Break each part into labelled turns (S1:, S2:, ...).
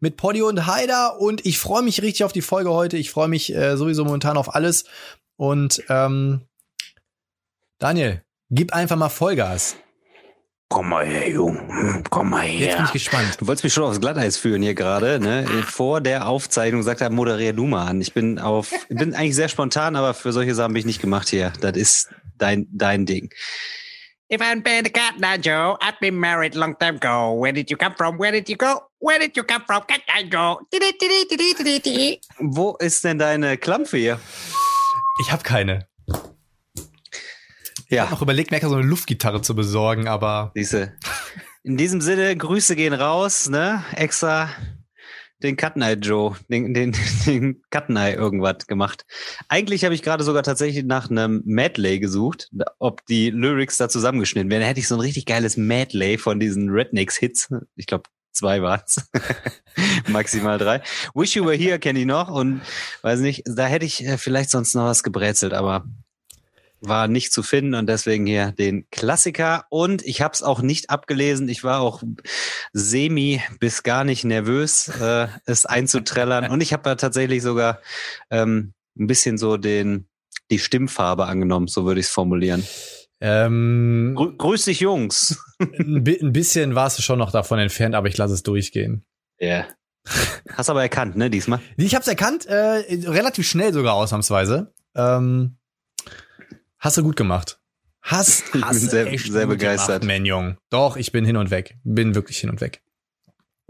S1: mit Poddy und Haider und ich freue mich richtig auf die Folge heute. Ich freue mich äh, sowieso momentan auf alles und ähm, Daniel, gib einfach mal Vollgas.
S2: Komm mal her, Junge. Komm mal her.
S1: Jetzt bin ich gespannt.
S2: Du wolltest mich schon aufs Glatteis führen hier gerade, ne? Vor der Aufzeichnung sagt er, moderier du mal an. Ich bin auf, bin eigentlich sehr spontan, aber für solche Sachen bin ich nicht gemacht hier. Das ist dein, dein Ding.
S3: If I'd been a cat now, Joe, I'd been married long time ago. Where did you come from? Where did you go? Where did you come from? Cat I go.
S2: Wo ist denn deine Klampfe hier?
S1: Ich habe keine. Ich
S2: Ja,
S1: habe noch überlegt, mir so eine Luftgitarre zu besorgen, aber
S2: diese. In diesem Sinne, Grüße gehen raus, ne? Extra den Night Joe, den, den, den Night irgendwas gemacht. Eigentlich habe ich gerade sogar tatsächlich nach einem Medley gesucht, ob die Lyrics da zusammengeschnitten werden. Da hätte ich so ein richtig geiles Medley von diesen Rednecks-Hits. Ich glaube, zwei waren's. Maximal drei. Wish You Were Here kenne ich noch und weiß nicht, da hätte ich äh, vielleicht sonst noch was gebrezelt, aber war nicht zu finden und deswegen hier den Klassiker und ich habe es auch nicht abgelesen. Ich war auch semi bis gar nicht nervös, äh, es einzutrellern und ich habe ja tatsächlich sogar ähm, ein bisschen so den die Stimmfarbe angenommen, so würde ich es formulieren.
S1: Ähm,
S2: Grü grüß dich, Jungs.
S1: ein, bi ein bisschen warst du schon noch davon entfernt, aber ich lasse es durchgehen.
S2: Ja. Hast aber erkannt, ne, diesmal?
S1: Ich habe es erkannt, äh, relativ schnell sogar ausnahmsweise. Ähm, hast du gut gemacht. Hast,
S2: Ich
S1: hast
S2: bin
S1: du
S2: sehr- sehr
S1: gut
S2: begeistert.
S1: Gemacht, Menjung. Doch, ich bin hin und weg. Bin wirklich hin und weg.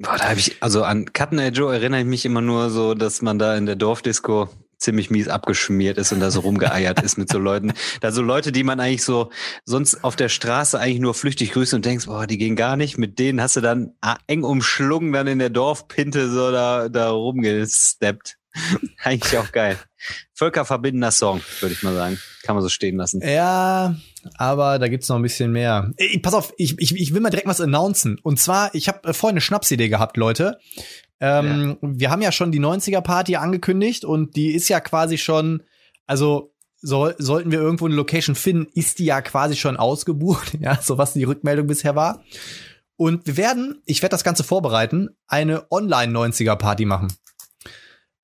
S2: Boah, da habe ich, also an Cut Night Joe erinnere ich mich immer nur so, dass man da in der Dorfdisco ziemlich mies abgeschmiert ist und da so rumgeeiert ist mit so Leuten. Da so Leute, die man eigentlich so sonst auf der Straße eigentlich nur flüchtig grüßt und denkst, boah, die gehen gar nicht. Mit denen hast du dann ah, eng umschlungen dann in der Dorfpinte so da, da rumgesteppt. eigentlich auch geil. Völkerverbindender Song, würde ich mal sagen. Kann man so stehen lassen.
S1: Ja, aber da gibt's noch ein bisschen mehr. Ey, pass auf, ich, ich, ich will mal direkt was announcen. Und zwar, ich habe vorhin eine Schnapsidee gehabt, Leute. Ähm, Wir haben ja schon die 90er-Party angekündigt und die ist ja quasi schon, also soll, sollten wir irgendwo eine Location finden, ist die ja quasi schon ausgebucht, ja, so was die Rückmeldung bisher war. Und wir werden, ich werde das Ganze vorbereiten, eine Online-90er-Party machen.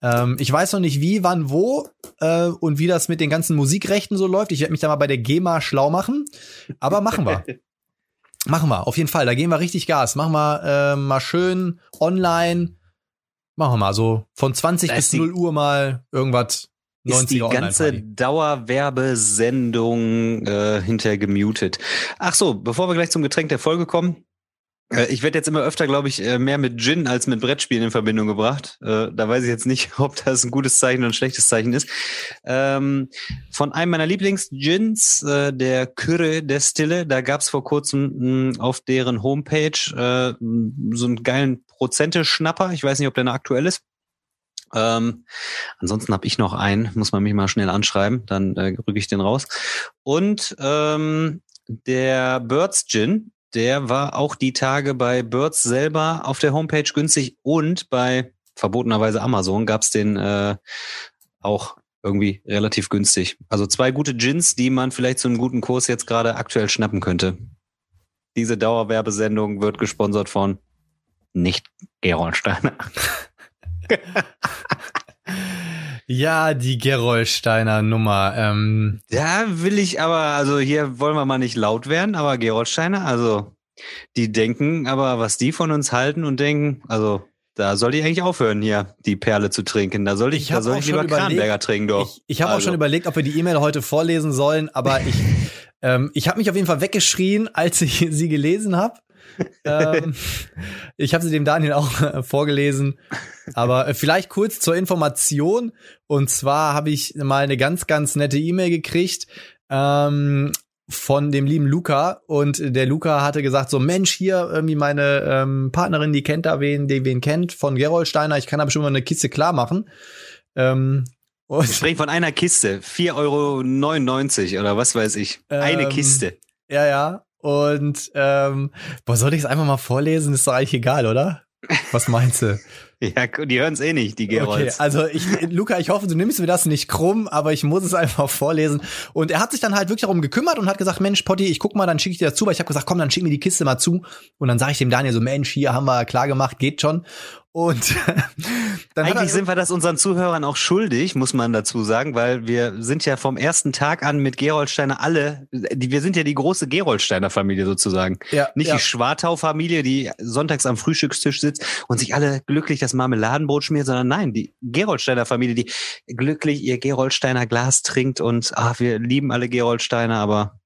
S1: Ähm, ich weiß noch nicht wie, wann, wo äh, und wie das mit den ganzen Musikrechten so läuft. Ich werde mich da mal bei der GEMA schlau machen. Aber machen wir. machen wir, auf jeden Fall. Da gehen wir richtig Gas. Machen wir äh, mal schön online. Machen wir mal so von 20
S2: Da
S1: bis
S2: ist die-
S1: 0 Uhr mal irgendwas 90er
S2: ist die ganze. Dauerwerbesendung äh, hinterher gemutet. Ach so, bevor wir gleich zum Getränk der Folge kommen. Äh, ich werde jetzt immer öfter, glaube ich, äh, mehr mit Gin als mit Brettspielen in Verbindung gebracht. Äh, da weiß ich jetzt nicht, ob das ein gutes Zeichen oder ein schlechtes Zeichen ist. Ähm, von einem meiner Lieblings-Gins, der Kürre der Stille, da gab es vor kurzem mh, auf deren Homepage so einen geilen Prozente-Schnapper. Ich weiß nicht, ob der noch aktuell ist. Ähm, ansonsten habe ich noch einen, muss man mich mal schnell anschreiben, dann äh, rücke ich den raus. Und ähm, der Birds Gin, der war auch die Tage bei Birds selber auf der Homepage günstig und bei verbotenerweise Amazon gab's den äh, auch irgendwie relativ günstig. Also zwei gute Gins, die man vielleicht zu einem guten Kurs jetzt gerade aktuell schnappen könnte. Diese Dauerwerbesendung wird gesponsert von nicht Gerolsteiner.
S1: Ja, die Gerolsteiner Nummer. Ähm,
S2: Da will ich aber, also hier wollen wir mal nicht laut werden, aber Geroldsteiner, also die denken, aber was die von uns halten und denken, also da soll ich eigentlich aufhören, hier die Perle zu trinken. Da soll ich,
S1: Ich
S2: da soll
S1: auch
S2: ich lieber
S1: überlegt,
S2: Kranberger trinken, doch.
S1: Ich, ich habe auch
S2: Also.
S1: schon überlegt, ob wir die E-Mail heute vorlesen sollen, aber ich, ähm, ich habe mich auf jeden Fall weggeschrien, als ich sie gelesen habe. Ähm, ich habe sie dem Daniel auch äh, vorgelesen. Aber äh, vielleicht kurz zur Information. Und zwar habe ich mal eine ganz, ganz nette E-Mail gekriegt. Ähm, von dem lieben Luca und der Luca hatte gesagt so Mensch hier irgendwie meine ähm, Partnerin die kennt da wen die wen kennt von Gerolsteiner ich kann da bestimmt mal eine Kiste klar machen ähm,
S2: Und ich spreche von einer Kiste, 4,99 Euro oder was weiß ich. Eine ähm, Kiste.
S1: Ja, ja. Und ähm, boah, soll ich es einfach mal vorlesen? Ist doch eigentlich egal, oder? Was meinst du?
S2: Ja, die hören es eh nicht, die Gerolds.
S1: Okay, also ich, Luca, ich hoffe, du nimmst mir das nicht krumm, aber ich muss es einfach vorlesen. Und er hat sich dann halt wirklich darum gekümmert und hat gesagt, Mensch, Potti, ich guck mal, dann schicke ich dir das zu. Weil ich habe gesagt, komm, dann schick mir die Kiste mal zu. Und dann sage ich dem Daniel so, Mensch, hier haben wir klar gemacht, geht schon. Und
S2: dann eigentlich sind wir das unseren Zuhörern auch schuldig, muss man dazu sagen, weil wir sind ja vom ersten Tag an mit Geroldsteiner alle, die, wir sind ja die große Geroldsteiner Familie sozusagen. Ja, Nicht ja. die Schwartau-Familie, die sonntags am Frühstückstisch sitzt und sich alle glücklich das Marmeladenbrot schmiert, sondern nein, die Geroldsteiner Familie, die glücklich ihr Geroldsteiner Glas trinkt und ah, wir lieben alle Geroldsteiner, aber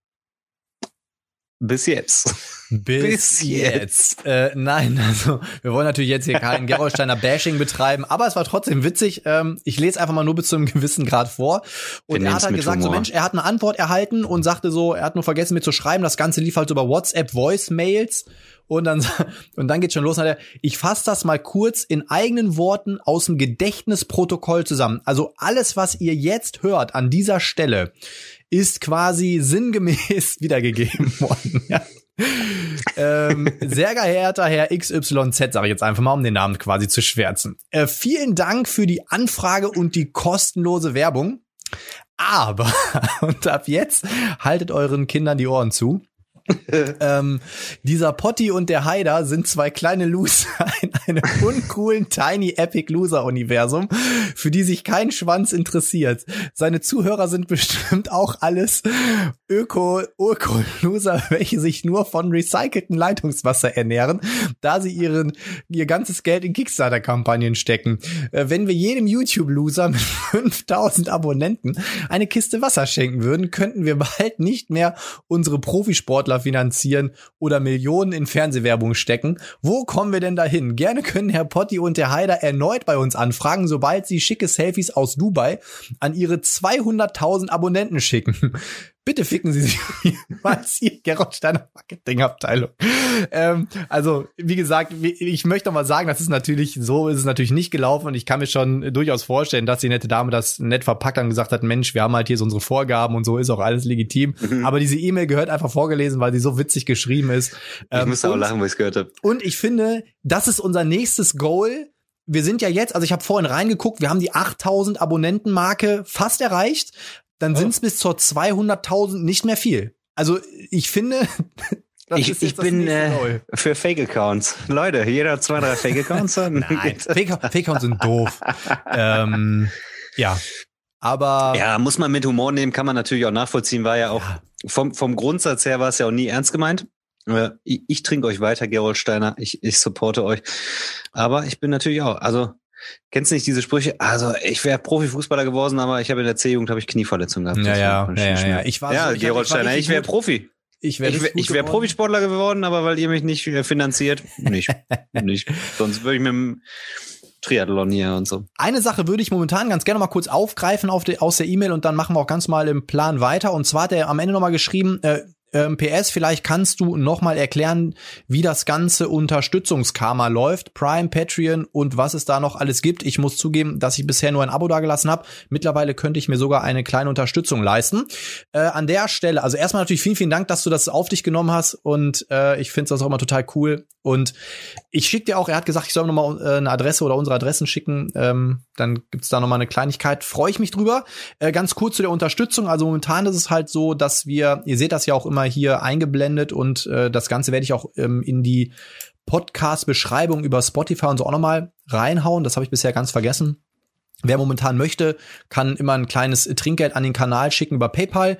S2: bis jetzt.
S1: Bis, Bis jetzt. jetzt. Äh, nein, also wir wollen natürlich jetzt hier keinen Gerolsteiner Bashing betreiben, aber es war trotzdem witzig. Ähm, ich lese einfach mal nur bis zu einem gewissen Grad vor. Und wir er hat halt gesagt, Humor. so Mensch, er hat eine Antwort erhalten und sagte so, er hat nur vergessen mir zu schreiben. Das Ganze lief halt über WhatsApp Voicemails. Und dann, und dann geht schon los. Er, ich fasse das mal kurz in eigenen Worten aus dem Gedächtnisprotokoll zusammen. Also alles, was ihr jetzt hört an dieser Stelle, ist quasi sinngemäß wiedergegeben worden. Ja ähm, sehr geehrter Herr XYZ, sage ich jetzt einfach mal, um den Namen quasi zu schwärzen. Äh, vielen Dank für die Anfrage und die kostenlose Werbung. Aber, und ab jetzt haltet euren Kindern die Ohren zu. ähm, dieser Potti und der Haider sind zwei kleine Loser in einem uncoolen Tiny Epic Loser Universum, für die sich kein Schwanz interessiert. Seine Zuhörer sind bestimmt auch alles Öko, Öko Loser, welche sich nur von recycelten Leitungswasser ernähren, da sie ihren, ihr ganzes Geld in Kickstarter Kampagnen stecken. Äh, wenn wir jedem YouTube Loser mit 5000 Abonnenten eine Kiste Wasser schenken würden, könnten wir bald nicht mehr unsere Profisportler finanzieren oder Millionen in Fernsehwerbung stecken. Wo kommen wir denn dahin? Gerne können Herr Potti und der Haider erneut bei uns anfragen, sobald sie schicke Selfies aus Dubai an ihre 200.000 Abonnenten schicken. Bitte ficken Sie sich mal Sie, Gerolsteiner Marketingabteilung. Ähm, also, wie gesagt, ich möchte mal sagen, das ist natürlich, so ist es natürlich nicht gelaufen und ich kann mir schon durchaus vorstellen, dass die nette Dame das nett verpackt und gesagt hat, Mensch, wir haben halt hier so unsere Vorgaben und so ist auch alles legitim. Mhm. Aber diese E-Mail gehört einfach vorgelesen, weil sie so witzig geschrieben ist.
S2: Ich ähm, musste auch lachen, wo ich es gehört habe.
S1: Und ich finde, das ist unser nächstes Goal, wir sind ja jetzt, also ich habe vorhin reingeguckt, wir haben die 8000 Abonnenten-Marke fast erreicht dann oh. sind es bis zur 200.000 nicht mehr viel. Also ich finde,
S2: ich, ich bin äh, für Fake-Accounts. Leute, jeder zwei, drei Fake-Accounts hat.
S1: Fake-Accounts sind doof. ähm, ja, aber
S2: ja, muss man mit Humor nehmen, kann man natürlich auch nachvollziehen. War ja auch ja. vom vom Grundsatz her war es ja auch nie ernst gemeint. Äh, ich, ich trinke euch weiter, Gerold Steiner. Ich, ich supporte euch. Aber ich bin natürlich auch, also Kennst du nicht diese Sprüche? Also ich wäre Profifußballer geworden, aber ich habe in der C-Jugend habe ich Knieverletzungen gehabt.
S1: Ja, ja, ja, ja,
S2: Ich war ja, so, ich, Gerold Steiner, ich, wäre Profi.
S1: Ich wäre
S2: ich wär Profisportler geworden, aber weil ihr mich nicht äh, finanziert, nicht. nicht. Sonst würde ich mit dem Triathlon hier und so.
S1: Eine Sache würde ich momentan ganz gerne mal kurz aufgreifen auf die, aus der E-Mail und dann machen wir auch ganz mal im Plan weiter. Und zwar hat er am Ende nochmal geschrieben, äh, ähm, PS, vielleicht kannst du noch mal erklären, wie das ganze Unterstützungskarma läuft, Prime, Patreon und was es da noch alles gibt. Ich muss zugeben, dass ich bisher nur ein Abo dagelassen habe. Mittlerweile könnte ich mir sogar eine kleine Unterstützung leisten. Äh, an der Stelle, also erstmal natürlich vielen, vielen Dank, dass du das auf dich genommen hast und äh, ich finde das auch immer total cool. Und ich schicke dir auch, er hat gesagt, ich soll noch mal äh, eine Adresse oder unsere Adressen schicken. Ähm, dann gibt's da noch mal eine Kleinigkeit. Freue ich mich drüber. Äh, ganz kurz zu der Unterstützung. Also momentan ist es halt so, dass wir, ihr seht das ja auch immer hier eingeblendet und äh, das Ganze werde ich auch ähm, in die Podcast-Beschreibung über Spotify und so auch nochmal reinhauen. Das habe ich bisher ganz vergessen. Wer momentan möchte, kann immer ein kleines Trinkgeld an den Kanal schicken über PayPal.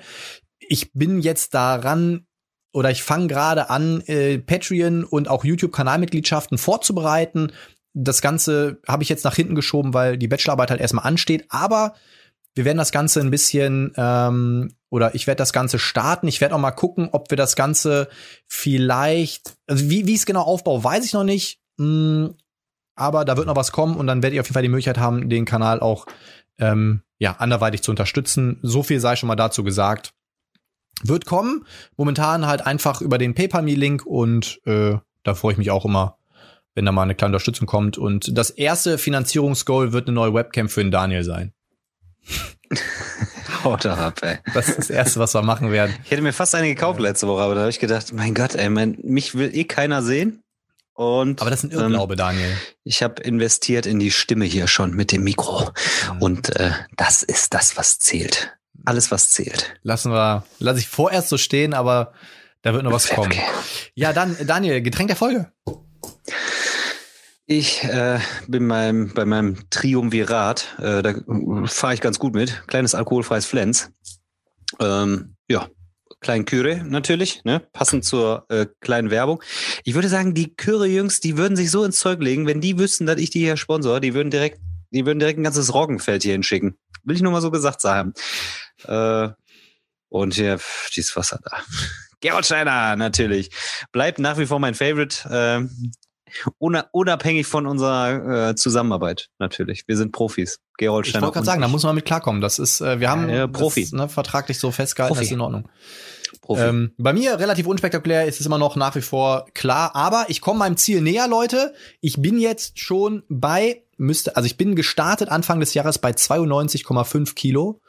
S1: Ich bin jetzt daran, oder ich fange gerade an, äh, Patreon und auch YouTube-Kanalmitgliedschaften vorzubereiten. Das Ganze habe ich jetzt nach hinten geschoben, weil die Bachelorarbeit halt erstmal ansteht. Aber wir werden das Ganze ein bisschen ähm, oder ich werde das Ganze starten. Ich werde auch mal gucken, ob wir das Ganze vielleicht, also wie, wie ich es genau aufbaue, weiß ich noch nicht. Mm, aber da wird noch was kommen und dann werde ich auf jeden Fall die Möglichkeit haben, den Kanal auch ähm, ja anderweitig zu unterstützen. So viel sei schon mal dazu gesagt. Wird kommen. Momentan halt einfach über den PayPal-Me-Link und äh, da freue ich mich auch immer, wenn da mal eine kleine Unterstützung kommt. Und das erste Finanzierungsgoal wird eine neue Webcam für den Daniel sein.
S2: Haut doch ab, ey.
S1: Das ist das Erste, was wir machen werden.
S2: Ich hätte mir fast eine gekauft letzte Woche, aber da habe ich gedacht, mein Gott, ey, mein, mich will eh keiner sehen. Und
S1: Aber das ist ein
S2: ähm,
S1: Irrglaube, Daniel.
S2: ich habe investiert in die Stimme hier schon mit dem Mikro.
S1: Mhm.
S2: Und äh, das ist das, was zählt. Alles, was zählt.
S1: Lassen wir, lasse ich vorerst so stehen, aber da wird noch was kommen.
S2: Okay.
S1: Ja, dann, Daniel, Getränk der Folge.
S2: Ich äh, bin meinem, bei meinem Triumvirat, äh, da fahre ich ganz gut mit. Kleines alkoholfreies Flens. Ähm, ja, kleinen Küre natürlich, ne? passend zur äh, kleinen Werbung. Ich würde sagen, die Küre-Jungs, die würden sich so ins Zeug legen, wenn die wüssten, dass ich die hier sponsor, die würden direkt, die würden direkt ein ganzes Roggenfeld hier hinschicken. Will ich nur mal so gesagt haben. Äh, und hier, pff, dieses Wasser da. Gerolsteiner, natürlich. Bleibt nach wie vor mein Favorite. Una- unabhängig von unserer äh, Zusammenarbeit, natürlich. Wir sind Profis. Gerold
S1: Ich
S2: Steiner.
S1: wollte gerade sagen, da muss man mit klarkommen. Das ist, äh, wir haben
S2: Ja, Profi.
S1: Das, ne, vertraglich so festgehalten,
S2: Profi.
S1: das ist in Ordnung.
S2: Profi.
S1: Ähm, bei mir relativ unspektakulär ist es immer noch nach wie vor klar, aber ich komme meinem Ziel näher, Leute. Ich bin jetzt schon bei, müsste, also ich bin gestartet Anfang des Jahres bei 92,5 Kilo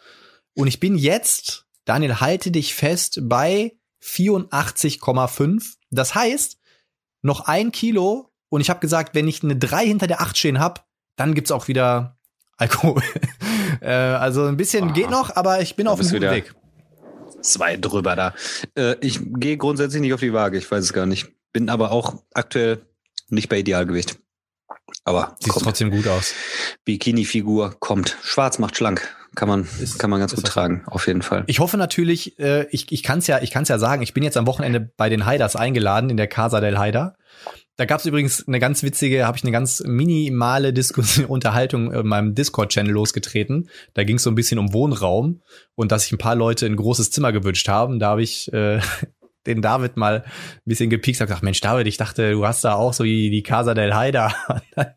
S1: und ich bin jetzt, Daniel, halte dich fest, bei 84,5. Das heißt, noch ein Kilo und ich habe gesagt, wenn ich eine 3 hinter der 8 stehen hab, dann gibt's auch wieder Alkohol. äh, also ein bisschen
S2: Ah.
S1: geht noch, aber ich bin
S2: Da
S1: auf dem guten Weg.
S2: Zwei drüber da. Äh, ich gehe grundsätzlich nicht auf die Waage, ich weiß es gar nicht. Bin aber auch aktuell nicht bei Idealgewicht. Aber
S1: Sieht
S2: kommt.
S1: trotzdem gut aus.
S2: Bikini-Figur kommt. Schwarz macht schlank. Kann man,
S1: Ist-
S2: kann man ganz gut tragen, auf jeden Fall.
S1: Ich hoffe natürlich, äh, ich, ich kann es ja, ich kann's ja sagen, ich bin jetzt am Wochenende bei den Haiders eingeladen in der Casa del Haider. Da gab es übrigens eine ganz witzige, habe ich eine ganz minimale Diskussion, Unterhaltung in meinem Discord-Channel losgetreten. Da ging es so ein bisschen um Wohnraum und dass sich ein paar Leute ein großes Zimmer gewünscht haben. Da habe ich äh, den David mal ein bisschen gepiekst, hab gesagt, Mensch, David, ich dachte, du hast da auch so die, die Casa del Haider. Dann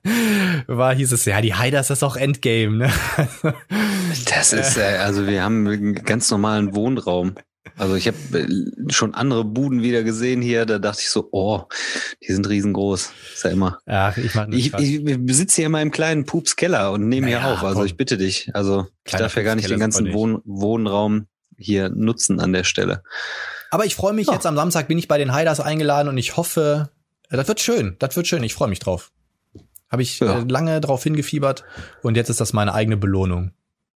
S1: War, hieß es, ja, die Haiders, das ist auch Endgame, ne?
S2: Das ist, äh, also wir haben einen ganz normalen Wohnraum. Also ich habe schon andere Buden wieder gesehen hier, da dachte ich so, oh, die sind riesengroß. Ist ja immer.
S1: Ach, ich mach
S2: Ich, ich sitze hier in meinem kleinen Pups Keller und nehme hier
S1: Naja,
S2: auf. Also
S1: komm.
S2: ich bitte dich. Also ich
S1: Kleiner
S2: darf ja gar nicht den
S1: Pupskeller
S2: ganzen Wohn Wohnraum hier nutzen an der Stelle.
S1: Aber ich freue mich
S2: Ja.
S1: jetzt am Samstag bin ich bei den Haiders eingeladen und ich hoffe, äh, das wird schön. Das wird schön. Ich freue mich drauf. Habe ich
S2: Ja.
S1: äh, lange drauf hingefiebert und jetzt ist das meine eigene Belohnung.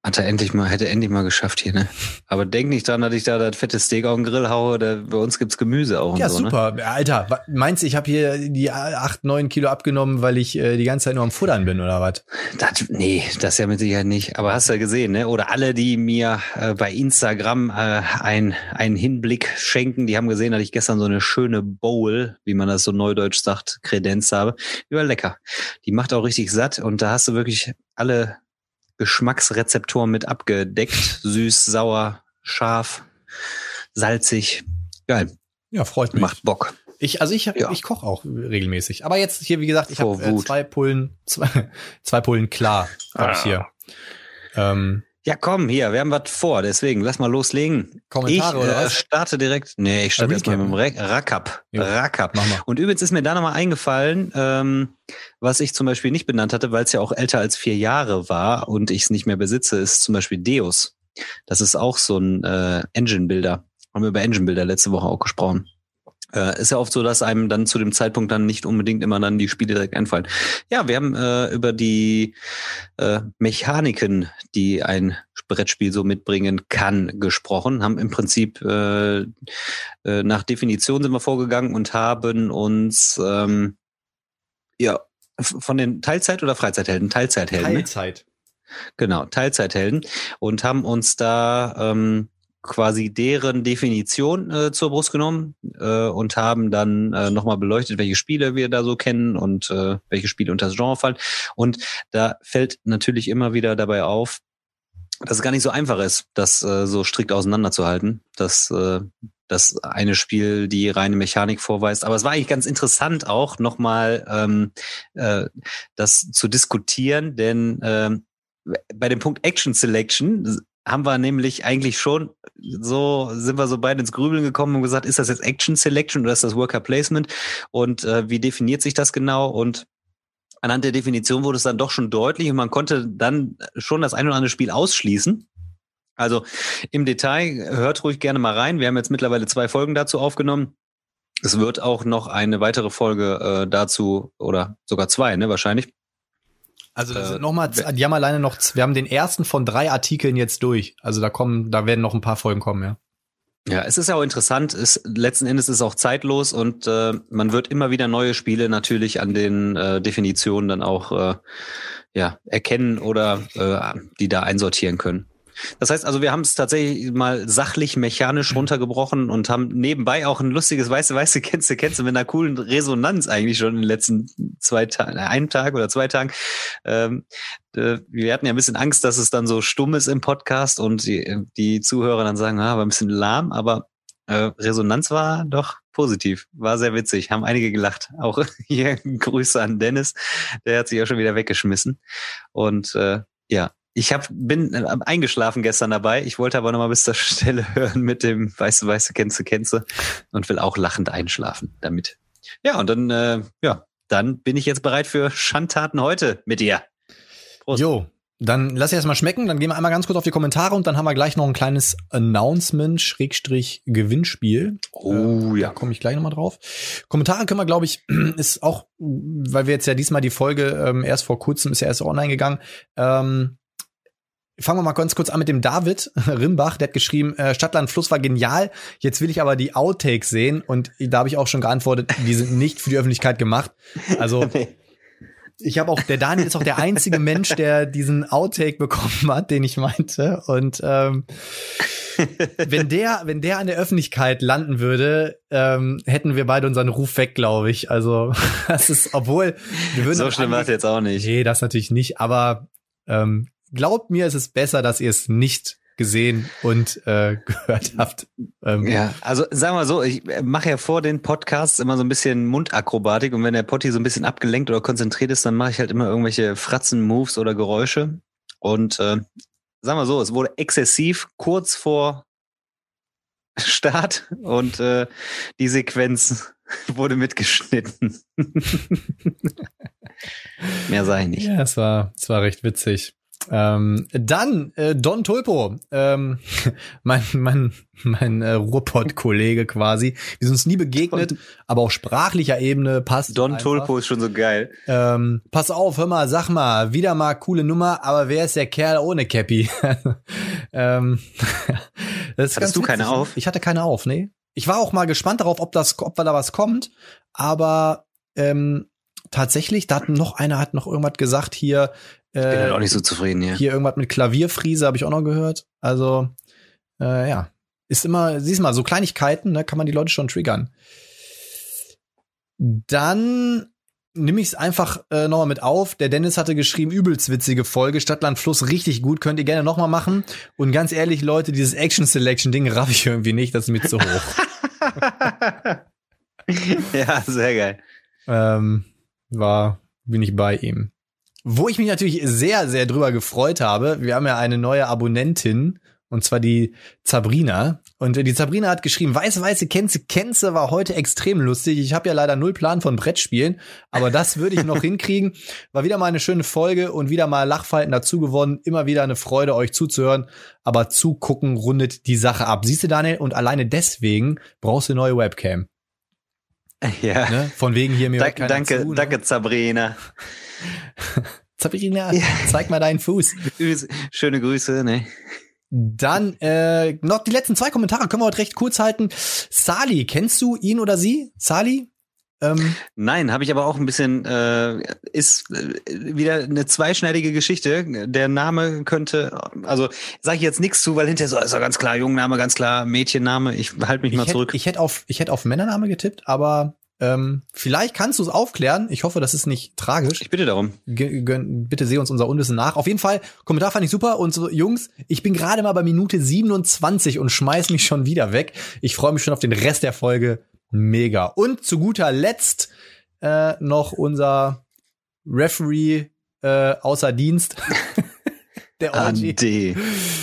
S2: Hat er endlich mal, hätte endlich mal geschafft hier, ne? Aber denk nicht dran, dass ich da das fette Steak auf den Grill haue. Da, bei uns gibt's Gemüse auch und
S1: Ja,
S2: so, Ne?
S1: super. Alter, wa- meinst du, ich habe hier die acht, neun Kilo abgenommen, weil ich äh, die ganze Zeit nur am Futtern bin oder was?
S2: Das, nee, das ja mit Sicherheit nicht. Aber hast du ja gesehen, ne? Oder alle, die mir äh, bei Instagram äh, ein, einen Hinblick schenken, die haben gesehen, dass ich gestern so eine schöne Bowl, wie man das so neudeutsch sagt, Kredenz habe. Die war lecker. Die macht auch richtig satt und da hast du wirklich alle Geschmacksrezeptoren mit abgedeckt. Süß, sauer, scharf, salzig. Geil.
S1: Ja, freut mich.
S2: Macht Bock.
S1: Ich, also ich,
S2: Ja.
S1: ich koche auch regelmäßig. Aber jetzt hier, wie gesagt, ich habe äh, zwei Pullen, zwei, zwei Pullen klar habe ich
S2: Ah.
S1: hier. Ähm,
S2: Ja, komm, hier, wir haben was vor, deswegen lass mal loslegen.
S1: Kommentare
S2: ich
S1: oder
S2: äh,
S1: was?
S2: starte direkt. Nee, ich starte erstmal mit dem Ra- Rackab.
S1: Jo.
S2: Rackab.
S1: mach mal.
S2: Und übrigens ist mir da nochmal eingefallen, ähm, was ich zum Beispiel nicht benannt hatte, weil es ja auch älter als vier Jahre war und ich es nicht mehr besitze, ist zum Beispiel Deus. Das ist auch so ein äh, Engine-Builder. Haben wir über Engine-Builder letzte Woche auch gesprochen. Äh, ist ja oft so, dass einem dann zu dem Zeitpunkt dann nicht unbedingt immer dann die Spiele direkt einfallen. Ja, wir haben äh, über die äh, Mechaniken, die ein Brettspiel so mitbringen kann, gesprochen. Haben im Prinzip äh, äh, nach Definition sind wir vorgegangen und haben uns ähm, ja von den Teilzeit- oder Freizeithelden? Teilzeithelden. ne?
S1: Teilzeit.
S2: Genau, Teilzeithelden und haben uns da ähm, quasi deren Definition äh, zur Brust genommen äh, und haben dann äh, nochmal beleuchtet, welche Spiele wir da so kennen und äh, welche Spiele unter das Genre fallen. Und da fällt natürlich immer wieder dabei auf, dass es gar nicht so einfach ist, das äh, so strikt auseinanderzuhalten, dass äh, das eine Spiel die reine Mechanik vorweist. Aber es war eigentlich ganz interessant auch nochmal ähm, äh, das zu diskutieren, denn ähm, bei dem Punkt Action Selection haben wir nämlich eigentlich schon so, sind wir so beide ins Grübeln gekommen und gesagt, ist das jetzt Action Selection oder ist das Worker Placement und äh, wie definiert sich das genau und anhand der Definition wurde es dann doch schon deutlich und man konnte dann schon das ein oder andere Spiel ausschließen. Also im Detail hört ruhig gerne mal rein. Wir haben jetzt mittlerweile zwei Folgen dazu aufgenommen. Es wird auch noch eine weitere Folge äh, dazu oder sogar zwei, ne, wahrscheinlich.
S1: Also das
S2: Äh,
S1: sind noch mal,
S2: wer-
S1: die haben alleine noch, wir haben den ersten von drei Artikeln jetzt durch. Also da kommen, da werden noch ein paar Folgen kommen, ja.
S2: Ja, es ist ja auch interessant, es, letzten Endes ist es auch zeitlos und äh, man wird immer wieder neue Spiele natürlich an den äh, Definitionen dann auch äh, ja, erkennen oder äh, die da einsortieren können. Das heißt also, wir haben es tatsächlich mal sachlich, mechanisch runtergebrochen und haben nebenbei auch ein lustiges weiße, weiße Kennste, Kennste mit einer coolen Resonanz eigentlich schon in den letzten zwei Tagen, einen Tag oder zwei Tagen. Ähm, äh, wir hatten ja ein bisschen Angst, dass es dann so stumm ist im Podcast und die, die Zuhörer dann sagen, ah, war ein bisschen lahm, aber äh, Resonanz war doch positiv, war sehr witzig, haben einige gelacht. Auch hier Grüße an Dennis, der hat sich ja schon wieder weggeschmissen. Und äh, ja, ich hab, bin äh, eingeschlafen gestern dabei. Ich wollte aber nochmal bis zur Stelle hören mit dem Weiße, Weiße, Kennze, Kennze und will auch lachend einschlafen damit. Ja, und dann, äh, ja, dann bin ich jetzt bereit für Schandtaten heute mit dir. Prost.
S1: Jo, dann lass ich erst mal schmecken, dann gehen wir einmal ganz kurz auf die Kommentare und dann haben wir gleich noch ein kleines Announcement Schrägstrich Gewinnspiel.
S2: Oh
S1: Da
S2: ja.
S1: komme ich gleich nochmal drauf. Kommentare können wir, glaube ich, ist auch, weil wir jetzt ja diesmal die Folge ähm, erst vor kurzem ist ja erst online gegangen. Ähm, fangen wir mal ganz kurz an mit dem David Rimbach, der hat geschrieben, äh, Stadtland Fluss war genial. Jetzt will ich aber die Outtakes sehen und da habe ich auch schon geantwortet, die sind nicht für die Öffentlichkeit gemacht. Also ich habe auch, der Daniel ist auch der einzige Mensch, der diesen Outtake bekommen hat, den ich meinte. Und ähm, wenn der, wenn der an der Öffentlichkeit landen würde, ähm, hätten wir beide unseren Ruf weg, glaube ich. Also das ist, obwohl wir würden
S2: so schlimm war es jetzt auch nicht.
S1: Nee, das natürlich nicht. Aber ähm, glaubt mir, es ist besser, dass ihr es nicht gesehen und äh, gehört habt. Ähm,
S2: Ja, also sagen wir so, ich mache ja vor den Podcasts immer so ein bisschen Mundakrobatik und wenn der Potti so ein bisschen abgelenkt oder konzentriert ist, dann mache ich halt immer irgendwelche Fratzen-Moves oder Geräusche. Und äh, sagen wir so, es wurde exzessiv kurz vor Start und äh, die Sequenz wurde mitgeschnitten. Mehr sage ich nicht.
S1: Ja, es war, es war recht witzig. Ähm, dann äh, Don Tulpo, ähm, mein mein mein äh, Ruhrpott-Kollege quasi. Wir sind uns nie begegnet, aber auf sprachlicher Ebene passt.
S2: Don
S1: einfach.
S2: Tulpo ist schon so geil.
S1: Ähm, pass auf, hör mal, sag mal, wieder mal coole Nummer, aber wer ist der Kerl ohne Cappy? ähm,
S2: Hattest du keine
S1: ne?
S2: auf?
S1: Ich hatte keine auf, nee. Ich war auch mal gespannt darauf, ob das, ob da was kommt, aber ähm, tatsächlich, da hat noch einer hat noch irgendwas gesagt hier.
S2: Ich bin halt auch
S1: Äh,
S2: nicht so zufrieden hier.
S1: hier irgendwas mit Klavierfriese habe ich auch noch gehört. Also äh, ja, ist immer, siehst mal, so Kleinigkeiten, ne, kann man die Leute schon triggern. Dann nehme ich es einfach äh, nochmal mit auf. Der Dennis hatte geschrieben, übelst witzige Folge, Stadtland Fluss, richtig gut, könnt ihr gerne nochmal machen. Und ganz ehrlich, Leute, dieses Action Selection Ding raff ich irgendwie nicht, das ist mir zu hoch.
S2: ja, sehr geil.
S1: ähm, war, bin ich bei ihm. Wo ich mich natürlich sehr, sehr drüber gefreut habe, wir haben ja eine neue Abonnentin, und zwar die Sabrina. Und die Sabrina hat geschrieben, weiße, weiße Kenze, Kenze war heute extrem lustig. Ich habe ja leider null Plan von Brettspielen, aber das würde ich noch hinkriegen. War wieder mal eine schöne Folge und wieder mal Lachfalten dazu gewonnen. Immer wieder eine Freude, euch zuzuhören. Aber zugucken rundet die Sache ab. Siehst du, Daniel? Und alleine deswegen brauchst du eine neue Webcam.
S2: Ja.
S1: Ne? Von wegen hier mir hört
S2: Danke,
S1: zu, ne?
S2: danke, Sabrina.
S1: Sabrina, zeig mal deinen Fuß.
S2: Schöne Grüße, ne?
S1: Dann äh, noch die letzten zwei Kommentare können wir heute recht kurz halten. Sali, kennst du ihn oder sie? Sali? Ähm,
S2: Nein, habe ich aber auch ein bisschen, äh, ist äh, wieder eine zweischneidige Geschichte. Der Name könnte, also sage ich jetzt nichts zu, weil hinterher so ist er ganz klar Jungname, ganz klar Mädchenname. Ich halte mich
S1: ich
S2: mal
S1: hätte
S2: zurück.
S1: ich hätt auf, ich hätt auf Männername getippt, aber ähm, vielleicht kannst du es aufklären. Ich hoffe, das ist nicht tragisch.
S2: Ich bitte darum.
S1: G bitte seh uns unser Unwissen nach. Auf jeden Fall, Kommentar fand ich super. Und so, Jungs, ich bin gerade mal bei Minute 27 und schmeiß mich schon wieder weg. Ich freue mich schon auf den Rest der Folge. Mega. Und zu guter Letzt äh, noch unser Referee äh, außer Dienst. der OG.
S2: AD.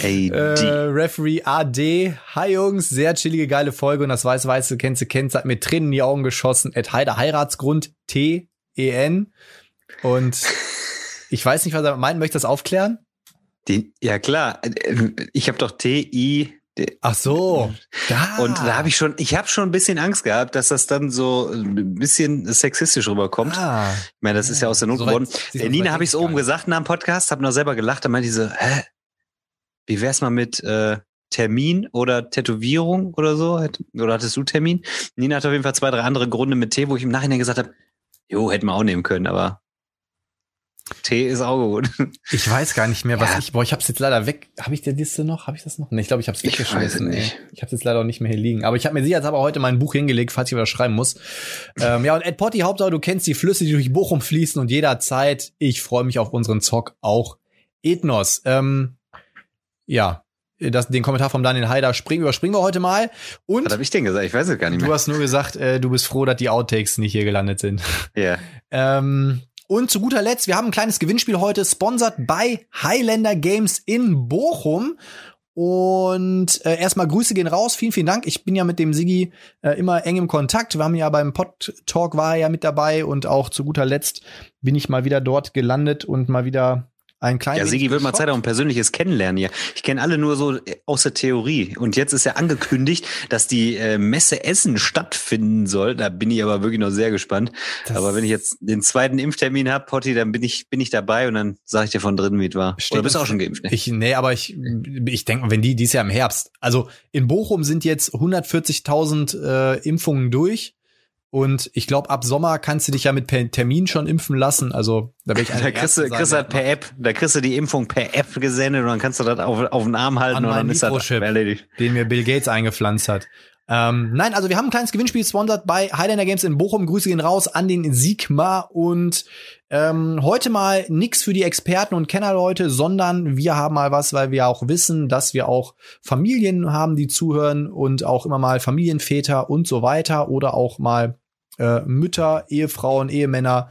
S2: AD.
S1: Äh, Referee AD. Hi Jungs, sehr chillige, geile Folge und das weiß weiße kennst du kennst hat mir Tränen in die Augen geschossen. Ed Heider Heiratsgrund T E N. Und ich weiß nicht, was er meint. Möchte das aufklären?
S2: Die, ja klar, ich habe doch TI.
S1: Ach so.
S2: Da. Und da habe ich schon, ich habe schon ein bisschen Angst gehabt, dass das dann so ein bisschen sexistisch rüberkommt.
S1: Ah.
S2: Ich meine, das ist ja aus der Not geworden.
S1: so
S2: Nina
S1: weit
S2: habe ich
S1: denk
S2: oben gesagt nach dem Podcast, habe noch selber gelacht, dann meinte die so, hä? Wie wär's mal mit äh, Termin oder Tätowierung oder so? Oder hattest du Termin? Nina hat auf jeden Fall zwei, drei andere Gründe mit T, wo ich im Nachhinein gesagt habe, jo, hätten wir auch nehmen können, aber T ist auch gut.
S1: Ich weiß gar nicht mehr, was
S2: Ja.
S1: ich. Boah, ich hab's jetzt leider weg. Habe ich die Liste noch? Habe ich das noch? Nee, ich glaube, ich habe es
S2: Ich weiß
S1: weggeschmissen.
S2: nicht.
S1: Ich habe jetzt leider auch nicht mehr hier liegen. Aber ich habe mir sicherheitshalber heute mein Buch hingelegt, falls ich was schreiben muss. ähm, ja, und Ed Potty, Hauptsache, du kennst die Flüsse, die durch Bochum fließen und jederzeit. Ich freue mich auf unseren Zock, auch Ethnos. Ähm, ja, das, den Kommentar vom Daniel Haider springen, überspringen wir heute mal. Und
S2: Was habe ich denn gesagt? Ich weiß es gar nicht
S1: du
S2: mehr.
S1: hast nur gesagt, äh, du bist froh, dass die Outtakes nicht hier gelandet sind.
S2: Ja.
S1: Ähm, und zu guter Letzt, wir haben ein kleines Gewinnspiel heute, sponsert bei Highlander Games in Bochum. Und äh, erstmal Grüße gehen raus. Vielen, vielen Dank. Ich bin ja mit dem Sigi äh, immer eng im Kontakt. Wir haben ja beim Pod Talk war er ja mit dabei und auch zu guter Letzt bin ich mal wieder dort gelandet und mal wieder ein kleines.
S2: Ja, Sigi wird mal Zeit auch ein persönliches Kennenlernen hier. Ich kenne alle nur so äh, aus der Theorie. Und jetzt ist ja angekündigt, dass die äh, Messe Essen stattfinden soll. Da bin ich aber wirklich noch sehr gespannt.
S1: Das-
S2: aber wenn ich jetzt den zweiten Impftermin hab, Potti, dann bin ich, bin ich dabei und dann sage ich dir von drin, wie es war.
S1: Steht
S2: Oder bist du auch schon geimpft? Ne?
S1: Ich, nee, aber ich, ich denke, wenn die dies Jahr im Herbst. Also in Bochum sind jetzt 140.000 äh, Impfungen durch. Und ich glaube, ab Sommer kannst du dich ja mit per Termin schon impfen lassen. Also da werde ich
S2: Da kriegst du, kriegst das per App, da kriegst du die Impfung per App gesendet und dann kannst du das auf, auf den Arm halten
S1: An
S2: und dann
S1: meinen
S2: ist das
S1: Mikrochip.
S2: erledigt.
S1: den mir Bill Gates eingepflanzt hat. Ähm, nein, also wir haben ein kleines Gewinnspiel sponsert bei Highlander Games in Bochum. Grüße gehen raus an den Sigma und ähm, heute mal nix für die Experten und Kennerleute, sondern wir haben mal was, weil wir auch wissen, dass wir auch Familien haben, die zuhören und auch immer mal Familienväter und so weiter oder auch mal äh, Mütter, Ehefrauen, Ehemänner,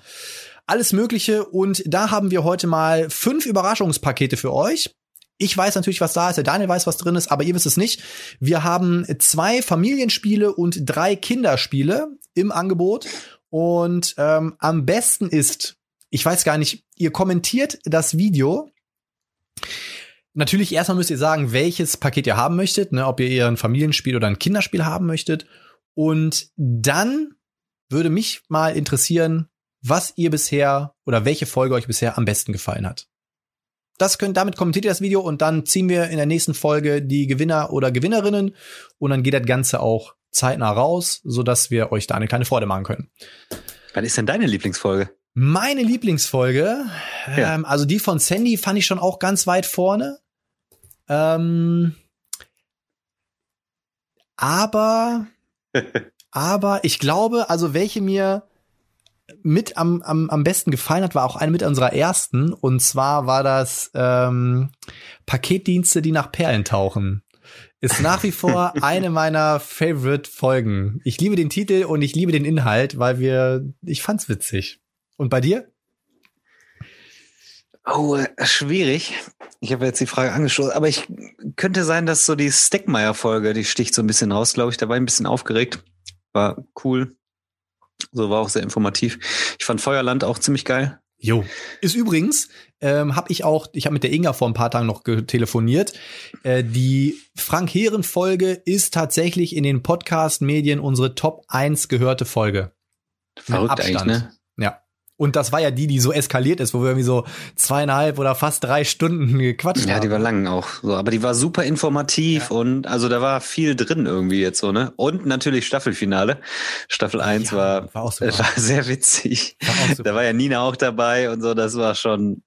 S1: alles Mögliche. Und da haben wir heute mal fünf Überraschungspakete für euch. Ich weiß natürlich, was da ist. Der Daniel weiß, was drin ist, aber ihr wisst es nicht. Wir haben zwei Familienspiele und drei Kinderspiele im Angebot. Und ähm, am besten ist, ich weiß gar nicht, ihr kommentiert das Video. Natürlich erstmal müsst ihr sagen, welches Paket ihr haben möchtet, ne, ob ihr eher ein Familienspiel oder ein Kinderspiel haben möchtet. Und dann würde mich mal interessieren, was ihr bisher oder welche Folge euch bisher am besten gefallen hat. Das könnt, damit kommentiert ihr das Video und dann ziehen wir in der nächsten Folge die Gewinner oder Gewinnerinnen und dann geht das Ganze auch zeitnah raus, sodass wir euch da eine kleine Freude machen können.
S2: Was ist denn deine Lieblingsfolge?
S1: Meine Lieblingsfolge,
S2: Ja.
S1: ähm, also die von Sandy fand ich schon auch ganz weit vorne. Ähm, aber, aber ich glaube, also welche mir mit am, am, am besten gefallen hat, war auch eine mit unserer ersten. Und zwar war das ähm, Paketdienste, die nach Perlen tauchen. Ist nach wie vor eine meiner Favorite-Folgen. Ich liebe den Titel und ich liebe den Inhalt, weil wir, ich fand's witzig. Und bei dir?
S2: Oh, schwierig. Ich habe jetzt die Frage angestoßen, aber ich könnte sein, dass so die Steckmeier-Folge, die sticht so ein bisschen raus, glaube ich. Da war ich ein bisschen aufgeregt. War cool. So war auch sehr informativ. Ich fand Feuerland auch ziemlich geil.
S1: Jo. Ist übrigens, ähm, habe ich auch, ich habe mit der Inga vor ein paar Tagen noch telefoniert. Äh, die Frank Heeren Folge ist tatsächlich in den Podcast-Medien unsere Top 1 gehörte Folge.
S2: Verrückt
S1: Abstand.
S2: eigentlich, ne?
S1: Ja. Und das war ja die, die so eskaliert ist, wo wir irgendwie so zweieinhalb oder fast drei Stunden gequatscht
S2: Ja,
S1: haben.
S2: die war lang auch. So, aber die war super informativ und also da war viel drin irgendwie jetzt so, ne? Und natürlich Staffelfinale. Staffel 1
S1: Ja,
S2: war,
S1: war
S2: war sehr witzig.
S1: War.
S2: Da war ja Nina auch dabei und so, das war schon,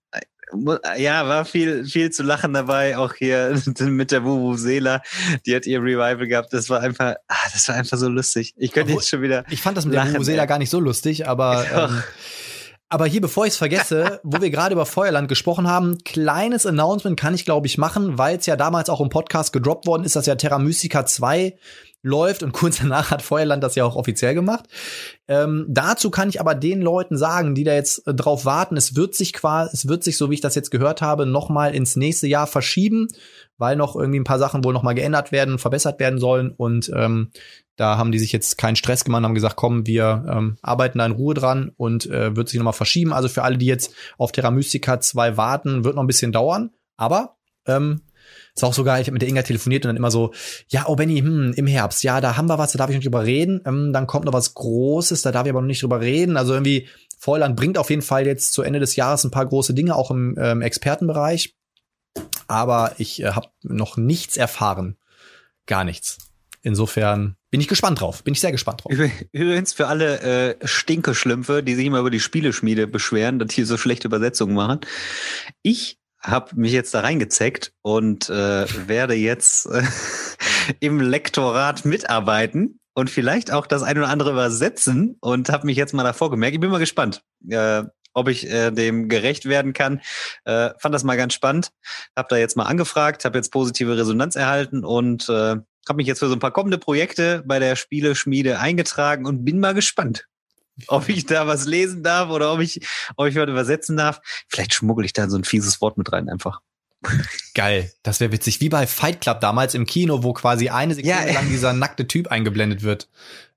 S2: ja, war viel, viel zu lachen dabei, auch hier mit der Wuhu Seela, die hat ihr Revival gehabt, das war einfach, ah, das war einfach so lustig. Ich könnte jetzt schon wieder,
S1: Ich fand das mit der
S2: Lachen,
S1: Vuvuzela
S2: ey.
S1: gar nicht so lustig, aber ähm, aber hier, bevor ich es vergesse, wo wir gerade über Feuerland gesprochen haben, kleines Announcement kann ich, glaube ich, machen, weil es ja damals auch im Podcast gedroppt worden ist, dass ja Terra Mystica 2 läuft und kurz danach hat Feuerland das ja auch offiziell gemacht. Ähm, dazu kann ich aber den Leuten sagen, die da jetzt äh, drauf warten, es wird sich quasi, es wird sich, so wie ich das jetzt gehört habe, noch mal ins nächste Jahr verschieben, weil noch irgendwie ein paar Sachen wohl noch mal geändert werden, verbessert werden sollen und ähm, da haben die sich jetzt keinen Stress gemacht, haben gesagt, komm, wir ähm, arbeiten da in Ruhe dran und äh, wird sich noch mal verschieben. Also für alle, die jetzt auf Terra Mystica 2 warten, wird noch ein bisschen dauern, aber ähm, ist auch so geil, ich habe mit der Inga telefoniert und dann immer so, ja, oh Benny, hm, im Herbst, ja, da haben wir was, da darf ich nicht drüber reden. Ähm, dann kommt noch was Großes, da darf ich aber noch nicht drüber reden. Also irgendwie, Feuerland bringt auf jeden Fall jetzt zu Ende des Jahres ein paar große Dinge, auch im ähm, Expertenbereich. Aber ich äh, habe noch nichts erfahren. Gar nichts. Insofern bin ich gespannt drauf. Bin ich sehr gespannt drauf.
S2: Übrigens für alle äh, Stinkeschlümpfe, die sich immer über die Spieleschmiede beschweren, dass hier so schlechte Übersetzungen machen. Ich habe mich jetzt da reingezeckt und äh, werde jetzt äh, im Lektorat mitarbeiten und vielleicht auch das ein oder andere übersetzen und habe mich jetzt mal davor gemerkt. Ich bin mal gespannt, äh, ob ich äh, dem gerecht werden kann. Äh, fand das mal ganz spannend. Habe da jetzt mal angefragt, habe jetzt positive Resonanz erhalten und äh, habe mich jetzt für so ein paar kommende Projekte bei der Spieleschmiede eingetragen und bin mal gespannt ob ich da was lesen darf oder ob ich, ob ich was übersetzen darf. Vielleicht schmuggel ich da so ein fieses Wort mit rein einfach.
S1: Geil, das wäre witzig. Wie bei Fight Club damals im Kino, wo quasi eine Sekunde
S2: Ja.
S1: lang dieser nackte Typ eingeblendet wird.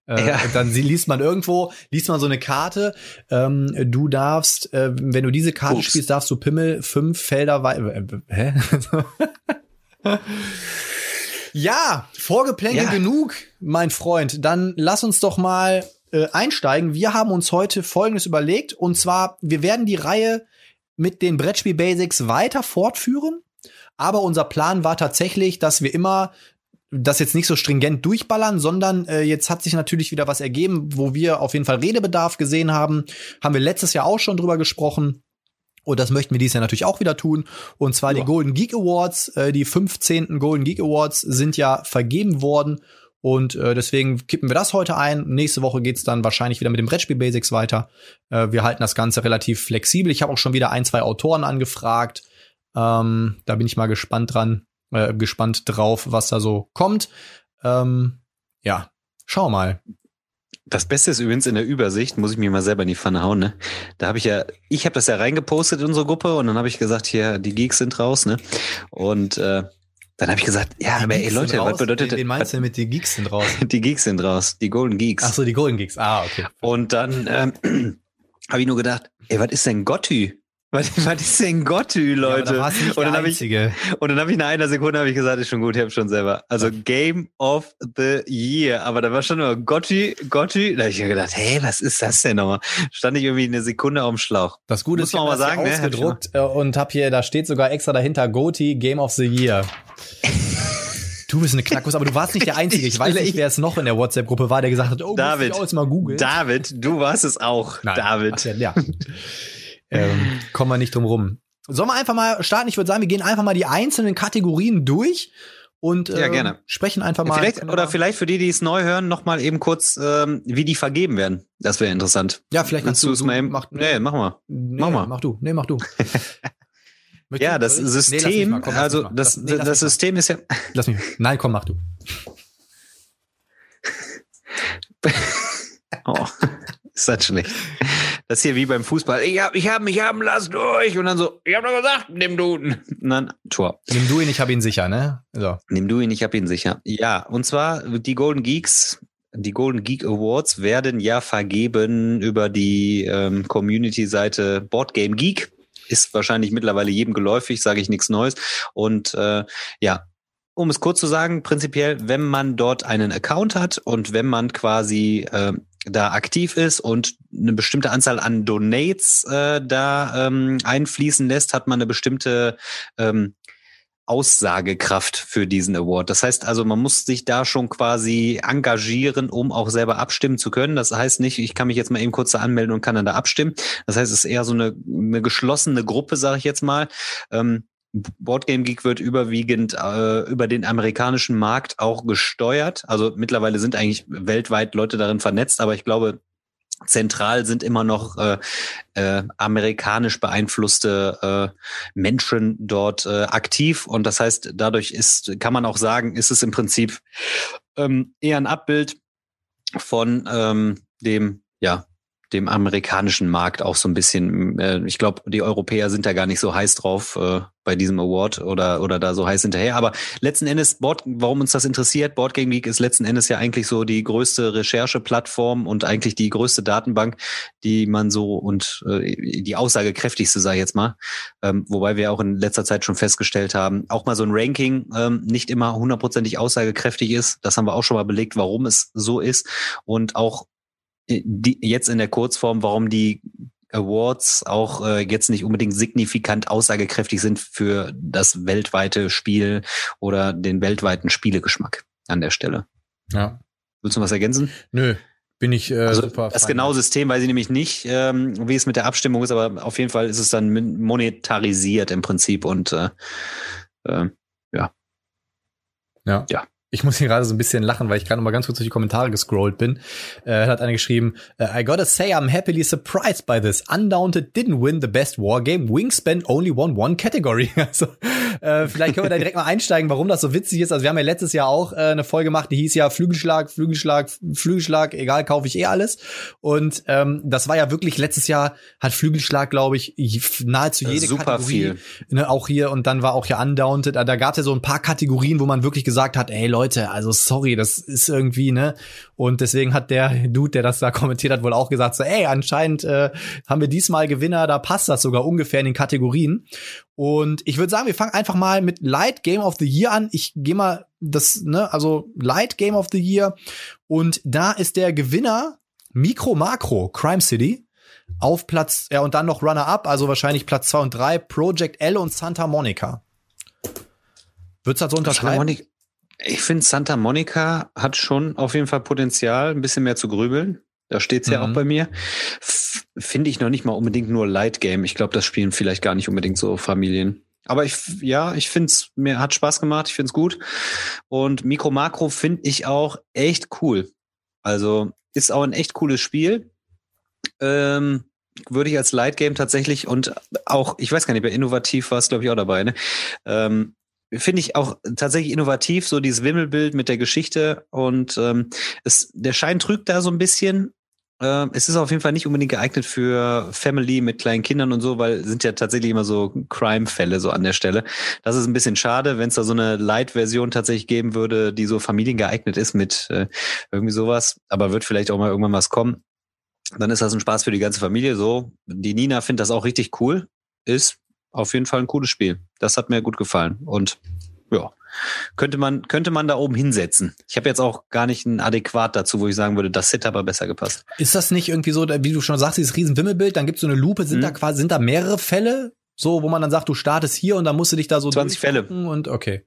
S1: Äh,
S2: Ja.
S1: und Dann liest man irgendwo, liest man so eine Karte. Ähm, du darfst, äh, wenn du diese Karte
S2: Ups.
S1: spielst, darfst du Pimmel fünf Felder weit. Äh, hä? ja, Vorgeplänkel
S2: Ja.
S1: genug, mein Freund. Dann lass uns doch mal äh, einsteigen. Wir haben uns heute Folgendes überlegt. Und zwar, wir werden die Reihe mit den Brettspiel-Basics weiter fortführen. Aber unser Plan war tatsächlich, dass wir immer das jetzt nicht so stringent durchballern, sondern äh, jetzt hat sich natürlich wieder was ergeben, wo wir auf jeden Fall Redebedarf gesehen haben. Haben wir letztes Jahr auch schon drüber gesprochen. Und das möchten wir dieses Jahr natürlich auch wieder tun. Und zwar die
S2: Ja.
S1: Golden Geek Awards. Äh, die 15. Golden Geek Awards sind ja vergeben worden. Und äh, deswegen kippen wir das heute ein. Nächste Woche geht's dann wahrscheinlich wieder mit dem Brettspiel Basics weiter. Äh, wir halten das Ganze relativ flexibel. Ich habe auch schon wieder ein, zwei Autoren angefragt. Ähm, da bin ich mal gespannt dran, äh, gespannt drauf, was da so kommt. Ähm, ja, schau mal.
S2: Das Beste ist übrigens in der Übersicht, muss ich mir mal selber in die Pfanne hauen, ne? Da habe ich ja, ich habe das ja reingepostet in unsere Gruppe und dann habe ich gesagt, hier, die Geeks sind raus, ne? Und äh, dann habe ich gesagt, ja, aber ey
S1: Geeks
S2: Leute,
S1: sind
S2: was bedeutet
S1: Den, den meinst du mit die Geeks sind raus?
S2: Die Geeks sind raus, die Golden Geeks.
S1: Ach so, die Golden Geeks. Ah, okay.
S2: Und dann ähm, habe ich nur gedacht, ey, was ist denn Gottü? Was, was ist denn Gottü,
S1: Ja,
S2: Leute?
S1: da du nicht
S2: und dann habe ich
S1: Einzige.
S2: und dann habe ich nach einer Sekunde habe ich gesagt, ist schon gut, ich habe schon selber. Also Game of the Year, aber da war schon nur Gotti, Gotti. Da habe ich mir gedacht, hey, was ist das denn nochmal? Stand ich irgendwie eine Sekunde auf dem Schlauch.
S1: Das Gute
S2: Muss
S1: ist, ich
S2: man
S1: hab
S2: mal
S1: das hier
S2: sagen, ne? Hab ich
S1: ausgedruckt äh, und hab hier, da steht sogar extra dahinter Goti Game of the Year. Du bist eine Knackus, aber du warst nicht der Einzige. Ich weiß nicht, wer es noch in der WhatsApp-Gruppe war, der gesagt hat, oh, muss
S2: David.
S1: ich auch jetzt mal googeln.
S2: David, du warst es auch,
S1: Nein.
S2: David.
S1: Ach, ja, ja. ähm, kommen wir nicht drum rum. Sollen wir einfach mal starten? Ich würde sagen, wir gehen einfach mal die einzelnen Kategorien durch und äh,
S2: Ja, gerne.
S1: sprechen einfach mal.
S2: vielleicht, oder vielleicht für die, die es neu hören, noch mal eben kurz, ähm, wie die vergeben werden. Das wäre interessant.
S1: ja, vielleicht
S2: Kannst du es mal eben?
S1: Mach,
S2: nee, mach mal.
S1: nee,
S2: mach mal.
S1: Mach du. Nee, mach du.
S2: Ja, das?
S1: Nee,
S2: System,
S1: mal, komm,
S2: also das,
S1: nee, lass
S2: das
S1: mal.
S2: System ist ja,
S1: Lass mich. Nein, komm, mach du.
S2: Oh, ist das schlecht. Das ist hier wie beim Fußball. Ich hab, ich hab mich haben lassen durch. Und dann so, ich hab doch gesagt, nimm du ihn. Und dann, Tor.
S1: Nimm du ihn, ich hab ihn sicher, ne? So.
S2: Nimm du ihn, ich hab ihn sicher. Ja, und zwar die Golden Geeks, die Golden Geek Awards werden ja vergeben über die ähm, Community-Seite Board Game Geek. Ist wahrscheinlich mittlerweile jedem geläufig, sage ich nichts Neues. Und äh, ja, um es kurz zu sagen, prinzipiell, wenn man dort einen Account hat und wenn man quasi äh, da aktiv ist und eine bestimmte Anzahl an Donates äh, da ähm, einfließen lässt, hat man eine bestimmte ähm, Aussagekraft für diesen Award. Das heißt also, man muss sich da schon quasi engagieren, um auch selber abstimmen zu können. Das heißt nicht, ich kann mich jetzt mal eben kurz da anmelden und kann dann da abstimmen. Das heißt, es ist eher so eine, eine geschlossene Gruppe, sage ich jetzt mal. Ähm, Boardgame Geek wird überwiegend äh, über den amerikanischen Markt auch gesteuert. Also mittlerweile sind eigentlich weltweit Leute darin vernetzt, aber ich glaube, zentral sind immer noch äh, äh, amerikanisch beeinflusste äh, Menschen dort äh, aktiv und das heißt, dadurch ist, kann man auch sagen, ist es im Prinzip ähm, eher ein Abbild von ähm, dem, ja, dem amerikanischen Markt auch so ein bisschen. Äh, ich glaube, die Europäer sind da gar nicht so heiß drauf äh, bei diesem Award oder oder da so heiß hinterher. Aber letzten Endes, Board, warum uns das interessiert, Board Game Geek ist letzten Endes ja eigentlich so die größte Rechercheplattform und eigentlich die größte Datenbank, die man so und äh, die aussagekräftigste, sage ich jetzt mal. Ähm, wobei wir auch in letzter Zeit schon festgestellt haben, auch mal so ein Ranking ähm, nicht immer hundertprozentig aussagekräftig ist. Das haben wir auch schon mal belegt, warum es so ist und auch die, jetzt in der Kurzform, warum die Awards auch äh, jetzt nicht unbedingt signifikant aussagekräftig sind für das weltweite Spiel oder den weltweiten Spielegeschmack an der Stelle.
S1: Ja.
S2: Willst du was ergänzen?
S1: Nö, bin ich äh,
S2: also
S1: super.
S2: das genaue System weiß ich nämlich nicht, ähm, wie es mit der Abstimmung ist, aber auf jeden Fall ist es dann monetarisiert im Prinzip und äh, äh,
S1: Ja.
S2: Ja.
S1: Ich muss hier gerade so ein bisschen lachen, weil ich gerade mal ganz kurz durch die Kommentare gescrollt bin. Äh, hat einer geschrieben, äh, I gotta say I'm happily surprised by this. Undaunted didn't win the best war game. Wingspan only won one category. Also, äh, vielleicht können wir da direkt mal einsteigen, warum das so witzig ist. Also wir haben ja letztes Jahr auch äh, eine Folge gemacht, die hieß ja Flügelschlag, Flügelschlag, Flügelschlag, egal, kaufe ich eh alles. Und ähm, das war ja wirklich letztes Jahr hat Flügelschlag, glaube ich, nahezu jede
S2: super
S1: Kategorie
S2: viel.
S1: ne, auch hier und dann war auch hier Undaunted, da gab es ja so ein paar Kategorien, wo man wirklich gesagt hat, ey Leute, also sorry, das ist irgendwie, ne? Und deswegen hat der Dude, der das da kommentiert hat, wohl auch gesagt, so, ey, anscheinend äh, haben wir diesmal Gewinner, da passt das sogar ungefähr in den Kategorien. Und ich würde sagen, wir fangen einfach mal mit Light Game of the Year an. Ich gehe mal das, ne, also Light Game of the Year. Und da ist der Gewinner Micro Macro, Crime City auf Platz, ja, und dann noch Runner-Up, also wahrscheinlich Platz zwei und drei Project L und Santa Monica. Würdest du das so unterschreiben?
S2: Ich finde, Santa Monica hat schon auf jeden Fall Potenzial, ein bisschen mehr zu grübeln. Da steht's ja
S1: Mhm.
S2: auch bei mir. Finde ich noch nicht mal unbedingt nur Light Game. Ich glaube, das spielen vielleicht gar nicht unbedingt so Familien. Aber ich, ja, ich finde es, mir hat Spaß gemacht, ich finde es gut. Und Mikro Makro finde ich auch echt cool. Also ist auch ein echt cooles Spiel. Ähm, würde ich als Light Game tatsächlich und auch, ich weiß gar nicht, bei innovativ war es, glaube ich, auch dabei, ne? Ähm, Finde ich auch tatsächlich innovativ, so dieses Wimmelbild mit der Geschichte und ähm, es, der Schein trügt da so ein bisschen. Ähm, es ist auf jeden Fall nicht unbedingt geeignet für Family mit kleinen Kindern und so, weil sind ja tatsächlich immer so Crime-Fälle so an der Stelle. Das ist ein bisschen schade, wenn es da so eine Light-Version tatsächlich geben würde, die so familiengeeignet ist mit äh, irgendwie sowas. Aber wird vielleicht auch mal irgendwann was kommen. Dann ist das ein Spaß für die ganze Familie. So, die Nina findet das auch richtig cool. Ist auf jeden Fall ein cooles Spiel. Das hat mir gut gefallen. Und ja, könnte man, könnte man da oben hinsetzen. Ich habe jetzt auch gar nicht ein adäquat dazu, wo ich sagen würde, das hätte aber besser gepasst.
S1: Ist das nicht irgendwie so, wie du schon sagst, dieses riesen Wimmelbild, dann gibt's so eine Lupe, sind
S2: Mhm.
S1: da quasi, sind da mehrere Fälle? So, wo man dann sagt, du startest hier und dann musst du dich da so
S2: 20 Fälle.
S1: Und okay.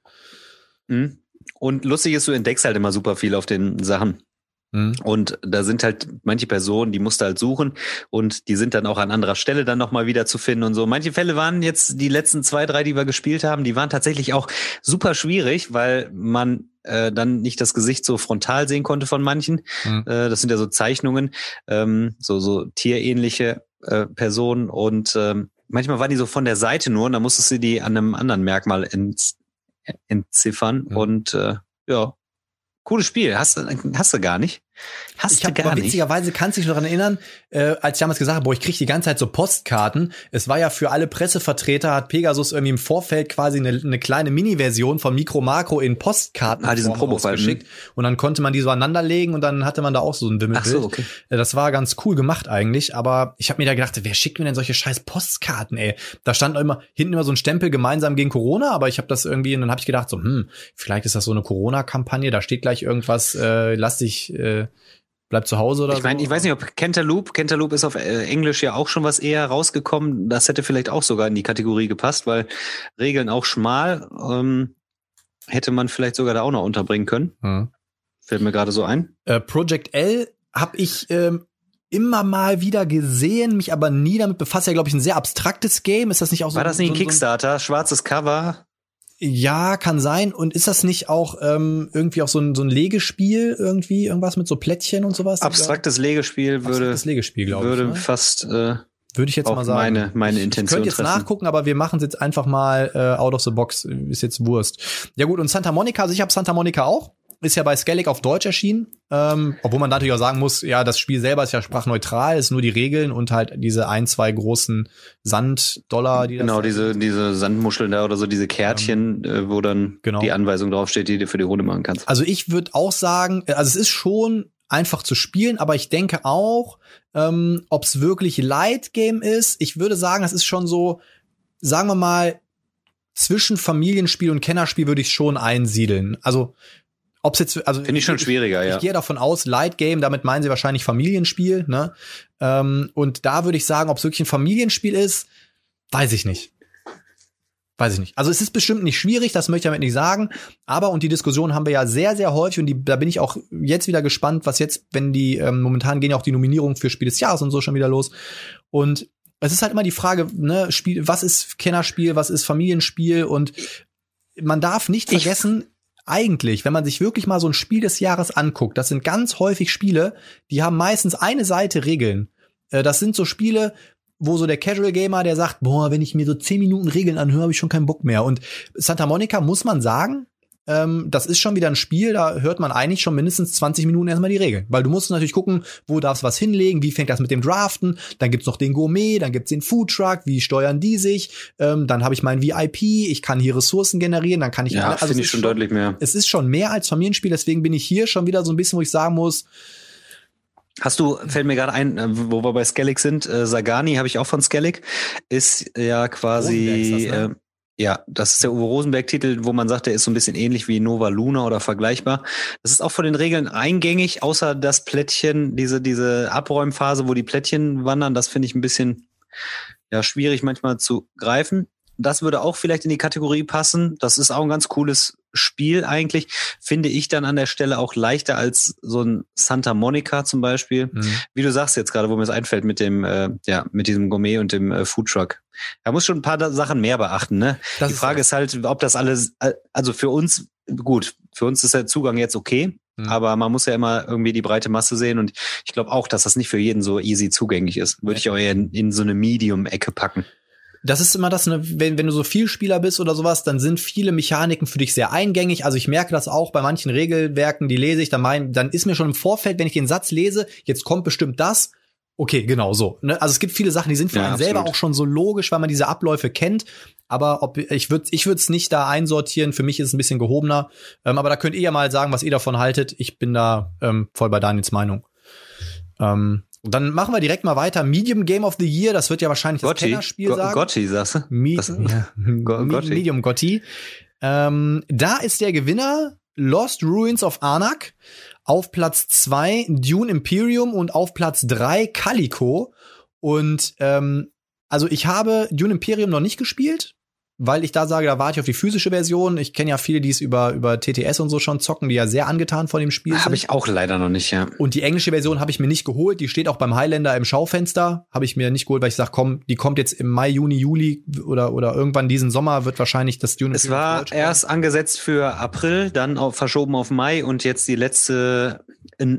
S2: Mhm. Und lustig ist, du entdeckst halt immer super viel auf den Sachen.
S1: Mhm.
S2: Und da sind halt manche Personen, die musst du halt suchen und die sind dann auch an anderer Stelle dann nochmal wieder zu finden und so. Manche Fälle waren jetzt die letzten zwei, drei, die wir gespielt haben, die waren tatsächlich auch super schwierig, weil man äh, dann nicht das Gesicht so frontal sehen konnte von manchen.
S1: Mhm.
S2: Äh, das sind ja so Zeichnungen, ähm, so, so tierähnliche äh, Personen und ähm, manchmal waren die so von der Seite nur und dann musstest du die an einem anderen Merkmal ents entziffern
S1: Mhm.
S2: und äh, ja, cooles Spiel. Hast hast du gar nicht. Hast
S1: Ich
S2: du
S1: habe
S2: gar
S1: aber
S2: nicht.
S1: witzigerweise kannst du dich noch daran erinnern, äh, als ich damals gesagt habe, boah, ich krieg die ganze Zeit so Postkarten. Es war ja für alle Pressevertreter, hat Pegasus irgendwie im Vorfeld quasi eine, eine kleine Mini-Version von Micro Macro in Postkarten
S2: Ah, diesen Probofall,
S1: geschickt. Und dann konnte man die so aneinanderlegen und dann hatte man da auch so ein Wimmelbild.
S2: Ach so, okay.
S1: Äh, Das war ganz cool gemacht eigentlich, aber ich habe mir da gedacht, wer schickt mir denn solche scheiß Postkarten, ey? Da stand auch immer hinten immer so ein Stempel gemeinsam gegen Corona, aber ich habe das irgendwie und dann habe ich gedacht so, hm, vielleicht ist das so eine Corona Kampagne, da steht gleich irgendwas, äh, lass dich äh, bleib zu Hause oder
S2: Ich meine,
S1: so.
S2: ich weiß nicht, ob Cantaloupe, Cantaloupe ist auf äh, Englisch ja auch schon was eher rausgekommen. Das hätte vielleicht auch sogar in die Kategorie gepasst, weil Regeln auch schmal ähm, hätte man vielleicht sogar da auch noch unterbringen können.
S1: Hm.
S2: Fällt mir gerade so ein.
S1: Äh, Project L habe ich ähm, immer mal wieder gesehen, mich aber nie damit befasst. Ja, glaube ich, ein sehr abstraktes Game. Ist das nicht auch so?
S2: War das nicht
S1: so,
S2: ein
S1: so,
S2: Kickstarter? Schwarzes Cover?
S1: Ja, kann sein. Und ist das nicht auch ähm, irgendwie auch so ein, so ein Legespiel irgendwie, irgendwas mit so Plättchen und sowas?
S2: Abstraktes Legespiel würde,
S1: Abstraktes Legespiel, glaube ich.
S2: würde
S1: Ne?
S2: fast äh,
S1: Würde ich jetzt mal sagen.
S2: meine, meine
S1: Ich
S2: Intention
S1: könnte jetzt
S2: treffen.
S1: nachgucken, aber wir machen es jetzt einfach mal äh, out of the box. Ist jetzt Wurst. Ja gut, und Santa Monica, also ich habe Santa Monica auch. Ist ja bei Skellig auf Deutsch erschienen, ähm, obwohl man natürlich auch sagen muss, ja, das Spiel selber ist ja sprachneutral, ist nur die Regeln und halt diese ein, zwei großen Sanddollar, die das
S2: Genau, diese, diese Sandmuscheln da oder so, diese Kärtchen, äh, wo dann
S1: Genau.
S2: die Anweisung draufsteht, die du für die Runde machen kannst.
S1: Also ich würde auch sagen, äh, also es ist schon einfach zu spielen, aber ich denke auch, ähm, ob es wirklich Light Game ist. Ich würde sagen, das ist schon so, sagen wir mal, zwischen Familienspiel und Kennerspiel würde ich schon einsiedeln. Also ob es jetzt, also
S2: Finde ich schon schwieriger,
S1: ich
S2: ja.
S1: gehe davon aus, Light Game, damit meinen sie wahrscheinlich Familienspiel, ne? Ähm, und da würde ich sagen, ob es wirklich ein Familienspiel ist, weiß ich nicht. Weiß ich nicht. Also es ist bestimmt nicht schwierig, das möchte ich damit nicht sagen. Aber und die Diskussion haben wir ja sehr, sehr häufig und die, da bin ich auch jetzt wieder gespannt, was jetzt, wenn die ähm, momentan gehen ja auch die Nominierungen für Spiel des Jahres und so schon wieder los. Und es ist halt immer die Frage, ne, Spiel, was ist Kennerspiel, was ist Familienspiel und man darf nicht
S2: Ich-
S1: vergessen, eigentlich, wenn man sich wirklich mal so ein Spiel des Jahres anguckt, das sind ganz häufig Spiele, die haben meistens eine Seite Regeln. Äh, Das sind so Spiele, wo so der Casual Gamer, der sagt, boah, wenn ich mir so 10 Minuten Regeln anhöre, habe ich schon keinen Bock mehr. Und Santa Monica muss man sagen, ähm, das ist schon wieder ein Spiel, da hört man eigentlich schon mindestens 20 Minuten erstmal die Regeln. Weil du musst natürlich gucken, wo darfst du was hinlegen, wie fängt das mit dem Draften, dann gibt's noch den Gourmet, dann gibt's den Food Truck, wie steuern die sich, ähm, dann habe ich mein VIP, ich kann hier Ressourcen generieren, dann kann ich
S2: Ja,
S1: also
S2: finde
S1: es
S2: ich schon deutlich mehr.
S1: es ist schon mehr als Familienspiel, deswegen bin ich hier schon wieder so ein bisschen, wo ich sagen muss,
S2: Hast du, fällt mir gerade ein, äh, wo wir bei Skellig sind, äh, Sagani habe ich auch von Skellig, ist ja quasi,
S1: das, ne?
S2: Ja, das ist der Uwe Rosenberg-Titel, wo man sagt, der ist so ein bisschen ähnlich wie Nova Luna oder vergleichbar. Das ist auch von den Regeln eingängig, außer das Plättchen, diese, diese Abräumphase, wo die Plättchen wandern, das finde ich ein bisschen, ja, schwierig manchmal zu greifen. Das würde auch vielleicht in die Kategorie passen. Das ist auch ein ganz cooles Spiel eigentlich. Finde ich dann an der Stelle auch leichter als so ein Santa Monica zum Beispiel. Wie du sagst jetzt gerade, wo mir es einfällt mit dem, äh, ja, mit diesem Gourmet und dem äh, Foodtruck. Da muss schon ein paar Sachen mehr beachten, ne?
S1: Das
S2: die Frage ist halt, ob das alles, äh, also für uns, gut, für uns ist der Zugang jetzt okay,
S1: Mhm.
S2: aber man muss ja immer irgendwie die breite Masse sehen und ich glaube auch, dass das nicht für jeden so easy zugänglich ist. Würde ich auch eher in, in so eine Medium-Ecke packen.
S1: Das ist immer das, ne, wenn, wenn du so viel Spieler bist oder sowas, dann sind viele Mechaniken für dich sehr eingängig. Also ich merke das auch bei manchen Regelwerken, die lese ich, dann, mein, dann ist mir schon im Vorfeld, wenn ich den Satz lese, jetzt kommt bestimmt das. Okay, genau so. Ne? Also es gibt viele Sachen, die sind für
S2: Ja,
S1: einen selber
S2: absolut.
S1: auch schon so logisch, weil man diese Abläufe kennt. Aber ob ich würde ich würde es nicht da einsortieren. Für mich ist es ein bisschen gehobener. Ähm, aber da könnt ihr ja mal sagen, was ihr davon haltet. Ich bin da ähm, voll bei Daniels Meinung. Ähm, dann machen wir direkt mal weiter. Medium Game of the Year, das wird ja wahrscheinlich das
S2: Gotti,
S1: Kennerspiel
S2: Go-
S1: sagen.
S2: Gotti, sagst du?
S1: Mi
S2: Was-
S1: ja,
S2: Go- Gotti.
S1: Medium Gotti. Ähm, da ist der Gewinner Lost Ruins of Arnak. Auf Platz zwei Dune Imperium und auf Platz drei Calico. Und ähm, also ich habe Dune Imperium noch nicht gespielt, weil ich da sage, da warte ich auf die physische Version. Ich kenne ja viele, die es über, über TTS und so schon zocken, die ja sehr angetan von dem Spiel
S2: Habe
S1: sind.
S2: ich auch leider noch nicht, ja.
S1: Und die englische Version habe ich mir nicht geholt. Die steht auch beim Highlander im Schaufenster. Habe ich mir nicht geholt, weil ich sage, komm, die kommt jetzt im Mai, Juni, Juli oder, oder irgendwann diesen Sommer wird wahrscheinlich das Dune.
S2: Es war erst angesetzt für April, dann auf, verschoben auf Mai und jetzt die letzte,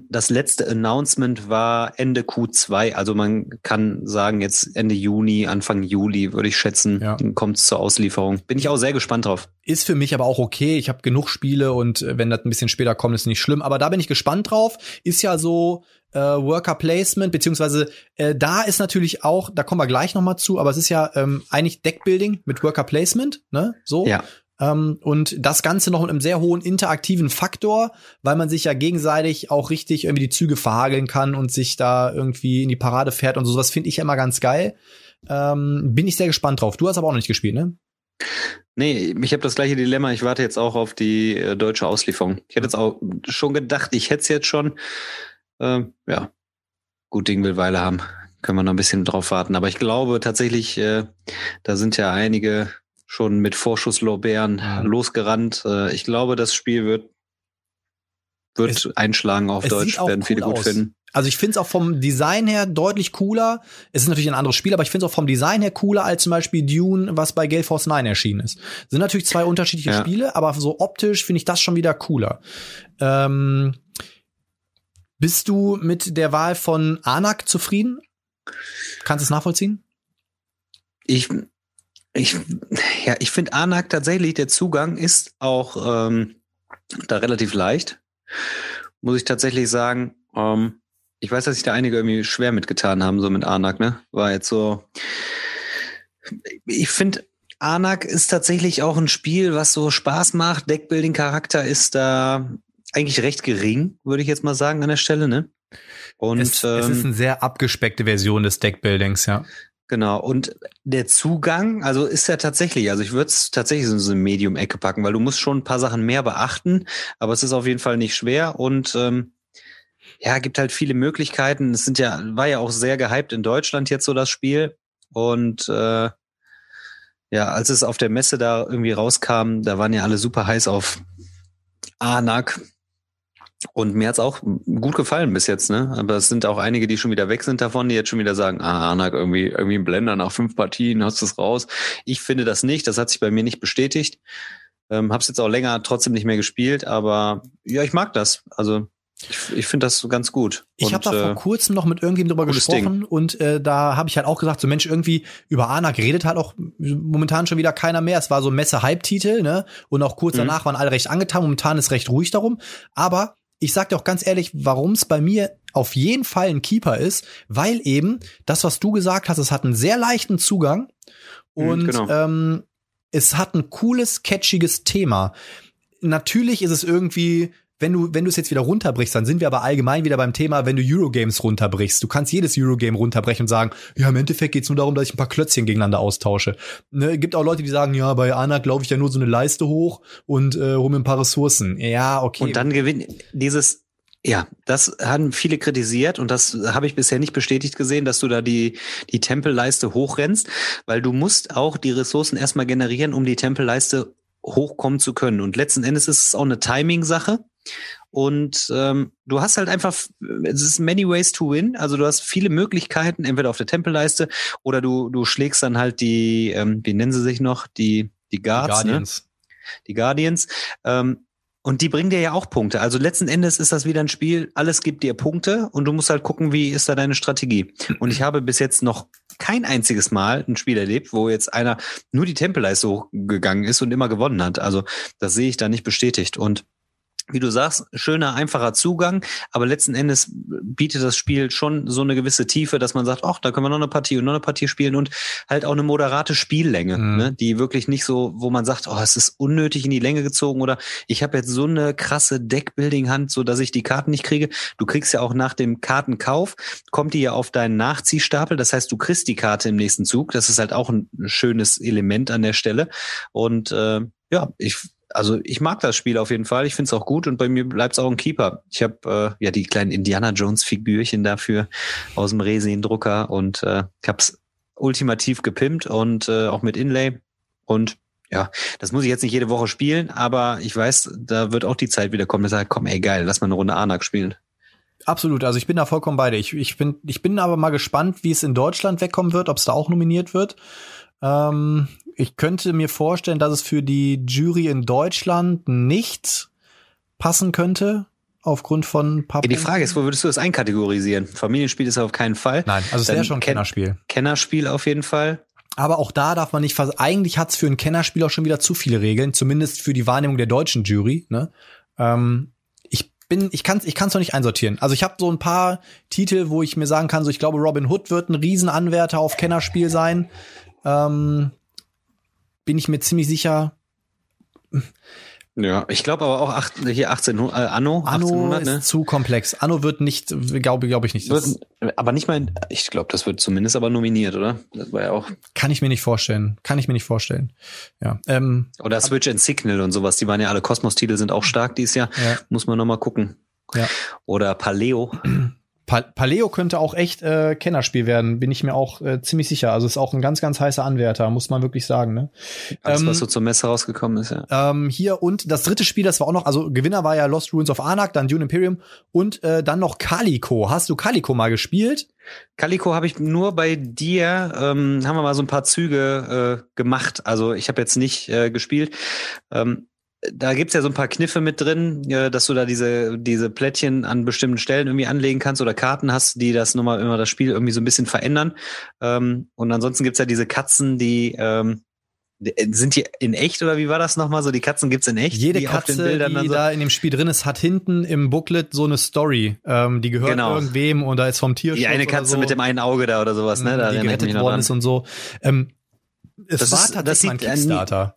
S2: das letzte Announcement war Ende Q2. Also man kann sagen, jetzt Ende Juni, Anfang Juli würde ich schätzen,
S1: Ja.
S2: kommt es zur Auslieferung. Bin ich auch sehr gespannt drauf.
S1: Ist für mich aber auch okay. Ich habe genug Spiele und äh, wenn das ein bisschen später kommt, ist nicht schlimm. Aber da bin ich gespannt drauf. Ist ja so äh, Worker Placement, beziehungsweise äh, da ist natürlich auch, da kommen wir gleich noch mal zu, aber es ist ja ähm, eigentlich Deckbuilding mit Worker Placement, ne? So.
S2: Ja.
S1: Ähm, und das Ganze noch mit einem sehr hohen interaktiven Faktor, weil man sich ja gegenseitig auch richtig irgendwie die Züge verhageln kann und sich da irgendwie in die Parade fährt und so. Das finde ich ja immer ganz geil. Ähm, bin ich sehr gespannt drauf. Du hast aber auch noch nicht gespielt, ne?
S2: Nee, ich habe das gleiche Dilemma. Ich warte jetzt auch auf die äh, deutsche Auslieferung. Ich hätte jetzt auch schon gedacht, ich hätte es jetzt schon. Ähm, ja, gut Ding will Weile haben. Können wir noch ein bisschen drauf warten. Aber ich glaube tatsächlich, äh, da sind ja einige schon mit Vorschusslorbeeren
S1: Ja.
S2: losgerannt. Äh, ich glaube, das Spiel wird wird
S1: Es-
S2: einschlagen auf Deutsch, werden viele
S1: cool
S2: gut
S1: aus.
S2: finden.
S1: Also ich finde es auch vom Design her deutlich cooler. Es ist natürlich ein anderes Spiel, aber ich finde es auch vom Design her cooler als zum Beispiel Dune, was bei Gale Force 9 erschienen ist. Sind natürlich zwei unterschiedliche
S2: Ja.
S1: Spiele, aber so optisch finde ich das schon wieder cooler. Ähm, bist du mit der Wahl von Anak zufrieden? Kannst du es nachvollziehen?
S2: Ich, ich, ja, ich finde Anak tatsächlich, der Zugang ist auch ähm, da relativ leicht. muss ich tatsächlich sagen, ähm, ich weiß, dass sich da einige irgendwie schwer mitgetan haben, so mit Anak, ne? War jetzt so. Ich finde, Anak ist tatsächlich auch ein Spiel, was so Spaß macht. Deckbuilding-Charakter ist da eigentlich recht gering, würde ich jetzt mal sagen, an der Stelle, ne?
S1: Und es, ähm, es ist eine sehr abgespeckte Version des Deckbuildings, ja.
S2: Genau. Und der Zugang, also ist ja tatsächlich, also ich würde es tatsächlich in so eine Medium-Ecke packen, weil du musst schon ein paar Sachen mehr beachten, aber es ist auf jeden Fall nicht schwer und ähm, ja, gibt halt viele Möglichkeiten. Es sind ja, war ja auch sehr gehypt in Deutschland jetzt so das Spiel. Und äh, ja, als es auf der Messe da irgendwie rauskam, da waren ja alle super heiß auf Anak. Und mir hat's auch gut gefallen bis jetzt, ne? Aber es sind auch einige, die schon wieder weg sind davon, die jetzt schon wieder sagen, ah, Anak, irgendwie, irgendwie ein Blender nach fünf Partien, hast du es raus. Ich finde das nicht, das hat sich bei mir nicht bestätigt. Ähm, hab's jetzt auch länger trotzdem nicht mehr gespielt, aber ja, ich mag das. Also ich, ich finde das ganz gut.
S1: Ich habe da vor äh, kurzem noch mit irgendjemandem drüber gesprochen Ding. und äh, da habe ich halt auch gesagt, so Mensch, irgendwie über Anak redet halt auch momentan schon wieder keiner mehr. Es war so Messe-Hype-Titel, ne? Und auch kurz mhm. danach waren alle recht angetan. Momentan ist recht ruhig darum. Aber ich sag dir auch ganz ehrlich, warum es bei mir auf jeden Fall ein Keeper ist, weil eben das, was du gesagt hast, es hat einen sehr leichten Zugang mhm, und mhm, genau. ähm, es hat ein cooles, catchiges Thema. Natürlich ist es irgendwie wenn du, wenn du es jetzt wieder runterbrichst, dann sind wir aber allgemein wieder beim Thema, wenn du Eurogames runterbrichst. Du kannst jedes Eurogame runterbrechen und sagen, ja, im Endeffekt geht's nur darum, dass ich ein paar Klötzchen gegeneinander austausche. Ne, gibt auch Leute, die sagen, ja, bei Anak laufe ich ja nur so eine Leiste hoch und äh, rum ein paar Ressourcen. Ja, okay.
S2: Und dann gewinnt dieses ja, das haben viele kritisiert und das habe ich bisher nicht bestätigt gesehen, dass du da die, die Tempelleiste hochrennst, weil du musst auch die Ressourcen erstmal generieren, um die Tempelleiste hochkommen zu können. Und letzten Endes ist es auch eine Timing-Sache. Und ähm, du hast halt einfach, es ist many ways to win. Also du hast viele Möglichkeiten, entweder auf der Tempelleiste oder du, du schlägst dann halt die, ähm, wie nennen sie sich noch, die, die Guards, die ne? Guardians. Ne? Die Guardians. Ähm, und die bringen dir ja auch Punkte. Also letzten Endes ist das wieder ein Spiel, alles gibt dir Punkte und du musst halt gucken, wie ist da deine Strategie. Und ich habe bis jetzt noch kein einziges Mal ein Spiel erlebt, wo jetzt einer nur die Tempelleiste hochgegangen ist und immer gewonnen hat. Also das sehe ich da nicht bestätigt. Und wie du sagst, schöner, einfacher Zugang, aber letzten Endes bietet das Spiel schon so eine gewisse Tiefe, dass man sagt, ach, da können wir noch eine Partie und noch eine Partie spielen und halt auch eine moderate Spiellänge, mhm. ne, die wirklich nicht so, wo man sagt, oh, es ist unnötig in die Länge gezogen oder ich habe jetzt so eine krasse Deckbuilding-Hand, so dass ich die Karten nicht kriege. Du kriegst ja auch nach dem Kartenkauf, kommt die ja auf deinen Nachziehstapel, das heißt, du kriegst die Karte im nächsten Zug. Das ist halt auch ein schönes Element an der Stelle und äh, ja, ich also ich mag das Spiel auf jeden Fall. Ich finde es auch gut und bei mir bleibt es auch ein Keeper. Ich habe äh, ja die kleinen Indiana Jones Figürchen dafür aus dem Resin-Drucker und äh, ich habe es ultimativ gepimpt und äh, auch mit Inlay und ja, das muss ich jetzt nicht jede Woche spielen, aber ich weiß, da wird auch die Zeit wieder kommen, dass er komm, ey geil, lass mal eine Runde Anak spielen.
S1: Absolut, also ich bin da vollkommen bei dir. Ich, ich, bin, ich bin aber mal gespannt, wie es in Deutschland wegkommen wird, ob es da auch nominiert wird. Ähm, ich könnte mir vorstellen, dass es für die Jury in Deutschland nicht passen könnte, aufgrund von.
S2: Ja, die Frage ist, wo würdest du das einkategorisieren? Familienspiel ist auf keinen Fall.
S1: Nein, also es wäre schon ein Kennerspiel.
S2: Kennerspiel auf jeden Fall.
S1: Aber auch da darf man nicht, eigentlich hat's für ein Kennerspiel auch schon wieder zu viele Regeln, zumindest für die Wahrnehmung der deutschen Jury. Ne? Ähm, ich bin, ich kann's, ich kann's noch nicht einsortieren. Also ich habe so ein paar Titel, wo ich mir sagen kann, so ich glaube, Robin Hood wird ein Riesenanwärter auf Kennerspiel sein. Ähm, bin ich mir ziemlich sicher.
S2: Ja, ich glaube aber auch acht, hier 18, äh, Anno.
S1: Anno 1800, ist ne? zu komplex. Anno wird nicht, glaube glaub ich nicht.
S2: Wird, aber nicht mal, ich glaube, das wird zumindest aber nominiert, oder? Das war ja auch.
S1: Kann ich mir nicht vorstellen. Kann ich mir nicht vorstellen. Ja. Ähm,
S2: oder Switch and Signal und sowas. Die waren ja alle Kosmos-Titel, sind auch stark dieses Jahr. Ja. Muss man noch mal gucken. Ja. Oder Paleo.
S1: Paleo könnte auch echt äh, Kennerspiel werden, bin ich mir auch äh, ziemlich sicher. Also ist auch ein ganz, ganz heißer Anwärter, muss man wirklich sagen. Ne?
S2: Alles, ähm, was so zur Messe rausgekommen ist,
S1: ja. Ähm, hier und das dritte Spiel, das war auch noch, also Gewinner war ja Lost Ruins of Anak, dann Dune Imperium und äh, dann noch Calico. Hast du Calico mal gespielt?
S2: Calico habe ich nur bei dir, ähm, haben wir mal so ein paar Züge äh, gemacht. Also ich habe jetzt nicht äh, gespielt. Ähm, da gibt's ja so ein paar Kniffe mit drin, dass du da diese, diese Plättchen an bestimmten Stellen irgendwie anlegen kannst oder Karten hast, die das nochmal immer das Spiel irgendwie so ein bisschen verändern. Ähm, und ansonsten gibt's ja diese Katzen, die ähm, äh, sind die in echt oder wie war das nochmal? So die Katzen gibt's in echt?
S1: Jede
S2: die
S1: Katze, die
S2: so?
S1: da in dem Spiel drin ist, hat hinten im Booklet so eine Story. Ähm, die gehört
S2: Genau.
S1: irgendwem und da ist vom Tierschutz
S2: Die eine Katze
S1: so,
S2: mit dem einen Auge da oder sowas, ne? Da
S1: die gerettet worden ist und so. Ähm, es
S2: Das
S1: war
S2: ist- das
S1: tatsächlich mal ein
S2: sieht, äh,
S1: Kickstarter.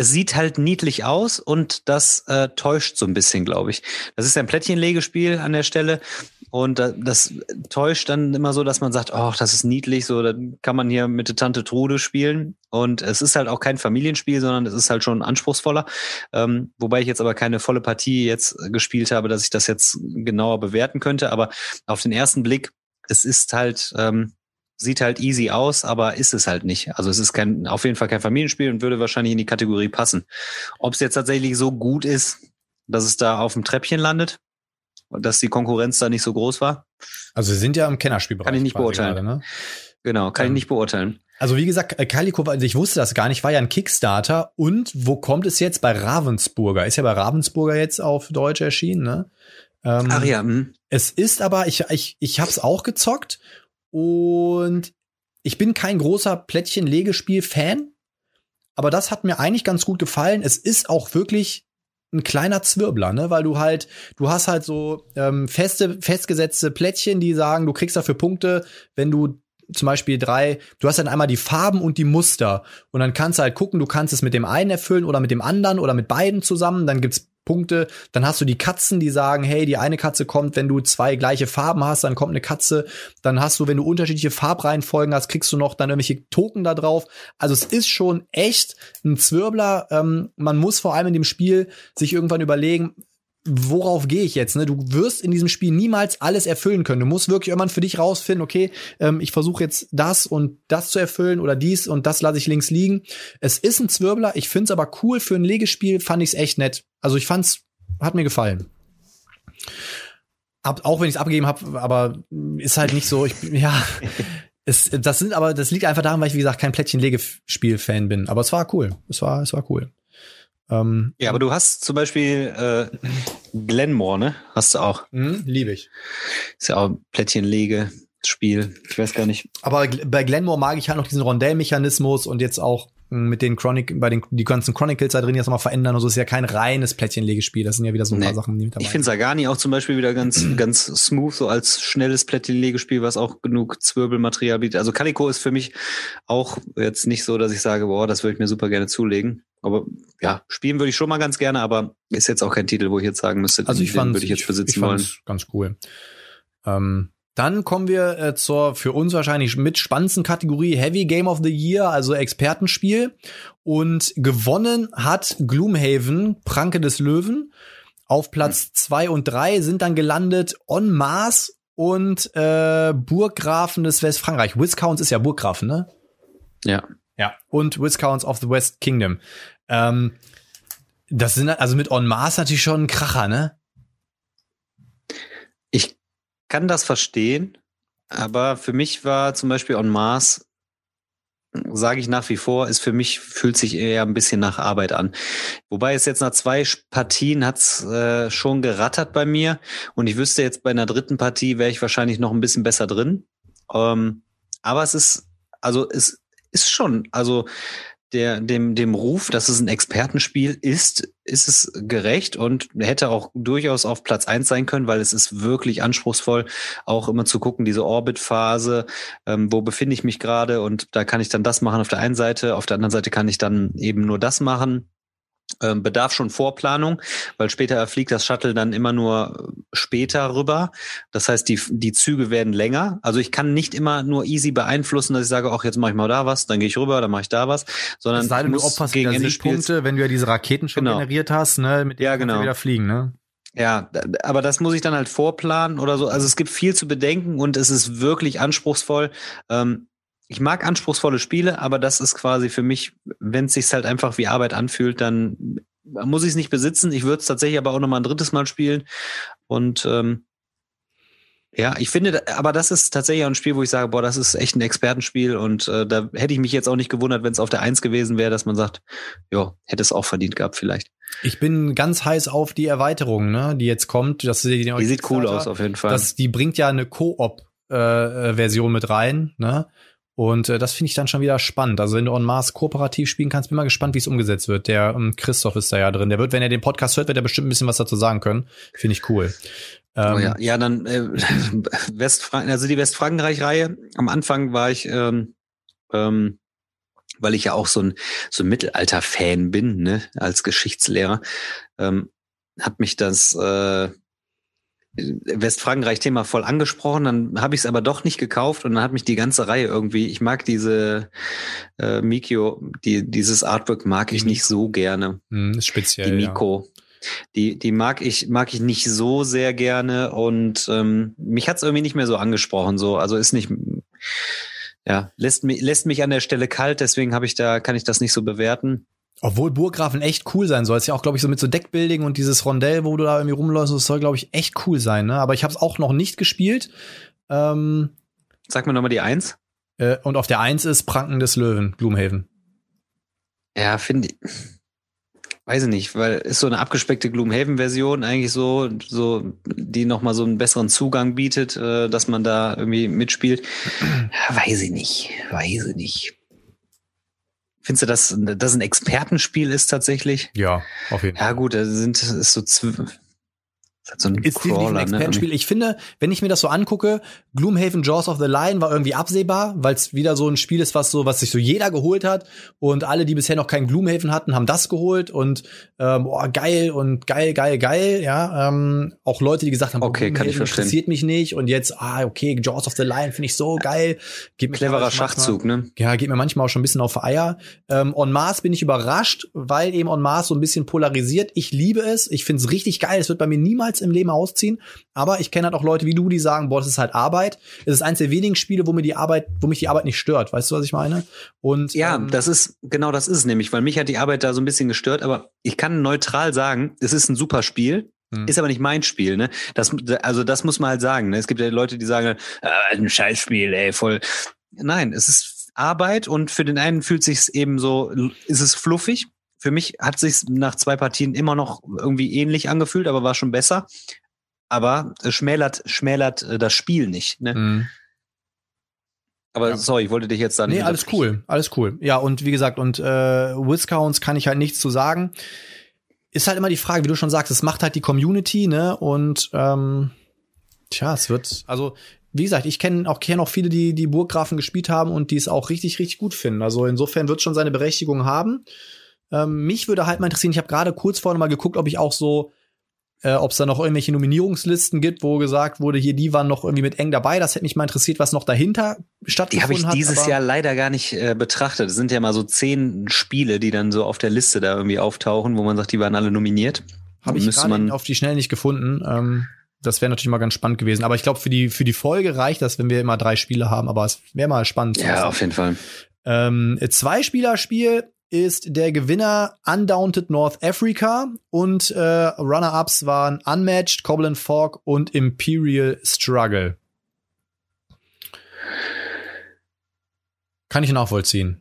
S2: Es sieht halt niedlich aus und das äh, täuscht so ein bisschen, glaube ich. Das ist ein Plättchenlegespiel an der Stelle und da, das täuscht dann immer so, dass man sagt, oh, das ist niedlich, so dann kann man hier mit der Tante Trude spielen und es ist halt auch kein Familienspiel, sondern es ist halt schon anspruchsvoller. Ähm, wobei ich jetzt aber keine volle Partie jetzt äh, gespielt habe, dass ich das jetzt genauer bewerten könnte, aber auf den ersten Blick, es ist halt ähm, sieht halt easy aus, aber ist es halt nicht. Also es ist kein, auf jeden Fall kein Familienspiel und würde wahrscheinlich in die Kategorie passen. Ob es jetzt tatsächlich so gut ist, dass es da auf dem Treppchen landet, und dass die Konkurrenz da nicht so groß war,
S1: Also sie sind ja im Kennerspielbereich.
S2: Kann ich nicht beurteilen.
S1: Gerade, ne?
S2: genau, kann
S1: Ähm,
S2: ich nicht beurteilen.
S1: Also wie gesagt, äh, Calico, also ich wusste das gar nicht, war ja ein Kickstarter. Und wo kommt es jetzt? Bei Ravensburger. Ist ja bei Ravensburger jetzt auf Deutsch erschienen, ne? Ähm,
S2: Ach ja, hm.
S1: Es ist aber, ich, ich, ich hab's auch gezockt und ich bin kein großer Plättchen-Legespiel-Fan, aber das hat mir eigentlich ganz gut gefallen. Es ist auch wirklich ein kleiner Zwirbler, ne, weil du halt, du hast halt so ähm, feste, festgesetzte Plättchen, die sagen, du kriegst dafür Punkte, wenn du zum Beispiel drei, du hast dann einmal die Farben und die Muster. Und dann kannst du halt gucken, du kannst es mit dem einen erfüllen oder mit dem anderen oder mit beiden zusammen, dann gibt's Punkte, dann hast du die Katzen, die sagen, hey, die eine Katze kommt, wenn du zwei gleiche Farben hast, dann kommt eine Katze, dann hast du, wenn du unterschiedliche Farbreihenfolgen hast, kriegst du noch dann irgendwelche Token da drauf. Also es ist schon echt ein Zwirbler. Ähm, man muss vor allem in dem Spiel sich irgendwann überlegen, worauf gehe ich jetzt? Ne? Du wirst in diesem Spiel niemals alles erfüllen können. Du musst wirklich irgendwann für dich rausfinden, okay, ähm, ich versuche jetzt das und das zu erfüllen oder dies und das lasse ich links liegen. Es ist ein Zwirbler, ich finde es aber cool für ein Legespiel, fand ich es echt nett. Also ich fand's, hat mir gefallen. Ab, auch wenn ich es abgegeben habe, aber ist halt nicht so, ich, ja. Es, das sind aber, das liegt einfach daran, weil ich, wie gesagt, kein Plättchen-Legespiel-Fan bin. Aber es war cool. Es war, es war cool. Ähm,
S2: Ja, aber du hast zum Beispiel äh, Glenmore, ne? Hast du auch.
S1: mh, liebe ich.
S2: Ist ja auch ein Plättchenlege-Spiel. Ich weiß gar nicht.
S1: Aber bei Glenmore mag ich halt noch diesen Rondellmechanismus und jetzt auch mh, mit den Chronic, bei den die ganzen Chronicles da drin jetzt mal verändern und so ist ja kein reines Plättchenlegespiel. Das sind ja wieder so ein
S2: Nee.
S1: paar Sachen, die mit dabei
S2: Ich finde Sagani auch zum Beispiel wieder ganz, ganz smooth, so als schnelles Plättchenlegespiel, was auch genug Zwirbelmaterial bietet. Also Calico ist für mich auch jetzt nicht so, dass ich sage, boah, das würde ich mir super gerne zulegen. Aber ja, spielen würde ich schon mal ganz gerne, aber ist jetzt auch kein Titel, wo ich jetzt sagen müsste,
S1: Also ich
S2: den
S1: fand
S2: würde ich jetzt besitzen
S1: ich
S2: wollen.
S1: fand's ganz cool. Ähm, dann kommen wir äh, zur für uns wahrscheinlich mit spannendsten Kategorie Heavy Game of the Year, also Expertenspiel. Und gewonnen hat Gloomhaven, Pranke des Löwen. Auf Platz zwei und drei sind dann gelandet On Mars und äh, Burggrafen des Westfrankreich. Viscounts ist ja Burggrafen, ne?
S2: Ja.
S1: Ja. Und Viscounts of the West Kingdom. Ähm, das sind also mit On Mars natürlich schon ein Kracher, ne?
S2: Kann das verstehen, aber für mich war zum Beispiel On Mars, sage ich nach wie vor, ist für mich, fühlt sich eher ein bisschen nach Arbeit an. Wobei es jetzt nach zwei Partien hat's äh, schon gerattert bei mir und ich wüsste jetzt bei einer dritten Partie wäre ich wahrscheinlich noch ein bisschen besser drin. Ähm, aber es ist, also es ist schon, also der, dem, dem Ruf, dass es ein Expertenspiel ist, ist es gerecht und hätte auch durchaus auf Platz eins sein können, weil es ist wirklich anspruchsvoll, auch immer zu gucken, diese Orbit-Phase, ähm, wo befinde ich mich gerade und da kann ich dann das machen auf der einen Seite, auf der anderen Seite kann ich dann eben nur das machen. Ähm, bedarf schon Vorplanung, weil später fliegt das Shuttle dann immer nur später rüber. Das heißt, die, die Züge werden länger. Also ich kann nicht immer nur easy beeinflussen, dass ich sage, ach, jetzt mache ich mal da was, dann gehe ich rüber, dann mache ich da was, sondern
S1: Es sei denn, du opferst
S2: gegen Ende
S1: Siegpunkte, wenn du ja diese Raketen schon
S2: Genau.
S1: generiert hast, ne, mit denen
S2: Ja,
S1: kannst du
S2: genau.
S1: wieder fliegen, ne?
S2: Ja, aber das muss ich dann halt vorplanen oder so. Also es gibt viel zu bedenken und es ist wirklich anspruchsvoll. Ähm, ich mag anspruchsvolle Spiele, aber das ist quasi für mich, wenn es sich halt einfach wie Arbeit anfühlt, dann muss ich es nicht besitzen. Ich würde es tatsächlich aber auch noch mal ein drittes Mal spielen. Und ähm, ja, ich finde, aber das ist tatsächlich auch ein Spiel, wo ich sage, boah, das ist echt ein Expertenspiel und äh, da hätte ich mich jetzt auch nicht gewundert, wenn es auf der Eins gewesen wäre, dass man sagt, ja, hätte es auch verdient gehabt vielleicht.
S1: Ich bin ganz heiß auf die Erweiterung, ne, die jetzt kommt. Das die,
S2: Die sieht cool aus auf jeden Fall.
S1: Das, die bringt ja eine Koop äh, äh, mit rein, ne? Und äh, das finde ich dann schon wieder spannend. Also wenn du on Mars kooperativ spielen kannst, bin mal gespannt, wie es umgesetzt wird. Der ähm, Christoph ist da ja drin. Der wird, wenn er den Podcast hört, wird er bestimmt ein bisschen was dazu sagen können. Finde ich cool.
S2: Ähm, oh ja. ja, dann äh, Westfranken, also die Westfrankreich-Reihe. Am Anfang war ich ähm, ähm, weil ich ja auch so ein, so ein Mittelalter-Fan bin, ne, als Geschichtslehrer, ähm, hat mich das äh, Westfrankreich-Thema voll angesprochen, dann habe ich es aber doch nicht gekauft und dann hat mich die ganze Reihe irgendwie, ich mag diese äh, Mikio, die, dieses Artwork mag ich nicht so gerne.
S1: Ist speziell.
S2: Die Miko. Ja. Die, die mag ich, mag ich nicht so sehr gerne und ähm, mich hat es irgendwie nicht mehr so angesprochen. So, also ist nicht, ja, lässt mich, lässt mich an der Stelle kalt, deswegen habe ich da, kann ich das nicht so bewerten.
S1: Obwohl Burggrafen echt cool sein soll. Ist ja auch, glaube ich, so mit so Deckbuilding und dieses Rondell, wo du da irgendwie rumläufst, das soll, glaube ich, echt cool sein. Ne? Aber ich habe es auch noch nicht gespielt. Ähm,
S2: Sag mir nochmal die Eins.
S1: Äh, und auf der Eins ist Pranken des Löwen, Gloomhaven.
S2: Ja, finde ich weiß ich nicht, weil ist so eine abgespeckte Gloomhaven-Version eigentlich so, so, die nochmal so einen besseren Zugang bietet, äh, dass man da irgendwie mitspielt. weiß ich nicht, weiß ich nicht. Findest du, dass das ein Expertenspiel ist tatsächlich?
S1: Ja, auf jeden
S2: Fall. Ja, gut, da sind ist so
S1: so ein ist Crawler, ein Expertenspiel. Ne? Ich finde, wenn ich mir das so angucke, Gloomhaven Jaws of the Lion war irgendwie absehbar, weil es wieder so ein Spiel ist, was so, was sich so jeder geholt hat und alle, die bisher noch keinen Gloomhaven hatten, haben das geholt und ähm, oh, geil und geil, geil, geil, ja. Ähm, auch Leute, die gesagt haben,
S2: okay, kann ich
S1: verstehen. interessiert mich nicht und jetzt, ah, okay, Jaws of the Lion finde ich so geil.
S2: Geht Cleverer Schachzug,
S1: manchmal,
S2: ne?
S1: Ja, geht mir manchmal auch schon ein bisschen auf Eier. Ähm, on Mars bin ich überrascht, weil eben On Mars so ein bisschen polarisiert. Ich liebe es, ich finde es richtig geil. Es wird bei mir niemals im Leben ausziehen. Aber ich kenne halt auch Leute wie du, die sagen, boah, das ist halt Arbeit. Es ist eins der wenigen Spiele, wo mir die Arbeit, wo mich die Arbeit nicht stört. Weißt du, was ich meine? Und
S2: ja, ähm, das ist genau das ist es nämlich, weil mich hat die Arbeit da so ein bisschen gestört. Aber ich kann neutral sagen, es ist ein super Spiel. Hm. Ist aber nicht mein Spiel, ne? Das, also das muss man halt sagen. Ne? Es gibt ja Leute, die sagen, äh, ein Scheißspiel, ey, voll. Nein, es ist Arbeit und für den einen fühlt sich's eben so, ist es fluffig. Für mich hat sich's nach zwei Partien immer noch irgendwie ähnlich angefühlt, aber war schon besser aber es schmälert, schmälert äh, das Spiel nicht. Ne? Mhm. Aber ja. sorry, ich wollte dich jetzt da
S1: nicht. Nee, alles cool, alles cool. Ja, und wie gesagt, und äh, Viscounts kann ich halt nichts zu sagen. Ist halt immer die Frage, wie du schon sagst, es macht halt die Community, ne? Und ähm, tja, es wird, also wie gesagt, ich kenne auch kenne auch viele, die die Burggrafen gespielt haben und die es auch richtig, richtig gut finden. Also insofern wird schon seine Berechtigung haben. Ähm, mich würde halt mal interessieren, ich habe gerade kurz vorne mal geguckt, ob ich auch so äh, ob es da noch irgendwelche Nominierungslisten gibt, wo gesagt wurde, hier, die waren noch irgendwie mit eng dabei. Das hätte mich mal interessiert, was noch dahinter stattgefunden hat.
S2: Die habe ich dieses Jahr leider gar nicht äh, betrachtet. Es sind ja mal so zehn Spiele, die dann so auf der Liste da irgendwie auftauchen, wo man sagt, die waren alle nominiert.
S1: Habe ich gerade auf die schnell nicht gefunden. Ähm, das wäre natürlich mal ganz spannend gewesen. Aber ich glaube, für die, für die Folge reicht das, wenn wir immer drei Spiele haben. Aber es wäre mal spannend.
S2: Ja, auf jeden Fall.
S1: Ähm, zwei Spielerspiel ist der Gewinner Undaunted North Africa und äh, Runner-ups waren Unmatched, Goblin Fork und Imperial Struggle. Kann ich nachvollziehen.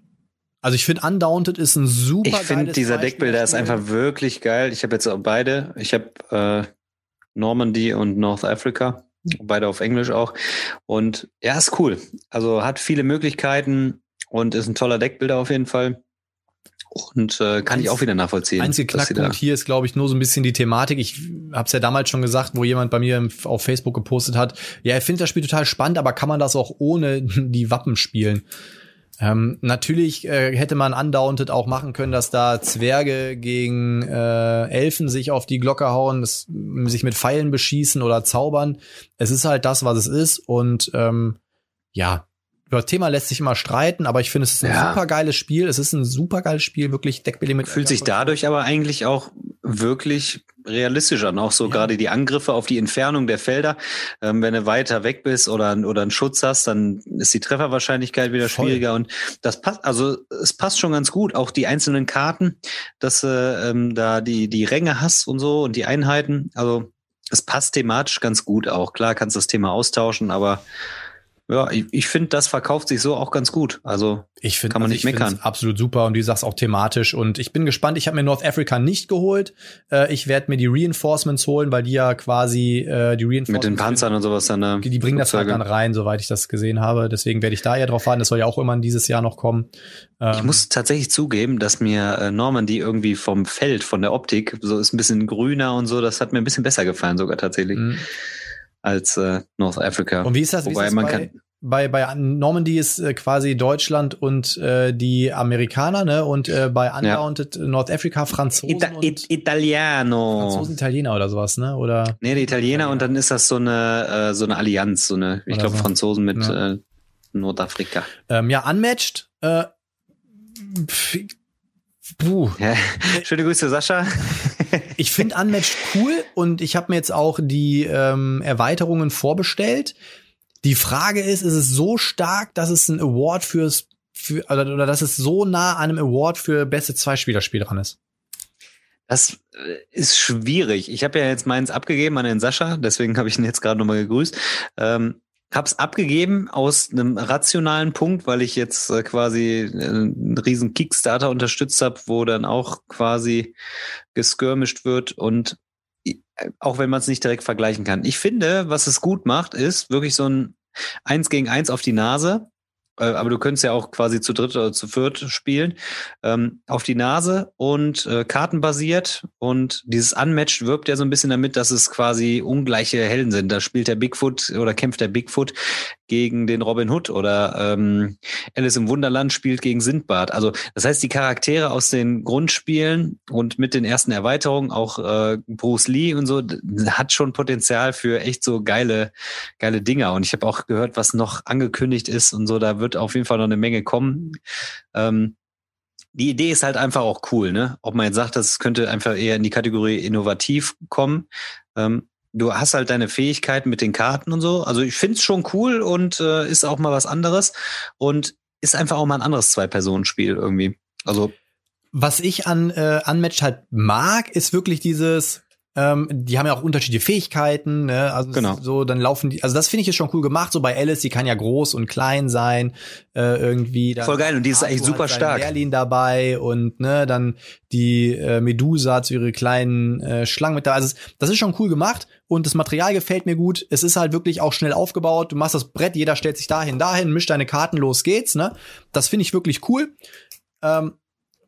S1: Also ich finde Undaunted ist ein super
S2: Ich finde dieser Deckbilder ist einfach wirklich geil. Ich habe jetzt auch beide. Ich habe äh, Normandy und North Africa. Beide auf Englisch auch. Und ja, ist cool. Also hat viele Möglichkeiten und ist ein toller Deckbilder auf jeden Fall. Und äh, kann Eins, ich auch wieder nachvollziehen.
S1: Einzige Knackpunkt hier ist, glaube ich, nur so ein bisschen die Thematik. Ich habe es ja damals schon gesagt, wo jemand bei mir auf Facebook gepostet hat, ja, er findet das Spiel total spannend, aber kann man das auch ohne die Wappen spielen? Ähm, natürlich äh, hätte man undaunted auch machen können, dass da Zwerge gegen äh, Elfen sich auf die Glocke hauen, das, sich mit Pfeilen beschießen oder zaubern. Es ist halt das, was es ist. Und ähm, ja, über das Thema lässt sich immer streiten, aber ich finde, es ist ein ja. super geiles Spiel. Es ist ein super geiles Spiel, wirklich Deckbilly mit.
S2: Fühlt sich dadurch aber eigentlich auch wirklich realistisch an. Auch so ja. gerade die Angriffe auf die Entfernung der Felder. Ähm, wenn du weiter weg bist oder, oder einen Schutz hast, dann ist die Trefferwahrscheinlichkeit wieder Voll. schwieriger. Und das passt, also es passt schon ganz gut. Auch die einzelnen Karten, dass du ähm, da die, die Ränge hast und so und die Einheiten. Also es passt thematisch ganz gut auch. Klar kannst du das Thema austauschen, aber ja, ich, ich finde, das verkauft sich so auch ganz gut. Also
S1: Ich finde
S2: Kann man
S1: also
S2: nicht meckern.
S1: absolut super und wie du sagst auch thematisch und ich bin gespannt. Ich habe mir North Africa nicht geholt. Äh, ich werde mir die Reinforcements holen, weil die ja quasi äh, die Reinforcements
S2: mit den Panzern und sowas dann. äh,
S1: die bringen das halt dann rein, soweit ich das gesehen habe. Deswegen werde ich da ja drauf warten. Das soll ja auch immer dieses Jahr noch kommen. Ähm,
S2: Ich muss tatsächlich zugeben, dass mir äh, Normandy irgendwie vom Feld, von der Optik, so ist ein bisschen grüner und so, das hat mir ein bisschen besser gefallen sogar tatsächlich
S1: mh.
S2: Als äh, North Africa.
S1: Und wie ist das?
S2: Wobei
S1: ist das
S2: man
S1: bei,
S2: kann-
S1: bei bei Normandy ist äh, quasi Deutschland und äh, die Amerikaner, ne? Und äh, bei Undaunted North Africa Franzosen
S2: Ita
S1: und
S2: It Italiano.
S1: Franzosen, Italiener oder sowas, ne? Oder
S2: Nee, die Italiener und dann ist das so eine äh, so eine Allianz, so eine, ich glaube
S1: so.
S2: Franzosen mit
S1: Ja.
S2: äh, Nordafrika.
S1: ähm, ja, unmatched. Äh, puh.
S2: Ja. Schöne Grüße, Sascha.
S1: Ich finde Unmatched cool und ich habe mir jetzt auch die ähm, Erweiterungen vorbestellt. Die Frage ist, ist es so stark, dass es ein Award fürs für, oder, oder dass es so nah an einem Award für beste Zwei-Spieler-Spiel dran ist?
S2: Das äh, ist schwierig. Ich habe ja jetzt meins abgegeben an den Sascha, deswegen habe ich ihn jetzt gerade nochmal gegrüßt. Ähm, hab's abgegeben aus einem rationalen Punkt, weil ich jetzt äh, quasi äh, einen riesen Kickstarter unterstützt habe, wo dann auch quasi geskirmischt wird und äh, auch wenn man es nicht direkt vergleichen kann. Ich finde, was es gut macht, ist wirklich so ein Eins gegen Eins auf die Nase. Äh, Aber du könntest ja auch quasi zu dritt oder zu viert spielen. Ähm, auf die Nase und äh, kartenbasiert. Und dieses Unmatched wirbt ja so ein bisschen damit, dass es quasi ungleiche Helden sind. Da spielt der Bigfoot oder kämpft der Bigfoot gegen den Robin Hood oder ähm, Alice im Wunderland spielt gegen Sindbad. Also das heißt, die Charaktere aus den Grundspielen und mit den ersten Erweiterungen, auch äh, Bruce Lee und so, hat schon Potenzial für echt so geile, geile Dinger. Und ich habe auch gehört, was noch angekündigt ist und so, da wird auf jeden Fall noch eine Menge kommen. Ähm, die Idee ist halt einfach auch cool, ne? Ob man jetzt sagt, das könnte einfach eher in die Kategorie innovativ kommen. Ähm, du hast halt deine Fähigkeiten mit den Karten und so. Also ich find's schon cool und äh, ist auch mal was anderes und ist einfach auch mal ein anderes Zwei-Personen-Spiel irgendwie. Also
S1: Was ich an äh, Unmatched halt mag, ist wirklich dieses ähm, die haben ja auch unterschiedliche Fähigkeiten, ne? Also
S2: Genau.
S1: so dann laufen die, also das finde ich ist schon cool gemacht. So bei Alice, die kann ja groß und klein sein, äh, irgendwie.
S2: Voll geil, und die ist
S1: Arthur
S2: echt super stark.
S1: Merlin dabei und ne dann die äh, Medusa hat so ihre kleinen äh, Schlangen mit dabei. Also das ist schon cool gemacht und das Material gefällt mir gut. Es ist halt wirklich auch schnell aufgebaut. Du machst das Brett, jeder stellt sich dahin, dahin, mischt deine Karten, los geht's. Ne, das finde ich wirklich cool. Ähm,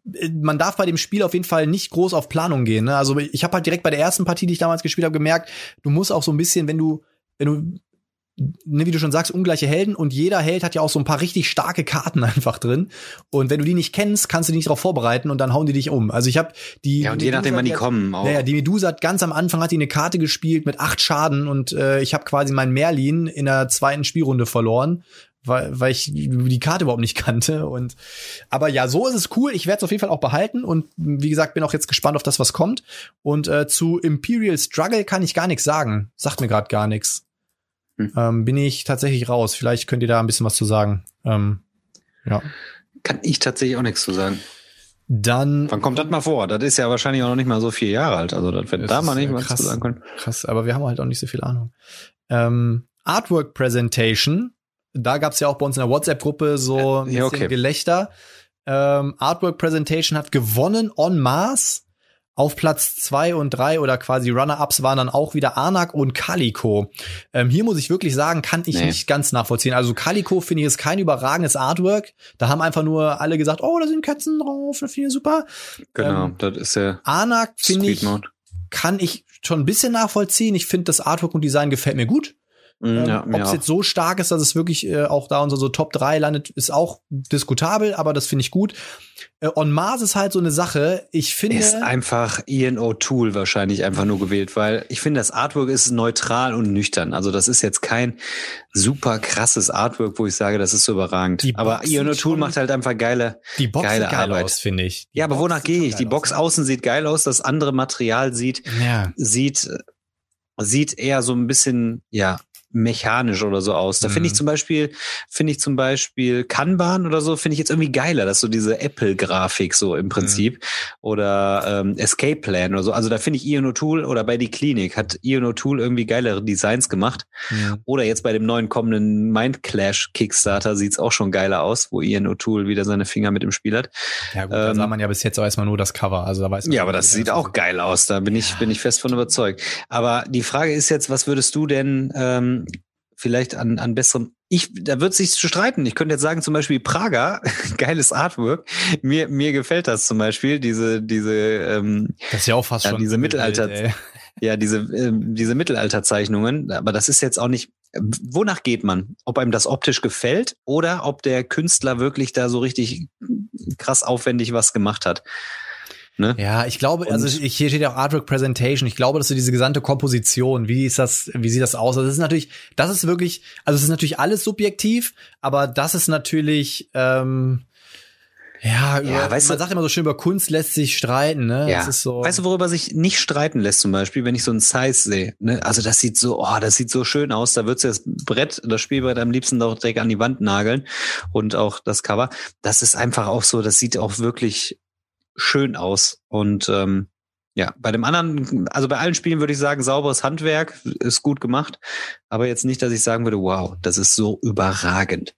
S1: man darf bei dem Spiel auf jeden Fall nicht groß auf Planung gehen. Ne? Also ich habe halt direkt bei der ersten Partie, die ich damals gespielt habe, gemerkt, du musst auch so ein bisschen, wenn du, wenn du, ne, wie du schon sagst, ungleiche Helden und jeder Held hat ja auch so ein paar richtig starke Karten einfach drin. Und wenn du die nicht kennst, kannst du dich nicht darauf vorbereiten und dann hauen die dich um. Also ich habe die
S2: ja, und je nachdem, wann die kommen. Auch.
S1: naja, die Medusa hat ganz am Anfang hat die eine Karte gespielt mit acht Schaden und äh, ich habe quasi meinen Merlin in der zweiten Spielrunde verloren, weil, weil ich die Karte überhaupt nicht kannte. Und aber ja, so ist es cool. Ich werde es auf jeden Fall auch behalten und wie gesagt, bin auch jetzt gespannt auf das, was kommt. Und äh, zu Imperial Struggle kann ich gar nichts sagen. Sagt mir gerade gar nichts.
S2: Hm.
S1: Ähm, bin ich tatsächlich raus. Vielleicht könnt ihr da ein bisschen was zu sagen. Ähm, ja.
S2: Kann ich tatsächlich auch nichts zu sagen.
S1: Dann
S2: Wann kommt das mal vor? Das ist ja wahrscheinlich auch noch nicht mal so vier Jahre alt. Also das wird da mal nicht was
S1: krass.
S2: zu sagen können.
S1: Krass, aber wir haben halt auch nicht so viel Ahnung. Ähm, Artwork Presentation, da gab's ja auch bei uns in der WhatsApp-Gruppe so ein bisschen
S2: okay.
S1: Gelächter. Ähm, Artwork Presentation hat gewonnen en masse. Auf Platz zwei und drei oder quasi Runner-Ups waren dann auch wieder Arnak und Calico. Ähm, hier muss ich wirklich sagen, kann ich
S2: Nee.
S1: nicht ganz nachvollziehen. Also Calico finde ich ist kein überragendes Artwork. Da haben einfach nur alle gesagt, oh, da sind Katzen drauf, das finde ich super.
S2: Genau,
S1: Ähm,
S2: das ist ja
S1: Arnak finde ich kann ich schon ein bisschen nachvollziehen. Ich finde, das Artwork und Design gefällt mir gut. Ähm,
S2: ja,
S1: Ob es
S2: auch.
S1: jetzt so stark ist, dass es wirklich äh, auch da unter so Top 3 landet, ist auch diskutabel, aber das finde ich gut. Äh, On Mars ist halt so eine Sache. Ich finde,
S2: ist einfach Ian O'Toole wahrscheinlich einfach nur gewählt, weil ich finde, das Artwork ist neutral und nüchtern. Also das ist jetzt kein super krasses Artwork, wo ich sage, das ist so überragend.
S1: Die
S2: aber Ian
S1: sieht
S2: O'Toole macht halt einfach geile.
S1: die Box
S2: geile
S1: sieht geil
S2: Arbeit.
S1: aus, finde ich. Die
S2: ja, aber wonach gehe ich? Die Box
S1: aus,
S2: außen sieht geil aus, das andere Material sieht?
S1: Ja.
S2: sieht sieht eher so ein bisschen ja mechanisch oder so aus. Da finde ich
S1: Mhm.
S2: zum Beispiel, finde ich zum Beispiel Kanban oder so, finde ich jetzt irgendwie geiler, dass so diese Apple-Grafik so im Prinzip oder ähm, Escape Plan oder so. Also da finde ich Ian O'Toole oder bei die Klinik hat Ian O'Toole irgendwie geilere Designs gemacht.
S1: Mhm.
S2: Oder jetzt bei dem neuen kommenden Mind Clash Kickstarter sieht's auch schon geiler aus, wo Ian O'Toole wieder seine Finger mit im Spiel hat.
S1: Ja gut, da
S2: Ähm,
S1: sah man ja bis jetzt auch erstmal nur das Cover. Also da weiß man
S2: Ja, aber das sieht auch geil aus. Da bin ich, bin ich fest von überzeugt. Aber die Frage ist jetzt, was würdest du denn ähm, vielleicht an, an besseren. Ich, da wird sich zu streiten. Ich könnte jetzt sagen, zum Beispiel Praga, geiles Artwork. Mir, mir gefällt das zum Beispiel, diese, diese, ähm,
S1: Das ist ja auch fast
S2: Ja,
S1: schon
S2: diese Mittelalter-
S1: Bild,
S2: ja, diese, ähm, diese Mittelalterzeichnungen. Aber das ist jetzt auch nicht. Wonach geht man? Ob einem das optisch gefällt oder ob der Künstler wirklich da so richtig krass aufwendig was gemacht hat. Ne?
S1: Ja, ich glaube, also
S2: Und-
S1: ich, hier steht ja auch Artwork Presentation. Ich glaube, dass so diese gesamte Komposition, wie ist das, wie sieht das aus? Also das ist natürlich, das ist wirklich, also es ist natürlich alles subjektiv, aber das ist natürlich, ähm, ja, über,
S2: weißt
S1: man
S2: du-
S1: sagt immer so schön, über Kunst lässt sich streiten, ne?
S2: Ja.
S1: Das ist so.
S2: Weißt du, worüber sich nicht streiten lässt, zum Beispiel, wenn ich so ein Size sehe? Ne? Also das sieht so, oh, das sieht so schön aus. Da würdest du das Brett, das Spielbrett am liebsten doch direkt an die Wand nageln und auch das Cover. Das ist einfach auch so, das sieht auch wirklich schön aus. Und ähm, ja, bei dem anderen, also bei allen Spielen würde ich sagen, sauberes Handwerk ist gut gemacht, aber jetzt nicht, dass ich sagen würde, wow, das ist so überragend.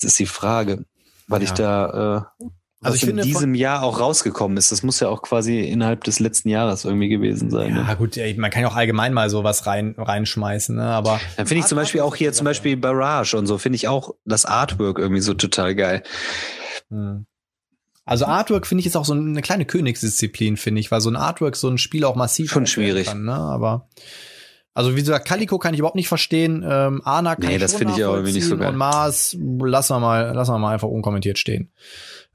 S2: Das ist die Frage, weil ich
S1: Ja.
S2: da äh, was
S1: Also ich
S2: in
S1: finde,
S2: diesem Jahr auch rausgekommen ist. Das muss ja auch quasi innerhalb des letzten Jahres irgendwie gewesen sein.
S1: ja,
S2: Ne?
S1: gut, ey, man kann ja auch allgemein mal sowas rein, reinschmeißen, ne? Aber
S2: Dann finde ich zum Beispiel auch hier zum Beispiel Barrage und so, finde ich auch das Artwork irgendwie so total geil.
S1: Hm. Also Artwork finde ich ist auch so eine kleine Königsdisziplin, finde ich, weil so ein Artwork so ein Spiel auch massiv
S2: Schon schwierig.
S1: Kann, ne? Aber also wie gesagt, Calico kann ich überhaupt nicht verstehen. Ähm, Ana kann
S2: Nee,
S1: ich
S2: das finde ich auch irgendwie nicht so geil.
S1: Und Mars lassen wir mal, lassen wir mal einfach unkommentiert stehen.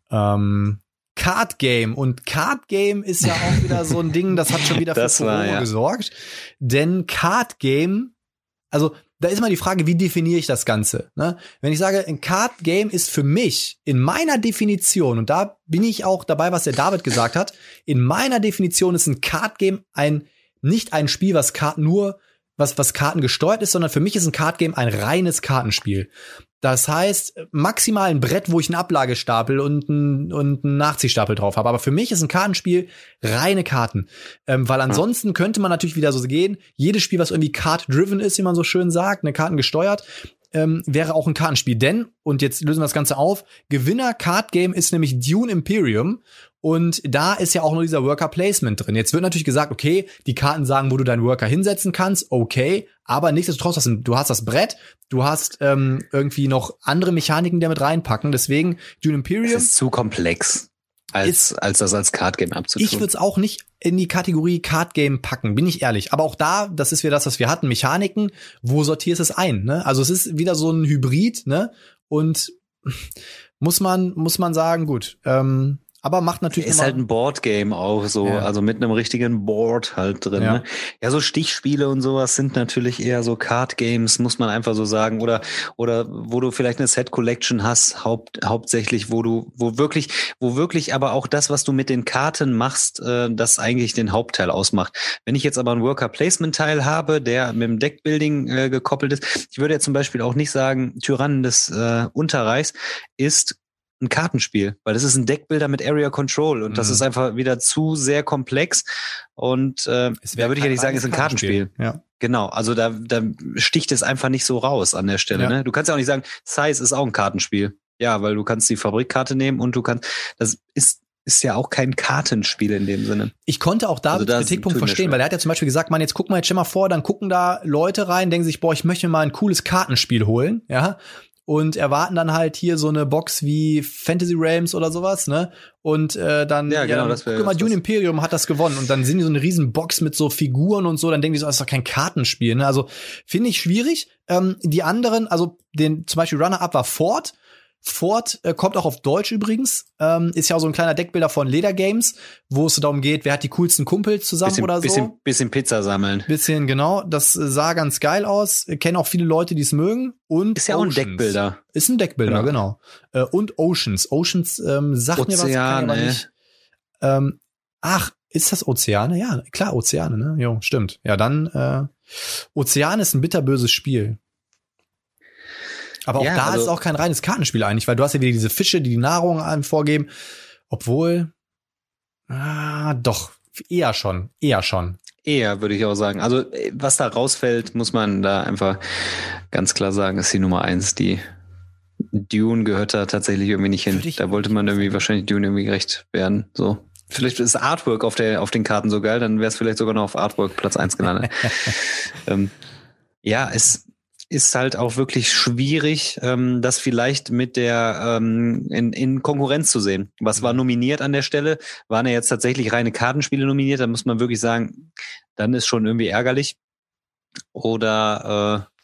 S1: Ähm, Card Game und Card Game ist ja auch wieder so ein Ding, das hat schon wieder für Furore
S2: ja.
S1: gesorgt, denn Card Game, also da ist mal die Frage, wie definiere ich das Ganze? Ne? Wenn ich sage, ein Card Game ist für mich in meiner Definition, und da bin ich auch dabei, was der David gesagt hat, in meiner Definition ist ein Card Game ein, nicht ein Spiel, was Karten nur, was, was Karten gesteuert ist, sondern für mich ist ein Card Game ein reines Kartenspiel. Das heißt, maximal ein Brett, wo ich einen Ablagestapel und einen, und einen Nachziehstapel drauf habe. Aber für mich ist ein Kartenspiel reine Karten. Ähm, weil ansonsten könnte man natürlich wieder so gehen, jedes Spiel, was irgendwie card-driven ist, wie man so schön sagt, eine Karten gesteuert, ähm, wäre auch ein Kartenspiel. Denn, und jetzt lösen wir das Ganze auf, Gewinner Card Game ist nämlich Dune Imperium. Und da ist ja auch nur dieser Worker Placement drin. Jetzt wird natürlich gesagt, okay, die Karten sagen, wo du deinen Worker hinsetzen kannst, okay, aber nichtsdestotrotz, hast du, du hast das Brett, du hast ähm, irgendwie noch andere Mechaniken, die da mit reinpacken. Deswegen Dune
S2: Das
S1: Imperium.
S2: ist zu komplex, als, als das als Cardgame abzutun.
S1: Ich würde es auch nicht in die Kategorie Card Game packen, bin ich ehrlich. Aber auch da, das ist wieder das, was wir hatten, Mechaniken. Wo sortierst du es ein? Ne? Also es ist wieder so ein Hybrid, ne? Und muss man muss man sagen, gut. Ähm, aber macht natürlich
S2: ist halt ein Boardgame auch so,
S1: Ja.
S2: also mit einem richtigen Board halt drin.
S1: Ja.
S2: Ja. Ne? ja, so Stichspiele und sowas sind natürlich eher so Card Games, muss man einfach so sagen. Oder oder wo du vielleicht eine Set Collection hast, haupt, hauptsächlich, wo du, wo wirklich, wo wirklich aber auch das, was du mit den Karten machst, äh, das eigentlich den Hauptteil ausmacht. Wenn ich jetzt aber einen Worker Placement Teil habe, der mit dem Deckbuilding äh, gekoppelt ist, ich würde ja zum Beispiel auch nicht sagen, Tyrannen des äh, Unterreichs ist ein Kartenspiel, weil das ist ein Deckbilder mit Area Control und das
S1: Mhm.
S2: ist einfach wieder zu sehr komplex und äh, da würde ich ja nicht sagen, es ist ein
S1: reines
S2: Kartenspiel.
S1: Ja.
S2: Genau, also da, da sticht es einfach nicht so raus an der Stelle.
S1: Ja.
S2: Ne? Du kannst ja auch nicht sagen, Size ist auch ein Kartenspiel. Ja, weil du kannst die Fabrikkarte nehmen und du kannst, das ist ist ja auch kein Kartenspiel in dem Sinne.
S1: Ich konnte auch Davids
S2: Also da
S1: Kritikpunkt verstehen, weil er hat ja zum Beispiel gesagt, man, jetzt guck mal, jetzt stell mal vor, dann gucken da Leute rein, denken sich, boah, ich möchte mal ein cooles Kartenspiel holen, ja. Und erwarten dann halt hier so eine Box wie Fantasy Realms oder sowas, ne? Und äh, dann,
S2: Ja, genau, das wär-
S1: guck mal, Dune Imperium hat das gewonnen. Und dann sind die so eine riesen Box mit so Figuren und so, dann denken die so, das ist doch kein Kartenspiel, ne? Also finde ich schwierig. Ähm, die anderen, also den zum Beispiel Runner-Up war Ford. Ford äh, kommt auch auf Deutsch übrigens. Ähm, ist ja auch so ein kleiner Deckbilder von Leder Games, wo es darum geht, wer hat die coolsten Kumpels zusammen
S2: Bisschen,
S1: oder so.
S2: bisschen, bisschen Pizza sammeln.
S1: Bisschen, genau. Das äh, sah ganz geil aus. Äh, Kennen auch viele Leute, die es mögen. Und
S2: Ist ja auch ein
S1: Oceans.
S2: Deckbilder.
S1: Ist ein Deckbilder,
S2: Genau.
S1: genau. Äh, und Oceans. Oceans ähm, sagt mir was, kann aber
S2: Ozeane.
S1: nicht. Ähm, ach, ist das Ozeane? Ja, klar, Ozeane, ne? Jo, stimmt. Ja, dann, äh, Ozean ist ein bitterböses Spiel. Aber auch
S2: Ja,
S1: da
S2: also-
S1: ist es auch kein reines Kartenspiel eigentlich, weil du hast ja wieder diese Fische, die die Nahrung einem vorgeben. Obwohl, ah, doch, eher schon, eher schon.
S2: Eher, würde ich auch sagen. Also, was da rausfällt, muss man da einfach ganz klar sagen, ist die Nummer eins. Die Dune gehört da tatsächlich irgendwie nicht hin. Da wollte man irgendwie wahrscheinlich Dune irgendwie gerecht werden. So. Vielleicht ist Artwork auf, der, auf den Karten so geil, dann wäre es vielleicht sogar noch auf Artwork Platz eins gelandet. ähm, ja, es ist halt auch wirklich schwierig, ähm, das vielleicht mit der ähm, in, in Konkurrenz zu sehen. Was war nominiert an der Stelle? Waren ja jetzt tatsächlich reine Kartenspiele nominiert? Da muss man wirklich sagen, dann ist schon irgendwie ärgerlich. Oder äh,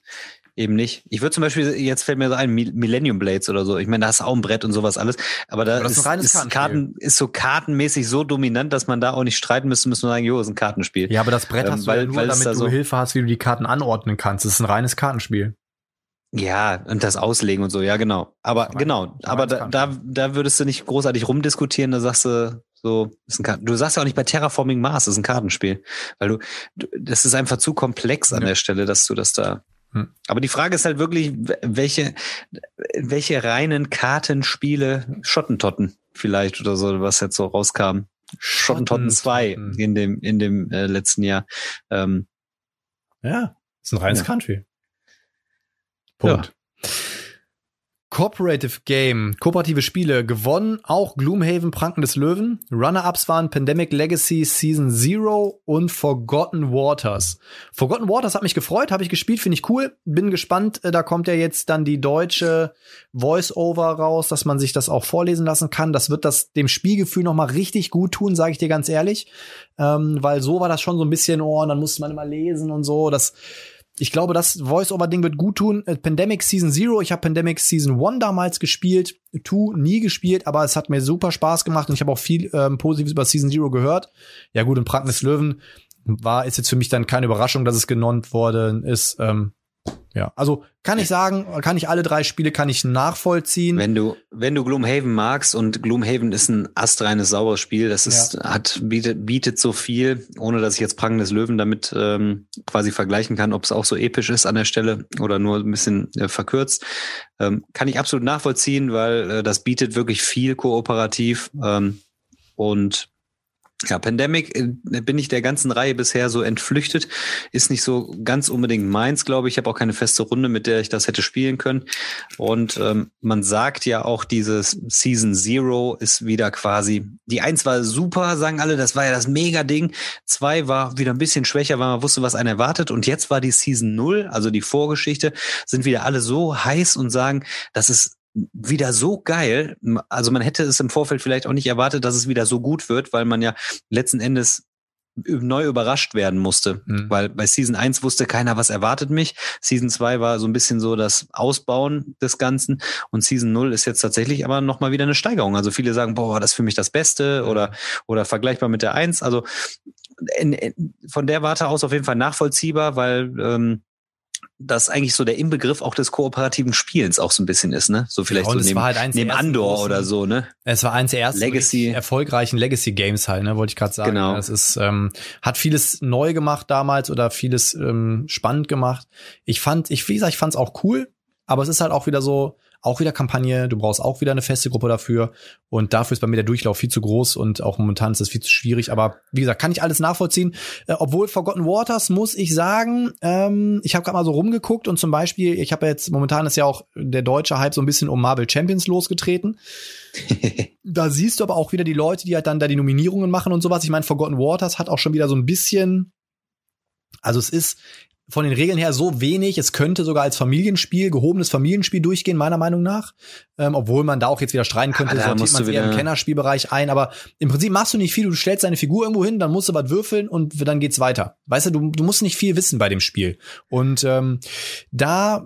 S2: eben nicht. Ich würde zum Beispiel, jetzt fällt mir so ein, Mil- Millennium Blades oder so. Ich meine, da hast du auch ein Brett und sowas alles. Aber da
S1: Aber das ist
S2: ist, ist,
S1: Kartenspiel.
S2: Karten, ist so kartenmäßig so dominant, dass man da auch nicht streiten müsste, müssen wir sagen, jo, ist ein Kartenspiel.
S1: Ja, aber das Brett
S2: Ähm,
S1: hast du
S2: weil-
S1: ja nur,
S2: weil es
S1: damit
S2: da
S1: du
S2: so-
S1: Hilfe hast, wie du die Karten anordnen kannst. Das ist ein reines Kartenspiel.
S2: Ja, und das Auslegen und so, ja, genau. Aber
S1: Rein-
S2: genau, aber da, da, da würdest du nicht großartig rumdiskutieren, da sagst du so, ist ein Karten du sagst ja auch nicht bei Terraforming Mars, ist ein Kartenspiel. Weil du, du das ist einfach zu komplex an
S1: Ja.
S2: der Stelle, dass du das da.
S1: Hm.
S2: Aber die Frage ist halt wirklich, welche, welche reinen Kartenspiele Schottentotten vielleicht oder so, was jetzt so rauskam. Schottentotten 2
S1: Schottentotten.
S2: in dem, in dem äh, letzten Jahr. Ähm,
S1: Ja, ist ein reines
S2: Ja.
S1: Kartenspiel. Punkt. Cooperative Game, kooperative Spiele, gewonnen auch Gloomhaven, Pranken des Löwen. Runner-Ups waren Pandemic Legacy Season Zero und Forgotten Waters. Forgotten Waters hat mich gefreut, habe ich gespielt, finde ich cool. Bin gespannt, äh, da kommt ja jetzt dann die deutsche Voice-Over raus, dass man sich das auch vorlesen lassen kann. Das wird das dem Spielgefühl noch mal richtig gut tun, sage ich dir ganz ehrlich. Ähm, weil so war das schon so ein bisschen, oh, und dann musste man immer lesen und so. Das ich glaube, das Voice-Over-Ding wird gut tun. Äh, Pandemic Season Zero, ich habe Pandemic Season One damals gespielt, Two nie gespielt, aber es hat mir super Spaß gemacht und ich habe auch viel ähm, Positives über Season Zero gehört. Ja gut, und Pranken des Löwen war, ist jetzt für mich dann keine Überraschung, dass es genannt worden ist. Ähm, ja, also kann ich sagen, kann ich alle drei Spiele kann ich nachvollziehen.
S2: Wenn du, wenn du Gloomhaven magst und Gloomhaven ist ein astreines, sauberes Spiel, das ist, hat, bietet, bietet so viel, ohne dass ich jetzt Pranken des Löwen damit ähm, quasi vergleichen kann, ob es auch so episch ist an der Stelle oder nur ein bisschen äh, verkürzt. Ähm, kann ich absolut nachvollziehen, weil äh, das bietet wirklich viel kooperativ ähm, und ja, Pandemic äh, bin ich der ganzen Reihe bisher so entflüchtet. Ist nicht so ganz unbedingt meins, glaube ich. Ich habe auch keine feste Runde, mit der ich das hätte spielen können. Und ähm, man sagt ja auch, dieses Season Zero ist wieder quasi, die eins war super, sagen alle, das war ja das Mega-Ding. Zwei war wieder ein bisschen schwächer, weil man wusste, was einen erwartet. Und jetzt war die Season Null, also die Vorgeschichte, sind wieder alle so heiß und sagen, das ist wieder so geil. Also man hätte es im Vorfeld vielleicht auch nicht erwartet, dass es wieder so gut wird, weil man ja letzten Endes neu überrascht werden musste.
S1: Mhm.
S2: Weil bei Season 1 wusste keiner, was erwartet mich. Season 2 war so ein bisschen so das Ausbauen des Ganzen. Und Season 0 ist jetzt tatsächlich aber nochmal wieder eine Steigerung. Also viele sagen, boah, das ist für mich das Beste oder, oder vergleichbar mit der 1. Also in, in, von der Warte aus auf jeden Fall nachvollziehbar, weil ähm, das eigentlich so der Inbegriff auch des kooperativen Spielens auch so ein bisschen ist, ne? So vielleicht
S1: Ja,
S2: so
S1: es
S2: neben,
S1: war halt eins
S2: neben Andor
S1: großen-
S2: oder so, ne?
S1: Es war eins der ersten
S2: Legacy.
S1: erfolgreichen Legacy Games halt, ne, wollte ich gerade sagen.
S2: Genau.
S1: Das ist ähm, hat vieles neu gemacht damals oder vieles ähm, spannend gemacht. Ich fand, ich wie gesagt, ich fand's auch cool, aber es ist halt auch wieder so, auch wieder Kampagne. Du brauchst auch wieder eine feste Gruppe dafür und dafür ist bei mir der Durchlauf viel zu groß und auch momentan ist das viel zu schwierig. Aber wie gesagt, kann ich alles nachvollziehen. Äh, obwohl Forgotten Waters muss ich sagen, ähm, ich habe gerade mal so rumgeguckt und zum Beispiel, ich habe jetzt momentan ist ja auch der deutsche Hype so ein bisschen um Marvel Champions losgetreten. Da siehst du aber auch wieder die Leute, die halt dann da die Nominierungen machen und sowas. Ich meine, Forgotten Waters hat auch schon wieder so ein bisschen, also es ist von den Regeln her so wenig, es könnte sogar als Familienspiel, gehobenes Familienspiel durchgehen, meiner Meinung nach. Ähm, obwohl man da auch jetzt wieder streiten könnte,
S2: Aber da
S1: sortiert man eher im Kennerspielbereich ein. Aber im Prinzip machst du nicht viel, du stellst deine Figur irgendwo hin, dann musst du was würfeln und dann geht's weiter. Weißt du, du, du musst nicht viel wissen bei dem Spiel. Und ähm, da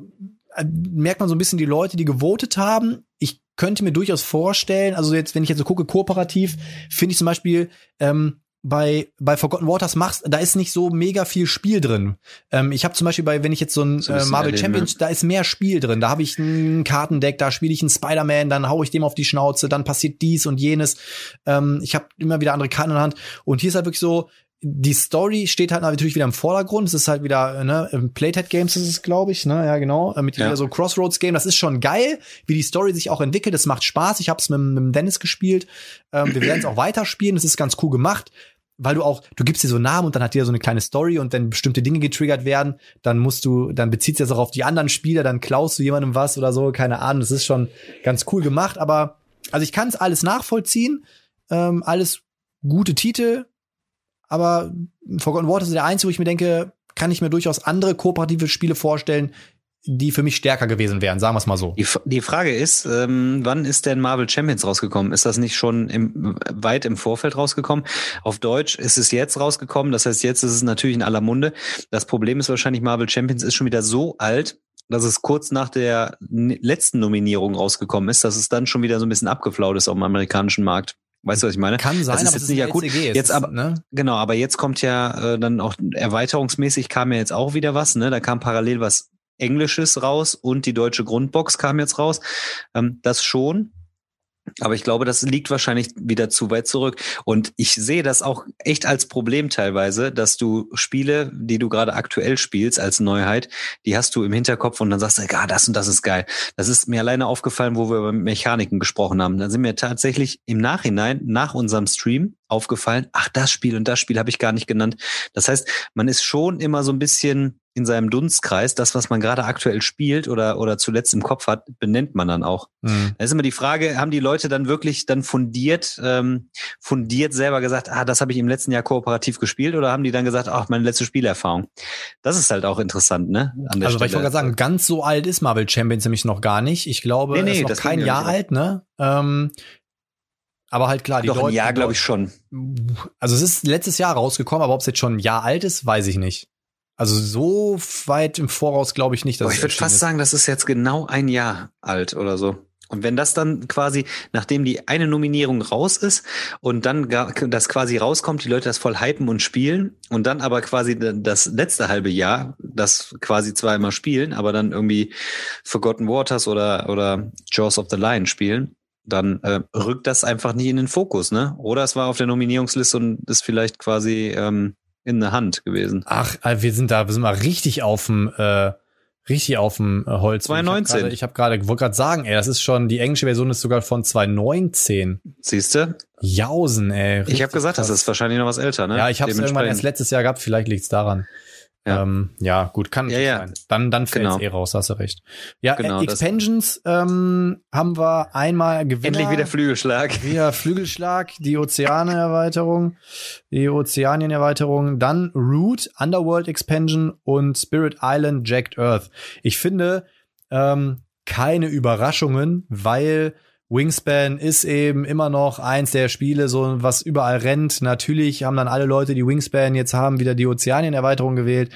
S1: äh, merkt man so ein bisschen die Leute, die gewotet haben. Ich könnte mir durchaus vorstellen, also jetzt, wenn ich jetzt so gucke, kooperativ, finde ich zum Beispiel, ähm, bei, bei Forgotten Waters machst, da ist nicht so mega viel Spiel drin. Ähm, ich habe zum Beispiel bei, wenn ich jetzt so ein
S2: So ein
S1: äh, Marvel
S2: erleben,
S1: Champions, da ist mehr Spiel drin. Da habe ich ein Kartendeck, da spiele ich einen Spider-Man, dann hau ich dem auf die Schnauze, dann passiert dies und jenes. Ähm, ich habe immer wieder andere Karten in der Hand. Und hier ist halt wirklich so, die Story steht halt natürlich wieder im Vordergrund. Es ist halt wieder, ne, Playtech Games ist es, glaube ich, ne, ja genau, äh, mit
S2: Ja.
S1: wieder so Crossroads Game. Das ist schon geil, wie die Story sich auch entwickelt. Das macht Spaß. Ich habe es mit, mit Dennis gespielt. Ähm, wir werden es auch weiterspielen. Das ist ganz cool gemacht. Weil du auch, du gibst dir so Namen und dann hat dir so eine kleine Story und wenn bestimmte Dinge getriggert werden, dann musst du, dann bezieht das auch auf die anderen Spieler, dann klaust du jemandem was oder so, keine Ahnung. Das ist schon ganz cool gemacht, aber also ich kann es alles nachvollziehen, ähm, alles gute Titel, aber Forgotten Waters ist der einzige, wo ich mir denke, kann ich mir durchaus andere kooperative Spiele vorstellen, die für mich stärker gewesen wären, sagen wir es mal so.
S2: Die, die Frage ist, ähm, wann ist denn Marvel Champions rausgekommen? Ist das nicht schon im, weit im Vorfeld rausgekommen? Auf Deutsch ist es jetzt rausgekommen. Das heißt, jetzt ist es natürlich in aller Munde. Das Problem ist wahrscheinlich, Marvel Champions ist schon wieder so alt, dass es kurz nach der letzten Nominierung rausgekommen ist, dass es dann schon wieder so ein bisschen abgeflaut ist auf dem amerikanischen Markt. Weißt du, was ich meine?
S1: Kann sein,
S2: das ist
S1: aber
S2: jetzt
S1: es
S2: nicht akut.
S1: LCG, es
S2: Jetzt
S1: ist,
S2: aber,
S1: ne?
S2: Genau, aber jetzt kommt ja äh, dann auch erweiterungsmäßig kam ja jetzt auch wieder was, ne? Da kam parallel was Englisches raus und die deutsche Grundbox kam jetzt raus. Ähm, das schon. Aber ich glaube, das liegt wahrscheinlich wieder zu weit zurück. Und ich sehe das auch echt als Problem teilweise, dass du Spiele, die du gerade aktuell spielst als Neuheit, die hast du im Hinterkopf und dann sagst du, ah, das und das ist geil. Das ist mir alleine aufgefallen, wo wir über Mechaniken gesprochen haben. Dann sind mir tatsächlich im Nachhinein, nach unserem Stream, aufgefallen, ach, das Spiel und das Spiel habe ich gar nicht genannt. Das heißt, man ist schon immer so ein bisschen in seinem Dunstkreis, das, was man gerade aktuell spielt oder, oder zuletzt im Kopf hat, benennt man dann auch.
S1: Mhm.
S2: Da ist immer die Frage, haben die Leute dann wirklich dann fundiert, ähm, fundiert selber gesagt, ah, das habe ich im letzten Jahr kooperativ gespielt oder haben die dann gesagt, ach, meine letzte Spielerfahrung? Das ist halt auch interessant, ne?
S1: Also, weil ich wollte gerade sagen, ganz so alt ist Marvel Champions nämlich noch gar nicht. Ich glaube,
S2: Nee, nee,
S1: ist noch
S2: das
S1: kein
S2: ja
S1: Jahr
S2: nicht.
S1: alt, ne? Ähm, aber halt klar, die
S2: Doch, ein
S1: Leute.
S2: Jahr,
S1: die
S2: glaube ich schon.
S1: Also es ist letztes Jahr rausgekommen, aber ob es jetzt schon ein Jahr alt ist, weiß ich nicht. Also so weit im Voraus glaube ich nicht, dass es
S2: ich würde fast
S1: ist.
S2: sagen, das ist jetzt genau ein Jahr alt oder so. Und wenn das dann quasi, nachdem die eine Nominierung raus ist und dann gar, das quasi rauskommt, die Leute das voll hypen und spielen und dann aber quasi das letzte halbe Jahr das quasi zweimal spielen, aber dann irgendwie Forgotten Waters oder, oder Jaws of the Lion spielen, dann äh, rückt das einfach nicht in den Fokus, ne? Oder es war auf der Nominierungsliste und ist vielleicht quasi ähm, in der Hand gewesen.
S1: Ach, äh, wir sind da, wir sind mal richtig auf dem, äh, richtig auf dem äh, Holz.
S2: 2019.
S1: Ich habe gerade, ich wollte gerade sagen, ey, das ist schon, die englische Version ist sogar von 2019.
S2: Siehst du?
S1: Jausen, ey.
S2: Ich habe gesagt, das
S1: krass.
S2: ist wahrscheinlich noch was älter, ne?
S1: Ja, ich habe es irgendwann erst letztes Jahr gehabt, vielleicht liegt's daran.
S2: Ja.
S1: Ähm, ja gut, kann
S2: Ja, ja.
S1: sein. Dann, dann fällt's
S2: Genau.
S1: eh raus, hast du recht. Ja,
S2: Genau,
S1: äh,
S2: das-
S1: Expansions ähm, haben wir einmal Gewinner.
S2: Endlich wieder Flügelschlag.
S1: Wieder Flügelschlag, die Ozeane-Erweiterung, die Ozeanien-Erweiterung, dann Root, Underworld Expansion und Spirit Island Jacked Earth. Ich finde ähm, keine Überraschungen, weil Wingspan ist eben immer noch eins der Spiele, so was überall rennt. Natürlich haben dann alle Leute, die Wingspan jetzt haben, wieder die Ozeanien-Erweiterung gewählt.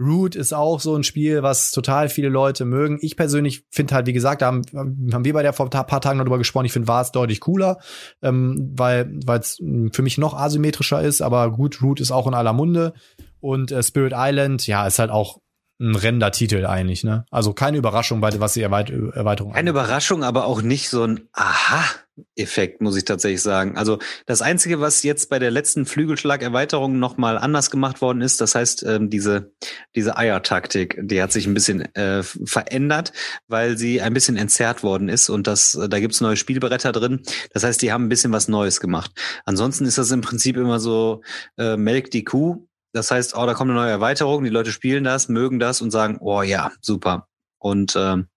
S1: Root ist auch so ein Spiel, was total viele Leute mögen. Ich persönlich finde halt, wie gesagt, da haben, haben wir bei der vor ein paar Tagen noch drüber gesprochen, ich finde Vars deutlich cooler, ähm, weil es für mich noch asymmetrischer ist, aber gut, Root ist auch in aller Munde. Und äh, Spirit Island, ja, ist halt auch ein rennender Titel eigentlich, ne? Also keine Überraschung bei was die Erweit Erweiterung
S2: Keine Überraschung, aber auch nicht so ein Aha-Effekt, muss ich tatsächlich sagen. Also das Einzige, was jetzt bei der letzten Flügelschlag-Erweiterung nochmal anders gemacht worden ist, das heißt, ähm, diese, diese Eier-Taktik, die hat sich ein bisschen äh, verändert, weil sie ein bisschen entzerrt worden ist und das, äh, da gibt's neue Spielbretter drin. Das heißt, die haben ein bisschen was Neues gemacht. Ansonsten ist das im Prinzip immer so, äh, melk die Kuh. Das heißt, oh, da kommt eine neue Erweiterung, die Leute spielen das, mögen das und sagen, oh ja, super. Und ähm,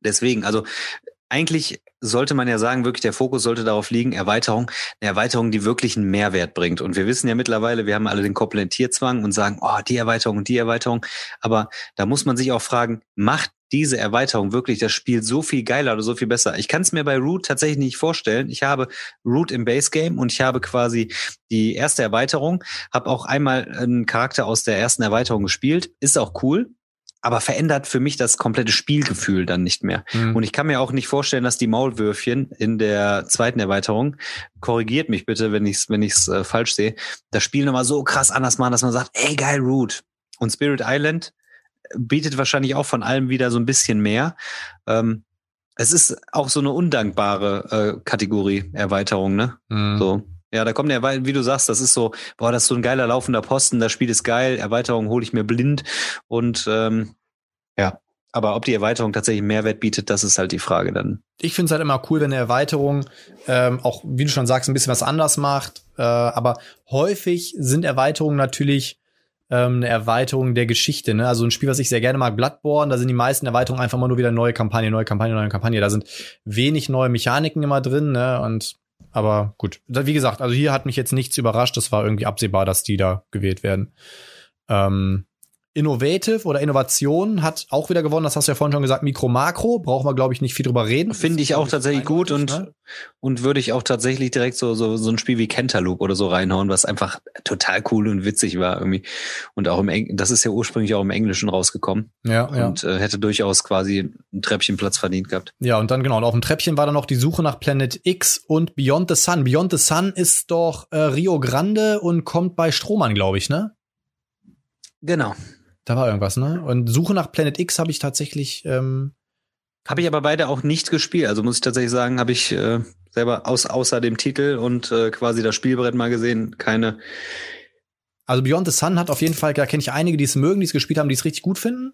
S2: deswegen, also eigentlich sollte man ja sagen, wirklich der Fokus sollte darauf liegen, Erweiterung, eine Erweiterung, die wirklich einen Mehrwert bringt. Und wir wissen ja mittlerweile, wir haben alle den Komplementierzwang und sagen, oh, die Erweiterung und die Erweiterung. Aber da muss man sich auch fragen, macht diese Erweiterung wirklich das Spiel so viel geiler oder so viel besser? Ich kann es mir bei Root tatsächlich nicht vorstellen. Ich habe Root im Base Game und ich habe quasi die erste Erweiterung, habe auch einmal einen Charakter aus der ersten Erweiterung gespielt. Ist auch cool, aber verändert für mich das komplette Spielgefühl dann nicht mehr.
S1: Mhm.
S2: Und ich kann mir auch nicht vorstellen, dass die Maulwürfchen in der zweiten Erweiterung, korrigiert mich bitte, wenn ich es wenn ich's, äh, falsch sehe, das Spiel nochmal so krass anders machen, dass man sagt, ey geil, Root. Und Spirit Island bietet wahrscheinlich auch von allem wieder so ein bisschen mehr. Ähm, es ist auch so eine undankbare äh, Kategorie Erweiterung, ne?
S1: Mhm.
S2: So. Ja, da kommt der, wie du sagst, das ist so, boah, das ist so ein geiler laufender Posten, das Spiel ist geil, Erweiterung hole ich mir blind und ähm, ja. Aber ob die Erweiterung tatsächlich Mehrwert bietet, das ist halt die Frage dann.
S1: Ich finde es halt immer cool, wenn eine Erweiterung ähm, auch, wie du schon sagst, ein bisschen was anders macht. Äh, aber häufig sind Erweiterungen natürlich ähm, eine Erweiterung der Geschichte. Ne? Also ein Spiel, was ich sehr gerne mag, Bloodborne, da sind die meisten Erweiterungen einfach mal nur wieder neue Kampagne, neue Kampagne, neue Kampagne. Da sind wenig neue Mechaniken immer drin, ne? Und aber gut, wie gesagt, also hier hat mich jetzt nichts überrascht. Das war irgendwie absehbar, dass die da gewählt werden. Ähm, Innovative oder Innovation hat auch wieder gewonnen. Das hast du ja vorhin schon gesagt. Mikro Makro brauchen wir glaube ich nicht viel drüber reden.
S2: Finde ich auch tatsächlich gut und
S1: ne?
S2: und würde ich auch tatsächlich direkt so so so ein Spiel wie Cantaloupe oder so reinhauen, was einfach total cool und witzig war irgendwie und auch im Eng das ist ja ursprünglich auch im Englischen rausgekommen
S1: ja, ja.
S2: und äh, hätte durchaus quasi einen Treppchenplatz verdient gehabt.
S1: Ja, und dann genau, und auf dem Treppchen war dann noch die Suche nach Planet X und Beyond the Sun. Beyond the Sun ist doch äh, Rio Grande und kommt bei Strohmann, glaube ich, ne?
S2: Genau.
S1: Da war irgendwas, ne? Und Suche nach Planet X habe ich tatsächlich. Ähm,
S2: Habe ich aber beide auch nicht gespielt. Also muss ich tatsächlich sagen, habe ich äh, selber aus, außer dem Titel und äh, quasi das Spielbrett mal gesehen, keine.
S1: also Beyond the Sun hat auf jeden Fall, da kenne ich einige, die es mögen, die es gespielt haben, die es richtig gut finden.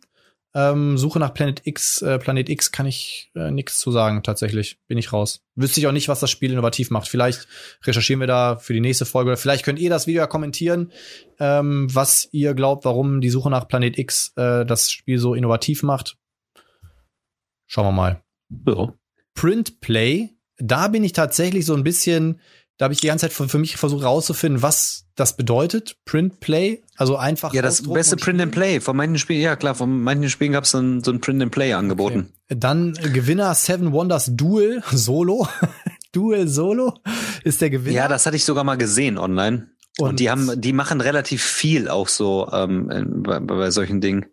S1: Ähm, Suche nach Planet X, äh, Planet X kann ich äh, nichts zu sagen, tatsächlich. Bin ich raus. Wüsste ich auch nicht, was das Spiel innovativ macht. Vielleicht recherchieren wir da für die nächste Folge. Oder vielleicht könnt ihr das Video ja kommentieren, ähm, was ihr glaubt, warum die Suche nach Planet X äh, das Spiel so innovativ macht. Schauen wir mal.
S2: Ja.
S1: Print Play, da bin ich tatsächlich so ein bisschen, da habe ich die ganze Zeit für, für mich versucht rauszufinden, was das bedeutet. Print Play, also einfach.
S2: Ja, das beste Print and Play. Von manchen Spielen, ja klar, von manchen Spielen gab es so ein, so ein Print and Play angeboten.
S1: Dann äh, Gewinner Seven Wonders Duel Solo. Duel Solo ist der Gewinner.
S2: Ja, das hatte ich sogar mal gesehen online. Und,
S1: Und-
S2: die haben, die machen relativ viel auch so ähm, bei, bei solchen Dingen.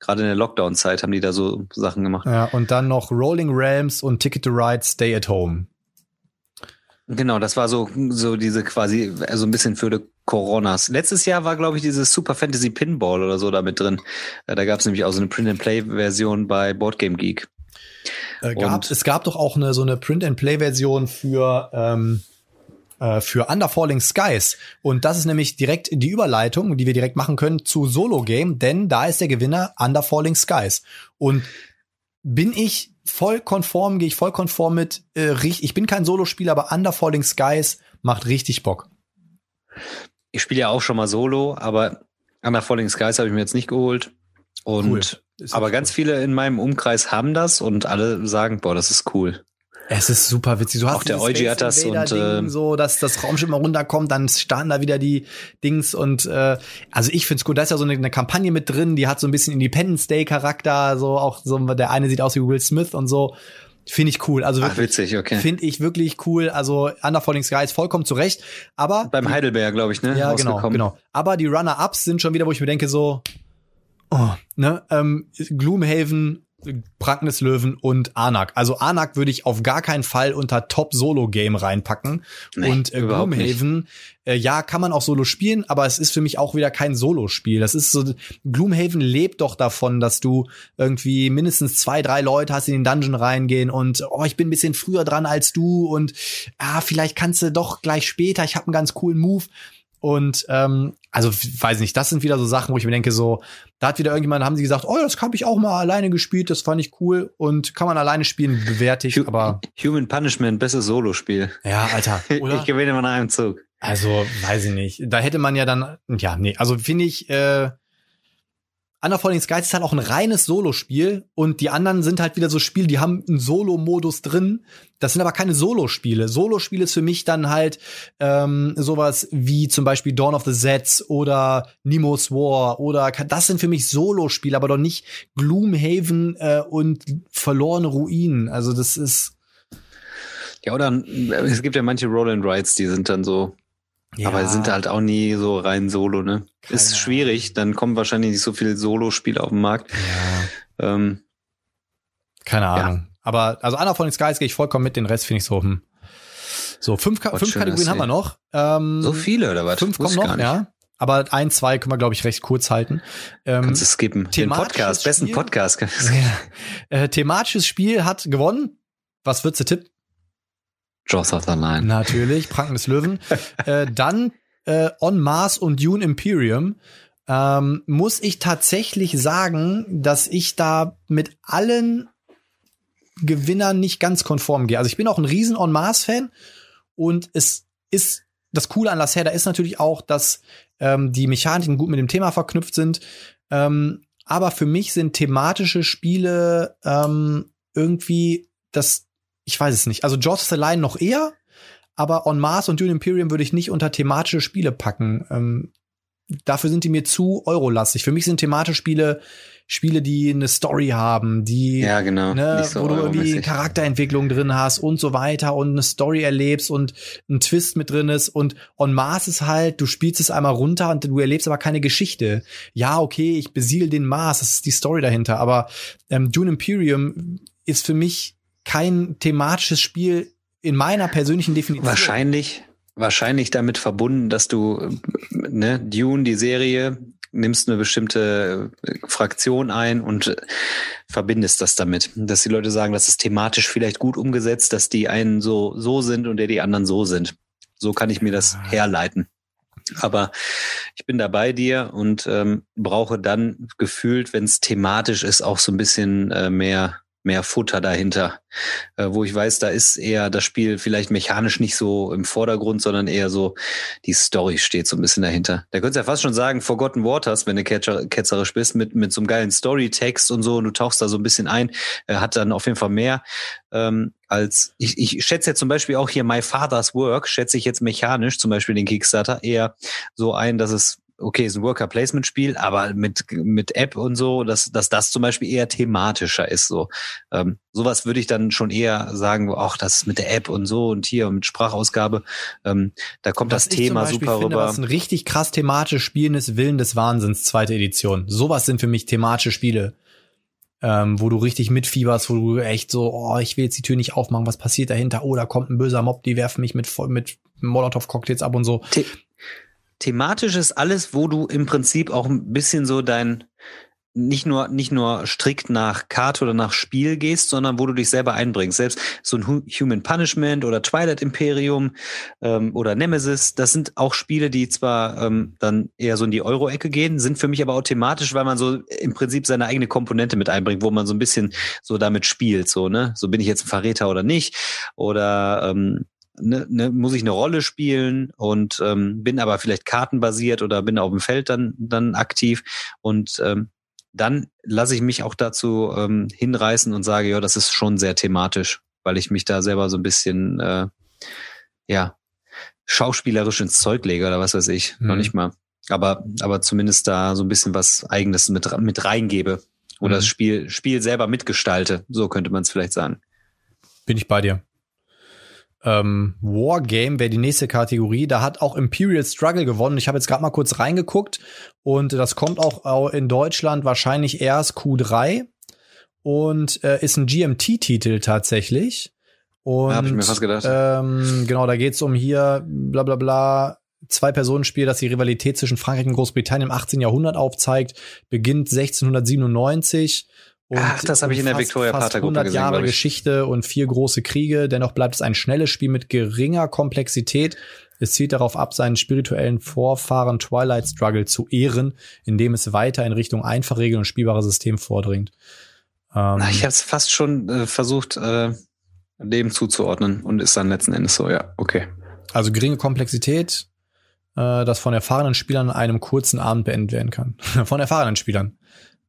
S2: Gerade in der Lockdown-Zeit haben die da so Sachen gemacht.
S1: ja, und dann noch Rolling Realms und Ticket to Ride Stay at Home.
S2: Genau, das war so so diese quasi also ein bisschen für die Coronas. Letztes Jahr war glaube ich dieses Super Fantasy Pinball oder so da mit drin. Äh, Da gab es nämlich auch so eine Print and Play Version bei Board Game Geek.
S1: Äh, gab, es gab doch auch eine so eine Print-and-Play-Version für ähm, äh, für Under Falling Skies. Und das ist nämlich direkt die Überleitung, die wir direkt machen können zu Solo Game, denn da ist der Gewinner Under Falling Skies. Und bin ich voll konform, gehe ich voll konform mit, äh, ich bin kein Solospieler, aber Under Falling Skies macht richtig Bock.
S2: Ich spiele ja auch schon mal Solo, aber Under Falling Skies habe ich mir jetzt nicht geholt. Und
S1: Cool.
S2: Aber ganz viele in meinem Umkreis haben das und alle sagen, boah, das ist cool.
S1: Es ist super witzig. Du hast
S2: Auch der
S1: Space
S2: hat das und, äh,
S1: so, dass das Raumschiff mal runterkommt, dann starten da wieder die Dings und äh, also ich find's gut. Da ist ja so eine, eine Kampagne mit drin, die hat so ein bisschen Independence Day Charakter, so auch so der eine sieht aus wie Will Smith und so. Finde ich cool. Also
S2: Ach,
S1: wirklich,
S2: witzig, okay.
S1: finde ich wirklich cool. Also Under Falling Skies vollkommen zurecht. Aber
S2: Beim Heidelberg, glaube ich, ne?
S1: ja, genau, genau. Aber die Runner-Ups sind schon wieder, wo ich mir denke, so, oh, ne, ähm, Gloomhaven, Pranken des Löwen und Anak. Also Anak würde ich auf gar keinen Fall unter Top-Solo-Game reinpacken.
S2: Nee,
S1: und äh, Gloomhaven, äh, ja, kann man auch Solo spielen, aber es ist für mich auch wieder kein Solo-Spiel. Das ist so, Gloomhaven lebt doch davon, dass du irgendwie mindestens zwei, drei Leute hast, die in den Dungeon reingehen und, oh, ich bin ein bisschen früher dran als du und, ah, vielleicht kannst du doch gleich später, ich habe einen ganz coolen Move. Und ähm, also weiß nicht, das sind wieder so Sachen, wo ich mir denke, so, da hat wieder irgendjemand, haben sie gesagt, oh, das habe ich auch mal alleine gespielt, das fand ich cool und kann man alleine spielen, bewerte ich, aber
S2: Human Punishment, bestes Solospiel.
S1: ja, Alter, oder?
S2: Ich gewinne nach einem Zug.
S1: Also, weiß ich nicht. Da hätte man ja dann, ja, nee, also finde ich, äh, Under Falling Skies ist halt auch ein reines Solospiel und die anderen sind halt wieder so Spiele, die haben einen Solo-Modus drin. Das sind aber keine Solospiele. Solospiele ist für mich dann halt ähm, sowas wie zum Beispiel Dawn of the Zets oder Nemo's War oder das sind für mich Solospiele, aber doch nicht Gloomhaven äh, und verlorene Ruinen. Also das ist
S2: Ja, oder äh, es gibt ja manche Roll and Rides, die sind dann so,
S1: ja,
S2: aber sind halt auch nie so rein Solo, ne?
S1: Keine
S2: Ist schwierig, dann kommen wahrscheinlich nicht so viele Solo-Spiele auf den Markt.
S1: ja.
S2: Ähm,
S1: Keine Ahnung. Aber also Anna von den Skies gehe ich vollkommen mit, den Rest finde ich so. Hm. So, fünf, Ka fünf Kategorien haben wir noch. Ähm,
S2: so viele oder was?
S1: Fünf kommen noch, ja. Aber ein, zwei können wir, glaube ich, recht kurz halten. Ähm,
S2: Kannst du skippen. Den Podcast, besten
S1: Spiel?
S2: Podcast.
S1: ja. äh, thematisches Spiel hat gewonnen. Was wird's der Tipp?
S2: Jaws of the Lion.
S1: Natürlich, Pranken des Löwen. äh, dann äh, On Mars und Dune Imperium. Ähm, muss ich tatsächlich sagen, dass ich da mit allen Gewinnern nicht ganz konform gehe. Also ich bin auch ein riesen On Mars Fan und es ist das Coole an Lacerda ist natürlich auch, dass ähm, die Mechaniken gut mit dem Thema verknüpft sind. Ähm, aber für mich sind thematische Spiele ähm, irgendwie das, ich weiß es nicht. Also Jaws of the Line noch eher, aber On Mars und Dune Imperium würde ich nicht unter thematische Spiele packen. Ähm, dafür sind die mir zu eurolastig. Für mich sind thematische Spiele Spiele, die eine Story haben, die,
S2: Ja, genau.
S1: ne,
S2: so
S1: wo du irgendwie. Charakterentwicklung drin hast und so weiter und eine Story erlebst und ein Twist mit drin ist und On Mars ist halt, du spielst es einmal runter und du erlebst aber keine Geschichte. Ja, okay, ich besiegel den Mars, das ist die Story dahinter, aber ähm, Dune Imperium ist für mich kein thematisches Spiel in meiner persönlichen Definition.
S2: Wahrscheinlich, wahrscheinlich damit verbunden, dass du, äh, ne, Dune, die Serie, nimmst eine bestimmte äh, Fraktion ein und äh, verbindest das damit. Dass die Leute sagen, das ist thematisch vielleicht gut umgesetzt, dass die einen so, so sind und der die anderen so sind. So kann ich mir das herleiten. Aber ich bin da bei dir und ähm, brauche dann gefühlt, wenn es thematisch ist, auch so ein bisschen äh, mehr mehr Futter dahinter, äh, wo ich weiß, da ist eher das Spiel vielleicht mechanisch nicht so im Vordergrund, sondern eher so die Story steht so ein bisschen dahinter. Da könntest du ja fast schon sagen, Forgotten Waters, wenn du ketzer, ketzerisch bist, mit, mit so einem geilen Storytext und so und du tauchst da so ein bisschen ein, äh, hat dann auf jeden Fall mehr ähm, als ich, ich schätze jetzt zum Beispiel auch hier My Father's Work, schätze ich jetzt mechanisch, zum Beispiel den Kickstarter, eher so ein, dass es okay, ist ein Worker-Placement-Spiel, aber mit, mit App und so, dass, dass das zum Beispiel eher thematischer ist. So ähm, sowas würde ich dann schon eher sagen, auch das mit der App und so und hier und mit Sprachausgabe, ähm, da kommt das
S1: Was ich
S2: Thema super
S1: finde,
S2: rüber.
S1: Was ein richtig krass thematisch Spielen ist, Willen des Wahnsinns, zweite Edition. Sowas sind für mich thematische Spiele. Ähm, wo du richtig mitfieberst, wo du echt so, oh, ich will jetzt die Tür nicht aufmachen, was passiert dahinter? Oh, da kommt ein böser Mob, die werfen mich mit, mit Molotow-Cocktails ab und so.
S2: The thematisch ist alles, wo du im Prinzip auch ein bisschen so dein nicht nur nicht nur strikt nach Karte oder nach Spiel gehst, sondern wo du dich selber einbringst. Selbst so ein Hu- Human Punishment oder Twilight Imperium ähm, oder Nemesis, das sind auch Spiele, die zwar ähm, dann eher so in die Euro-Ecke gehen, sind für mich aber auch thematisch, weil man so im Prinzip seine eigene Komponente mit einbringt, wo man so ein bisschen so damit spielt, so ne, so bin ich jetzt ein Verräter oder nicht oder ähm, ne, ne, muss ich eine Rolle spielen und ähm, bin aber vielleicht kartenbasiert oder bin auf dem Feld dann dann aktiv und ähm, dann lasse ich mich auch dazu ähm, hinreißen und sage, ja, das ist schon sehr thematisch, weil ich mich da selber so ein bisschen äh, ja schauspielerisch ins Zeug lege oder was weiß ich, noch
S1: Mhm.
S2: nicht mal. Aber aber zumindest da so ein bisschen was Eigenes mit mit reingebe oder
S1: Mhm.
S2: das Spiel Spiel selber mitgestalte, so könnte man es vielleicht sagen.
S1: Bin ich bei dir. Ähm, Wargame wäre die nächste Kategorie. Da hat auch Imperial Struggle gewonnen. Ich habe jetzt gerade mal kurz reingeguckt und das kommt auch au- in Deutschland wahrscheinlich erst Q3 und äh, ist ein GMT-Titel tatsächlich. Und
S2: Ja, hab ich mir fast gedacht.
S1: Ähm, genau, da geht's um hier bla bla bla. Zwei Personenspiel, das die Rivalität zwischen Frankreich und Großbritannien im 18. Jahrhundert aufzeigt, beginnt 1697. Und
S2: Ach, das habe ich in der Victoria
S1: fast
S2: Pater-Gruppe
S1: 100
S2: gesehen,
S1: Jahre. Geschichte und vier große Kriege. Dennoch bleibt es ein schnelles Spiel mit geringer Komplexität. Es zielt darauf ab, seinen spirituellen Vorfahren Twilight Struggle zu ehren, indem es weiter in Richtung einfache Regeln und spielbare System vordringt. Ähm,
S2: ich habe es fast schon äh, versucht, äh, dem zuzuordnen und ist dann letzten Endes so, ja, okay.
S1: Also geringe Komplexität, äh, das von erfahrenen Spielern einem kurzen Abend beendet werden kann. von erfahrenen Spielern.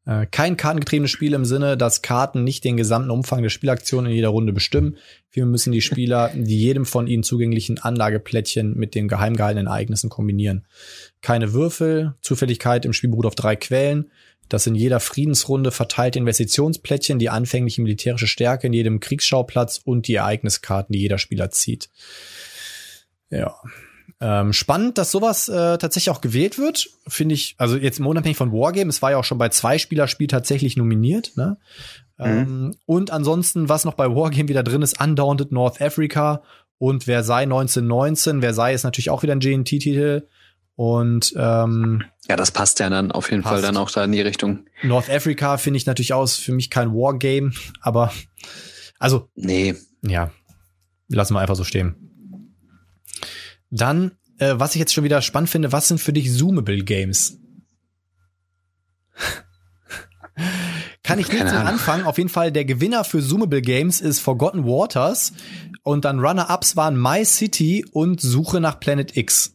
S1: Äh, kein kartengetriebenes Spiel im Sinne, dass Karten nicht den gesamten Umfang der Spielaktion in jeder Runde bestimmen. Vielmehr müssen die Spieler die jedem von ihnen zugänglichen Anlageplättchen mit den geheim gehaltenen Ereignissen kombinieren. Keine Würfel, Zufälligkeit im Spiel beruht auf drei Quellen. Das in jeder Friedensrunde verteilte Investitionsplättchen, die anfängliche militärische Stärke in jedem Kriegsschauplatz und die Ereigniskarten, die jeder Spieler zieht. Ja. Ähm, spannend, dass sowas äh, tatsächlich auch gewählt wird, finde ich, also jetzt unabhängig von Wargame, es war ja auch schon bei zwei Spielerspiel tatsächlich nominiert, ne? Ähm, und ansonsten, was noch bei Wargame wieder drin ist, Undaunted North Africa und Versailles 1919. Versailles ist natürlich auch wieder ein GNT-Titel. Und ähm,
S2: Ja, das passt ja dann auf jeden
S1: Passt.
S2: Fall dann auch da in die Richtung.
S1: North Africa finde ich natürlich aus für mich kein Wargame, aber also
S2: Nee,
S1: ja, lassen wir einfach so stehen. Dann, äh, was ich jetzt schon wieder spannend finde, was sind für dich Zoomable Games? Kann ich nicht
S2: Keine
S1: mit
S2: Ahnung.
S1: anfangen. Auf jeden Fall, der Gewinner für Zoomable Games ist Forgotten Waters. Und dann Runner-Ups waren My City und Suche nach Planet X.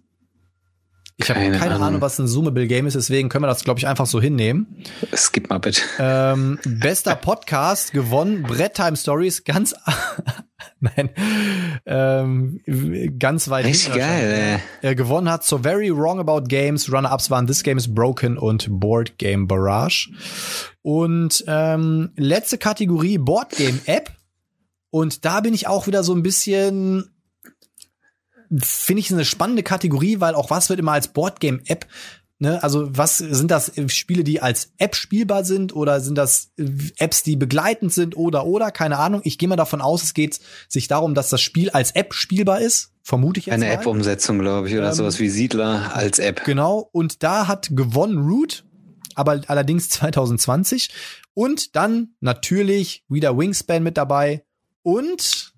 S1: Ich habe
S2: Keine
S1: keine, Ahnung.
S2: Ahnung.
S1: was ein Zoomable Game ist, deswegen können wir das, glaube ich, einfach so hinnehmen.
S2: Skip mal bitte.
S1: Ähm, bester Podcast gewonnen, Brett Time Stories, ganz, nein, ähm, ganz weit
S2: Richtig geil, ey.
S1: Äh, gewonnen hat So Very Wrong About Games, Runner-Ups waren This Game is Broken und Board Game Barrage. Und ähm, letzte Kategorie Board Game App. Und da bin ich auch wieder so ein bisschen, finde ich eine spannende Kategorie, weil auch was wird immer als Board Game App Ne, also was sind das Spiele, die als App spielbar sind oder sind das Apps, die begleitend sind oder oder keine Ahnung. Ich gehe mal davon aus, es geht sich darum, dass das Spiel als App spielbar ist, vermute ich jetzt
S2: Eine. App-Umsetzung, glaube ich, oder
S1: Ähm,
S2: sowas wie Siedler als App.
S1: Genau, und da hat gewonnen Root, aber allerdings 2020. Und dann natürlich wieder Wingspan mit dabei und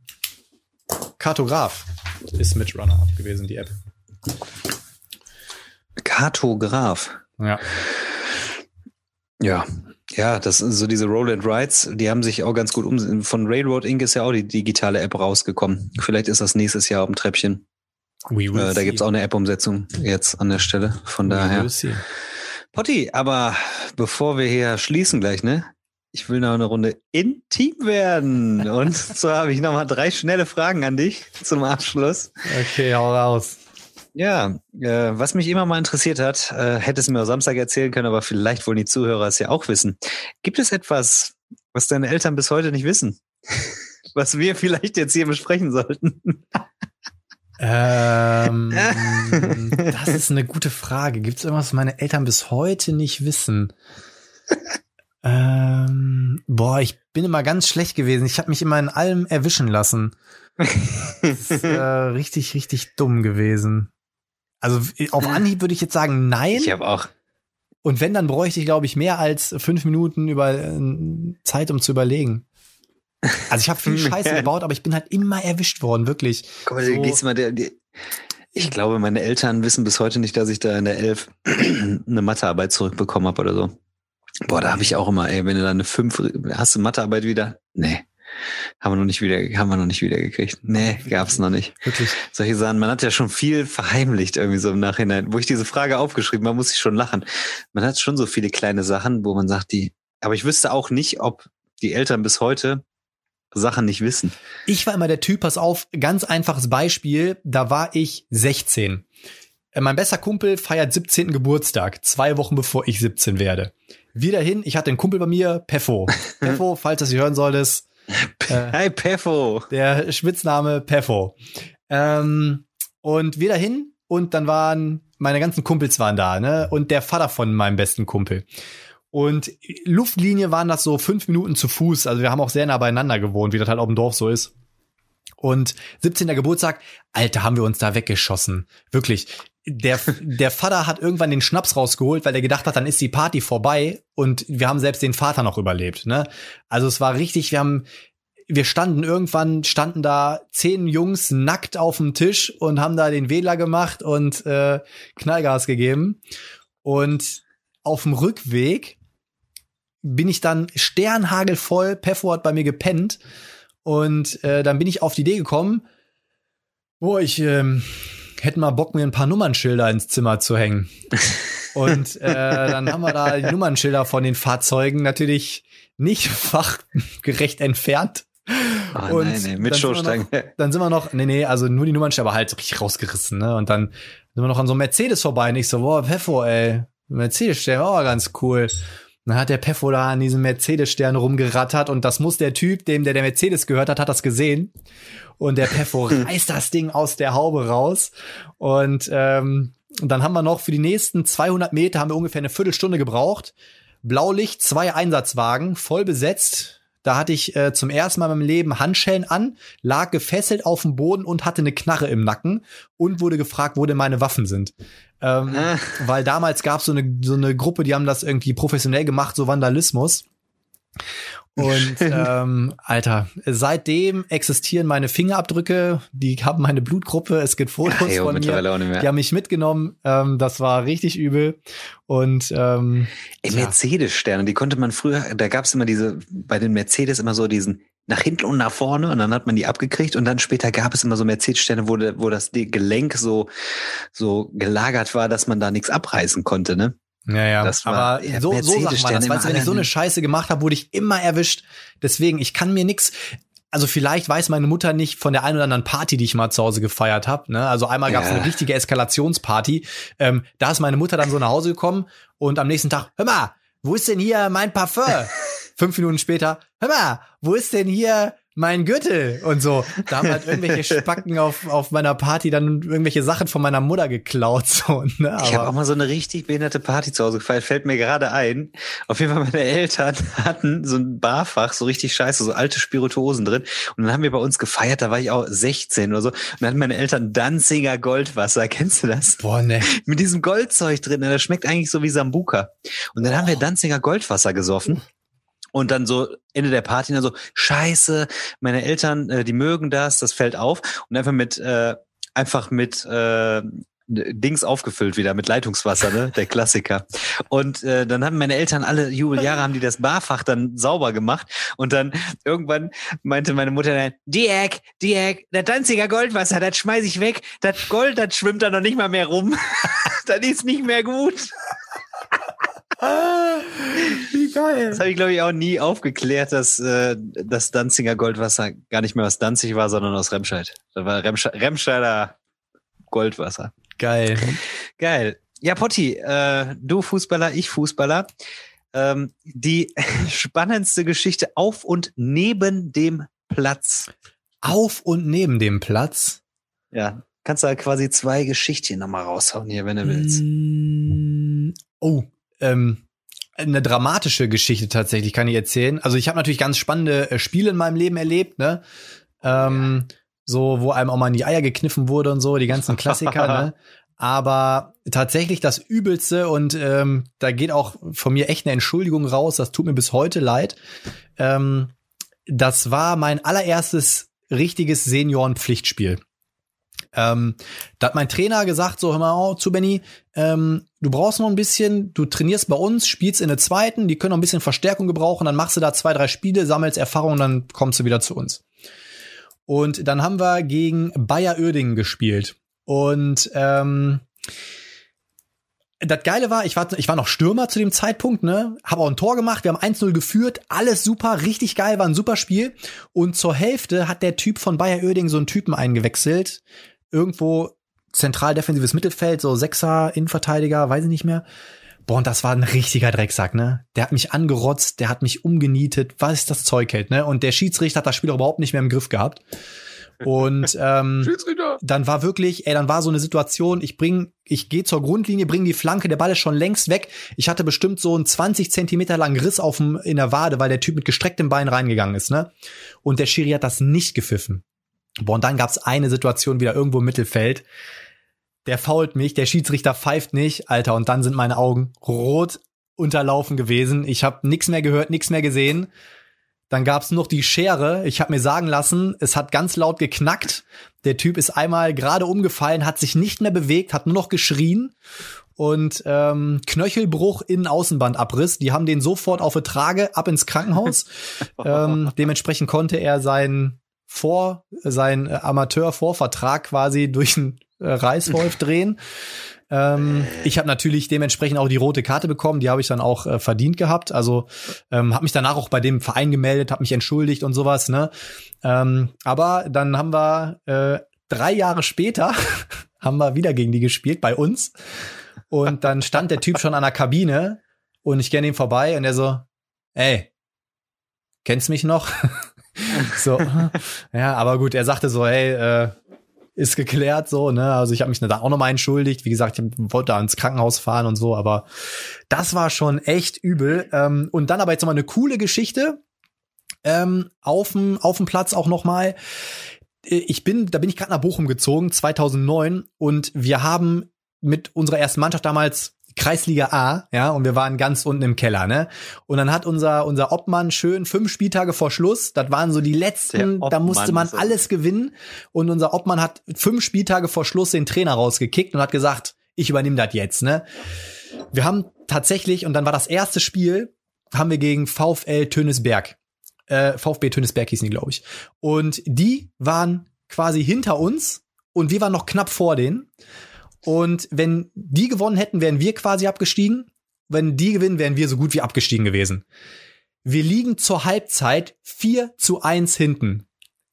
S1: Kartograf ist mit Runner-Up gewesen, die App.
S2: Kartograf.
S1: Ja.
S2: Ja. Ja, das sind so diese Roll and Rides, die haben sich auch ganz gut um. Von Railroad Inc. ist ja auch die digitale App rausgekommen. Vielleicht ist das nächstes Jahr auf dem Treppchen.
S1: We will
S2: Äh, da
S1: see.
S2: gibt's auch eine App-Umsetzung jetzt an der Stelle. Von
S1: We
S2: daher. Potti, aber bevor wir hier schließen gleich, ne? Ich will noch eine Runde intim werden. Und so habe ich noch mal drei schnelle Fragen an dich zum Abschluss.
S1: Okay, hau raus.
S2: Ja, äh, was mich immer mal interessiert hat, äh, hätte es mir am Samstag erzählen können, aber vielleicht wollen die Zuhörer es ja auch wissen. Gibt es etwas, was deine Eltern bis heute nicht wissen? Was wir vielleicht jetzt hier besprechen sollten?
S1: Ähm, das ist eine gute Frage. Gibt es irgendwas, was meine Eltern bis heute nicht wissen? Ähm, boah, ich bin immer ganz schlecht gewesen. Ich habe mich immer in allem erwischen lassen. Das ist äh, richtig, richtig dumm gewesen. Also auf Anhieb würde ich jetzt sagen, nein.
S2: Ich habe auch.
S1: Und wenn, dann bräuchte ich, glaube ich, mehr als fünf Minuten über äh, Zeit, um zu überlegen. Also ich habe viel Scheiße gebaut, aber ich bin halt immer erwischt worden, wirklich.
S2: Guck mal,
S1: So.
S2: geht's mal der, die, ich glaube, meine Eltern wissen bis heute nicht, dass ich da in der Elf eine Mathearbeit zurückbekommen habe oder so. Boah, da habe ich auch immer, ey, wenn du da eine fünf, hast du Mathearbeit wieder? Nee. Haben wir noch nicht wieder, haben wir noch nicht wieder gekriegt. Nee, gab's noch nicht.
S1: Wirklich.
S2: Solche Sachen, man hat ja schon viel verheimlicht irgendwie so im Nachhinein. Wo ich diese Frage aufgeschrieben habe, muss ich schon lachen. Man hat schon so viele kleine Sachen, wo man sagt, die, aber ich wüsste auch nicht, ob die Eltern bis heute Sachen nicht wissen.
S1: Ich war immer der Typ, pass auf, ganz einfaches Beispiel, da war ich 16. Äh, Mein bester Kumpel feiert 17. Geburtstag, zwei Wochen bevor ich 17 werde. Wir dahin, ich hatte einen Kumpel bei mir, Peffo. Peffo, falls du das hören solltest,
S2: Hi Peffo.
S1: der Spitzname Peffo. Ähm, und wir dahin und dann waren meine ganzen Kumpels waren da, ne? Und der Vater von meinem besten Kumpel. Und Luftlinie waren das so fünf Minuten zu Fuß. Also wir haben auch sehr nah beieinander gewohnt, wie das halt auf dem Dorf so ist. Und 17. Geburtstag, Alter, haben wir uns da weggeschossen. Wirklich. Der, der Vater hat irgendwann den Schnaps rausgeholt, weil er gedacht hat, dann ist die Party vorbei und wir haben selbst den Vater noch überlebt. Ne? Also es war richtig, wir haben, wir standen irgendwann, standen da zehn Jungs nackt auf dem Tisch und haben da den Wähler gemacht und äh, Knallgas gegeben. Und auf dem Rückweg bin ich dann sternhagelvoll, Peffo hat bei mir gepennt und äh, dann bin ich auf die Idee gekommen, boah, ich ähm, hätte mal Bock, mir ein paar Nummernschilder ins Zimmer zu hängen. Und äh, dann haben wir da die Nummernschilder von den Fahrzeugen natürlich nicht fachgerecht entfernt.
S2: Oh
S1: Und
S2: nein, nee,
S1: dann
S2: mit
S1: sind wir
S2: Showstange.
S1: Dann sind wir noch, nee, nee, also nur die Nummernschilder, aber halt so richtig rausgerissen, ne? Und dann sind wir noch an so einem Mercedes vorbei und ich so, boah, Peffo, ey, Mercedes-Stern, oh, ganz cool. Dann hat der Peffo da an diesem Mercedes-Stern rumgerattert und das muss der Typ, dem der der Mercedes gehört hat, hat das gesehen. Und der Peffo reißt das Ding aus der Haube raus. Und ähm, dann haben wir noch für die nächsten 200 Meter haben wir ungefähr eine Viertelstunde gebraucht. Blaulicht, zwei Einsatzwagen, voll besetzt. Da hatte ich äh, zum ersten Mal in meinem Leben Handschellen an, lag gefesselt auf dem Boden und hatte eine Knarre im Nacken und wurde gefragt, wo denn meine Waffen sind. Ähm,
S2: Ah.
S1: weil damals gab so es eine, so eine Gruppe, die haben das irgendwie professionell gemacht, so Vandalismus. Und ähm, Alter, seitdem existieren meine Fingerabdrücke, die haben meine Blutgruppe, es gibt Fotos
S2: Ach, jo,
S1: von mir, die haben mich mitgenommen. Ähm, das war richtig übel. Und ähm.
S2: Mercedes-Sterne, die konnte man früher, da gab's immer diese, bei den Mercedes immer so diesen nach hinten und nach vorne und dann hat man die abgekriegt und dann später gab es immer so Mercedes-Sterne, wo, wo das Gelenk so, so gelagert war, dass man da nichts abreißen konnte, ne?
S1: Ja, ja.
S2: Das war-
S1: aber so, so waren
S2: Mercedes-Sterne
S1: das. Weißt du, wenn ich so eine
S2: ne?
S1: Scheiße gemacht habe, wurde ich immer erwischt. Deswegen, ich kann mir nix. Also vielleicht weiß meine Mutter nicht von der einen oder anderen Party, die ich mal zu Hause gefeiert habe. Ne? Also einmal gab es
S2: Ja.
S1: eine richtige Eskalationsparty. Ähm, da ist meine Mutter dann so nach Hause gekommen und am nächsten Tag, hör mal, wo ist denn hier mein Parfum? Fünf Minuten später, hör mal, wo ist denn hier mein Gürtel? Und so. Da haben halt irgendwelche Spacken auf, auf meiner Party dann irgendwelche Sachen von meiner Mutter geklaut. So, ne?
S2: Ich habe
S1: Aber-
S2: auch mal so eine richtig behinderte Party zu Hause gefeiert, fällt mir gerade ein. Auf jeden Fall meine Eltern hatten so ein Barfach, so richtig scheiße, so alte Spirituosen drin. Und dann haben wir bei uns gefeiert, da war ich auch 16 oder so. Und dann hatten meine Eltern Danziger Goldwasser, kennst du das?
S1: Boah, ne.
S2: Mit diesem Goldzeug drin, ne? das schmeckt eigentlich so wie Sambuka. Und dann haben wir Danziger Goldwasser gesoffen. Und dann so Ende der Party dann so, scheiße, meine Eltern, äh, die mögen das, das fällt auf. Und einfach mit, äh, einfach mit äh, Dings aufgefüllt wieder, mit Leitungswasser, ne? Der Klassiker. Und äh, dann haben meine Eltern alle Jubeljahre haben die das Barfach dann sauber gemacht. Und dann irgendwann meinte meine Mutter dann, Diek, Diek, das Danziger Goldwasser, das schmeiß ich weg. Das Gold, das schwimmt da noch nicht mal mehr rum. das ist nicht mehr gut.
S1: Wie geil.
S2: Das habe ich, glaube ich, auch nie aufgeklärt, dass äh, das Danziger Goldwasser gar nicht mehr aus Danzig war, sondern aus Remscheid. Das war Remsche Remscheider Goldwasser.
S1: Geil.
S2: Geil. Ja, Potti, äh, du Fußballer, ich Fußballer. Ähm, die spannendste Geschichte auf und neben dem Platz.
S1: Auf und neben dem Platz.
S2: Ja, kannst da quasi zwei Geschichtchen nochmal raushauen hier, wenn du willst.
S1: Mm, Oh, ähm, eine dramatische Geschichte tatsächlich kann ich erzählen. Also ich habe natürlich ganz spannende äh, Spiele in meinem Leben erlebt, ne? Ähm, so, wo einem auch mal in die Eier gekniffen wurde und so, die ganzen Klassiker, ne? Aber tatsächlich das Übelste und ähm, da geht auch von mir echt eine Entschuldigung raus, das tut mir bis heute leid. Ähm, das war mein allererstes richtiges Seniorenpflichtspiel. Ähm, da hat mein Trainer gesagt, so hör mal auf, zu Benny, ähm, du brauchst noch ein bisschen, du trainierst bei uns, spielst in der zweiten, die können noch ein bisschen Verstärkung gebrauchen, dann machst du da zwei, drei Spiele, sammelst Erfahrung, dann kommst du wieder zu uns. Und dann haben wir gegen Bayer Oerdingen gespielt. Und ähm, das Geile war, ich war, ich war noch Stürmer zu dem Zeitpunkt, ne? Hab auch ein Tor gemacht, wir haben 1-0 geführt, alles super, richtig geil, war ein super Spiel. Und zur Hälfte hat der Typ von Bayer Oerdingen so einen Typen eingewechselt. Irgendwo zentral defensives Mittelfeld, so Sechser, Innenverteidiger, weiß ich nicht mehr. Boah, und das war ein richtiger Drecksack, ne? Der hat mich angerotzt, der hat mich umgenietet, was das Zeug hält, ne? Und der Schiedsrichter hat das Spiel auch überhaupt nicht mehr im Griff gehabt. Und ähm, dann war wirklich, ey, dann war so eine Situation, ich bring, ich gehe zur Grundlinie, bring die Flanke, der Ball ist schon längst weg. Ich hatte bestimmt so einen 20 Zentimeter langen Riss auf dem, in der Wade, weil der Typ mit gestrecktem Bein reingegangen ist, ne? Und der Schiri hat das nicht gepfiffen. Boah, und dann gab's eine Situation wieder irgendwo im Mittelfeld. Der fault mich, der Schiedsrichter pfeift nicht, Alter, und dann sind meine Augen rot unterlaufen gewesen. Ich habe nichts mehr gehört, nichts mehr gesehen. Dann gab's noch die Schere. Ich habe mir sagen lassen, es hat ganz laut geknackt. Der Typ ist einmal gerade umgefallen, hat sich nicht mehr bewegt, hat nur noch geschrien und ähm, Knöchelbruch in Außenbandabriss. Die haben den sofort auf Trage ab ins Krankenhaus. ähm, dementsprechend konnte er seinen vor sein Amateur-Vorvertrag quasi durch einen äh, Reißwolf drehen. Ähm, ich habe natürlich dementsprechend auch die rote Karte bekommen, die habe ich dann auch äh, verdient gehabt. Also ähm, habe mich danach auch bei dem Verein gemeldet, habe mich entschuldigt und sowas. Ne? Ähm, aber dann haben wir äh, drei Jahre später haben wir wieder gegen die gespielt bei uns und dann stand der Typ schon an der Kabine und ich kenne ihn vorbei und er so, ey, kennst mich noch? so, ja, aber gut, er sagte so, hey, äh, ist geklärt so, ne? Also ich habe mich da auch nochmal entschuldigt. Wie gesagt, ich wollte da ins Krankenhaus fahren und so, aber das war schon echt übel. Ähm, und dann aber jetzt nochmal eine coole Geschichte. Ähm, auf dem Platz auch nochmal. Ich bin, da bin ich gerade nach Bochum gezogen, 2009, und wir haben mit unserer ersten Mannschaft damals Kreisliga A, ja, und wir waren ganz unten im Keller, ne? Und dann hat unser, unser Obmann schön fünf Spieltage vor Schluss, das waren so die letzten, da musste man alles gewinnen. Und unser Obmann hat fünf Spieltage vor Schluss den Trainer rausgekickt und hat gesagt, ich übernehme das jetzt, ne? Wir haben tatsächlich, und dann war das erste Spiel, haben wir gegen VfL Tönisberg, äh, VfB Tönisberg hießen die, glaube ich. Und die waren quasi hinter uns und wir waren noch knapp vor denen. Und wenn die gewonnen hätten, wären wir quasi abgestiegen. Wenn die gewinnen, wären wir so gut wie abgestiegen gewesen. Wir liegen zur Halbzeit 4 zu 1 hinten.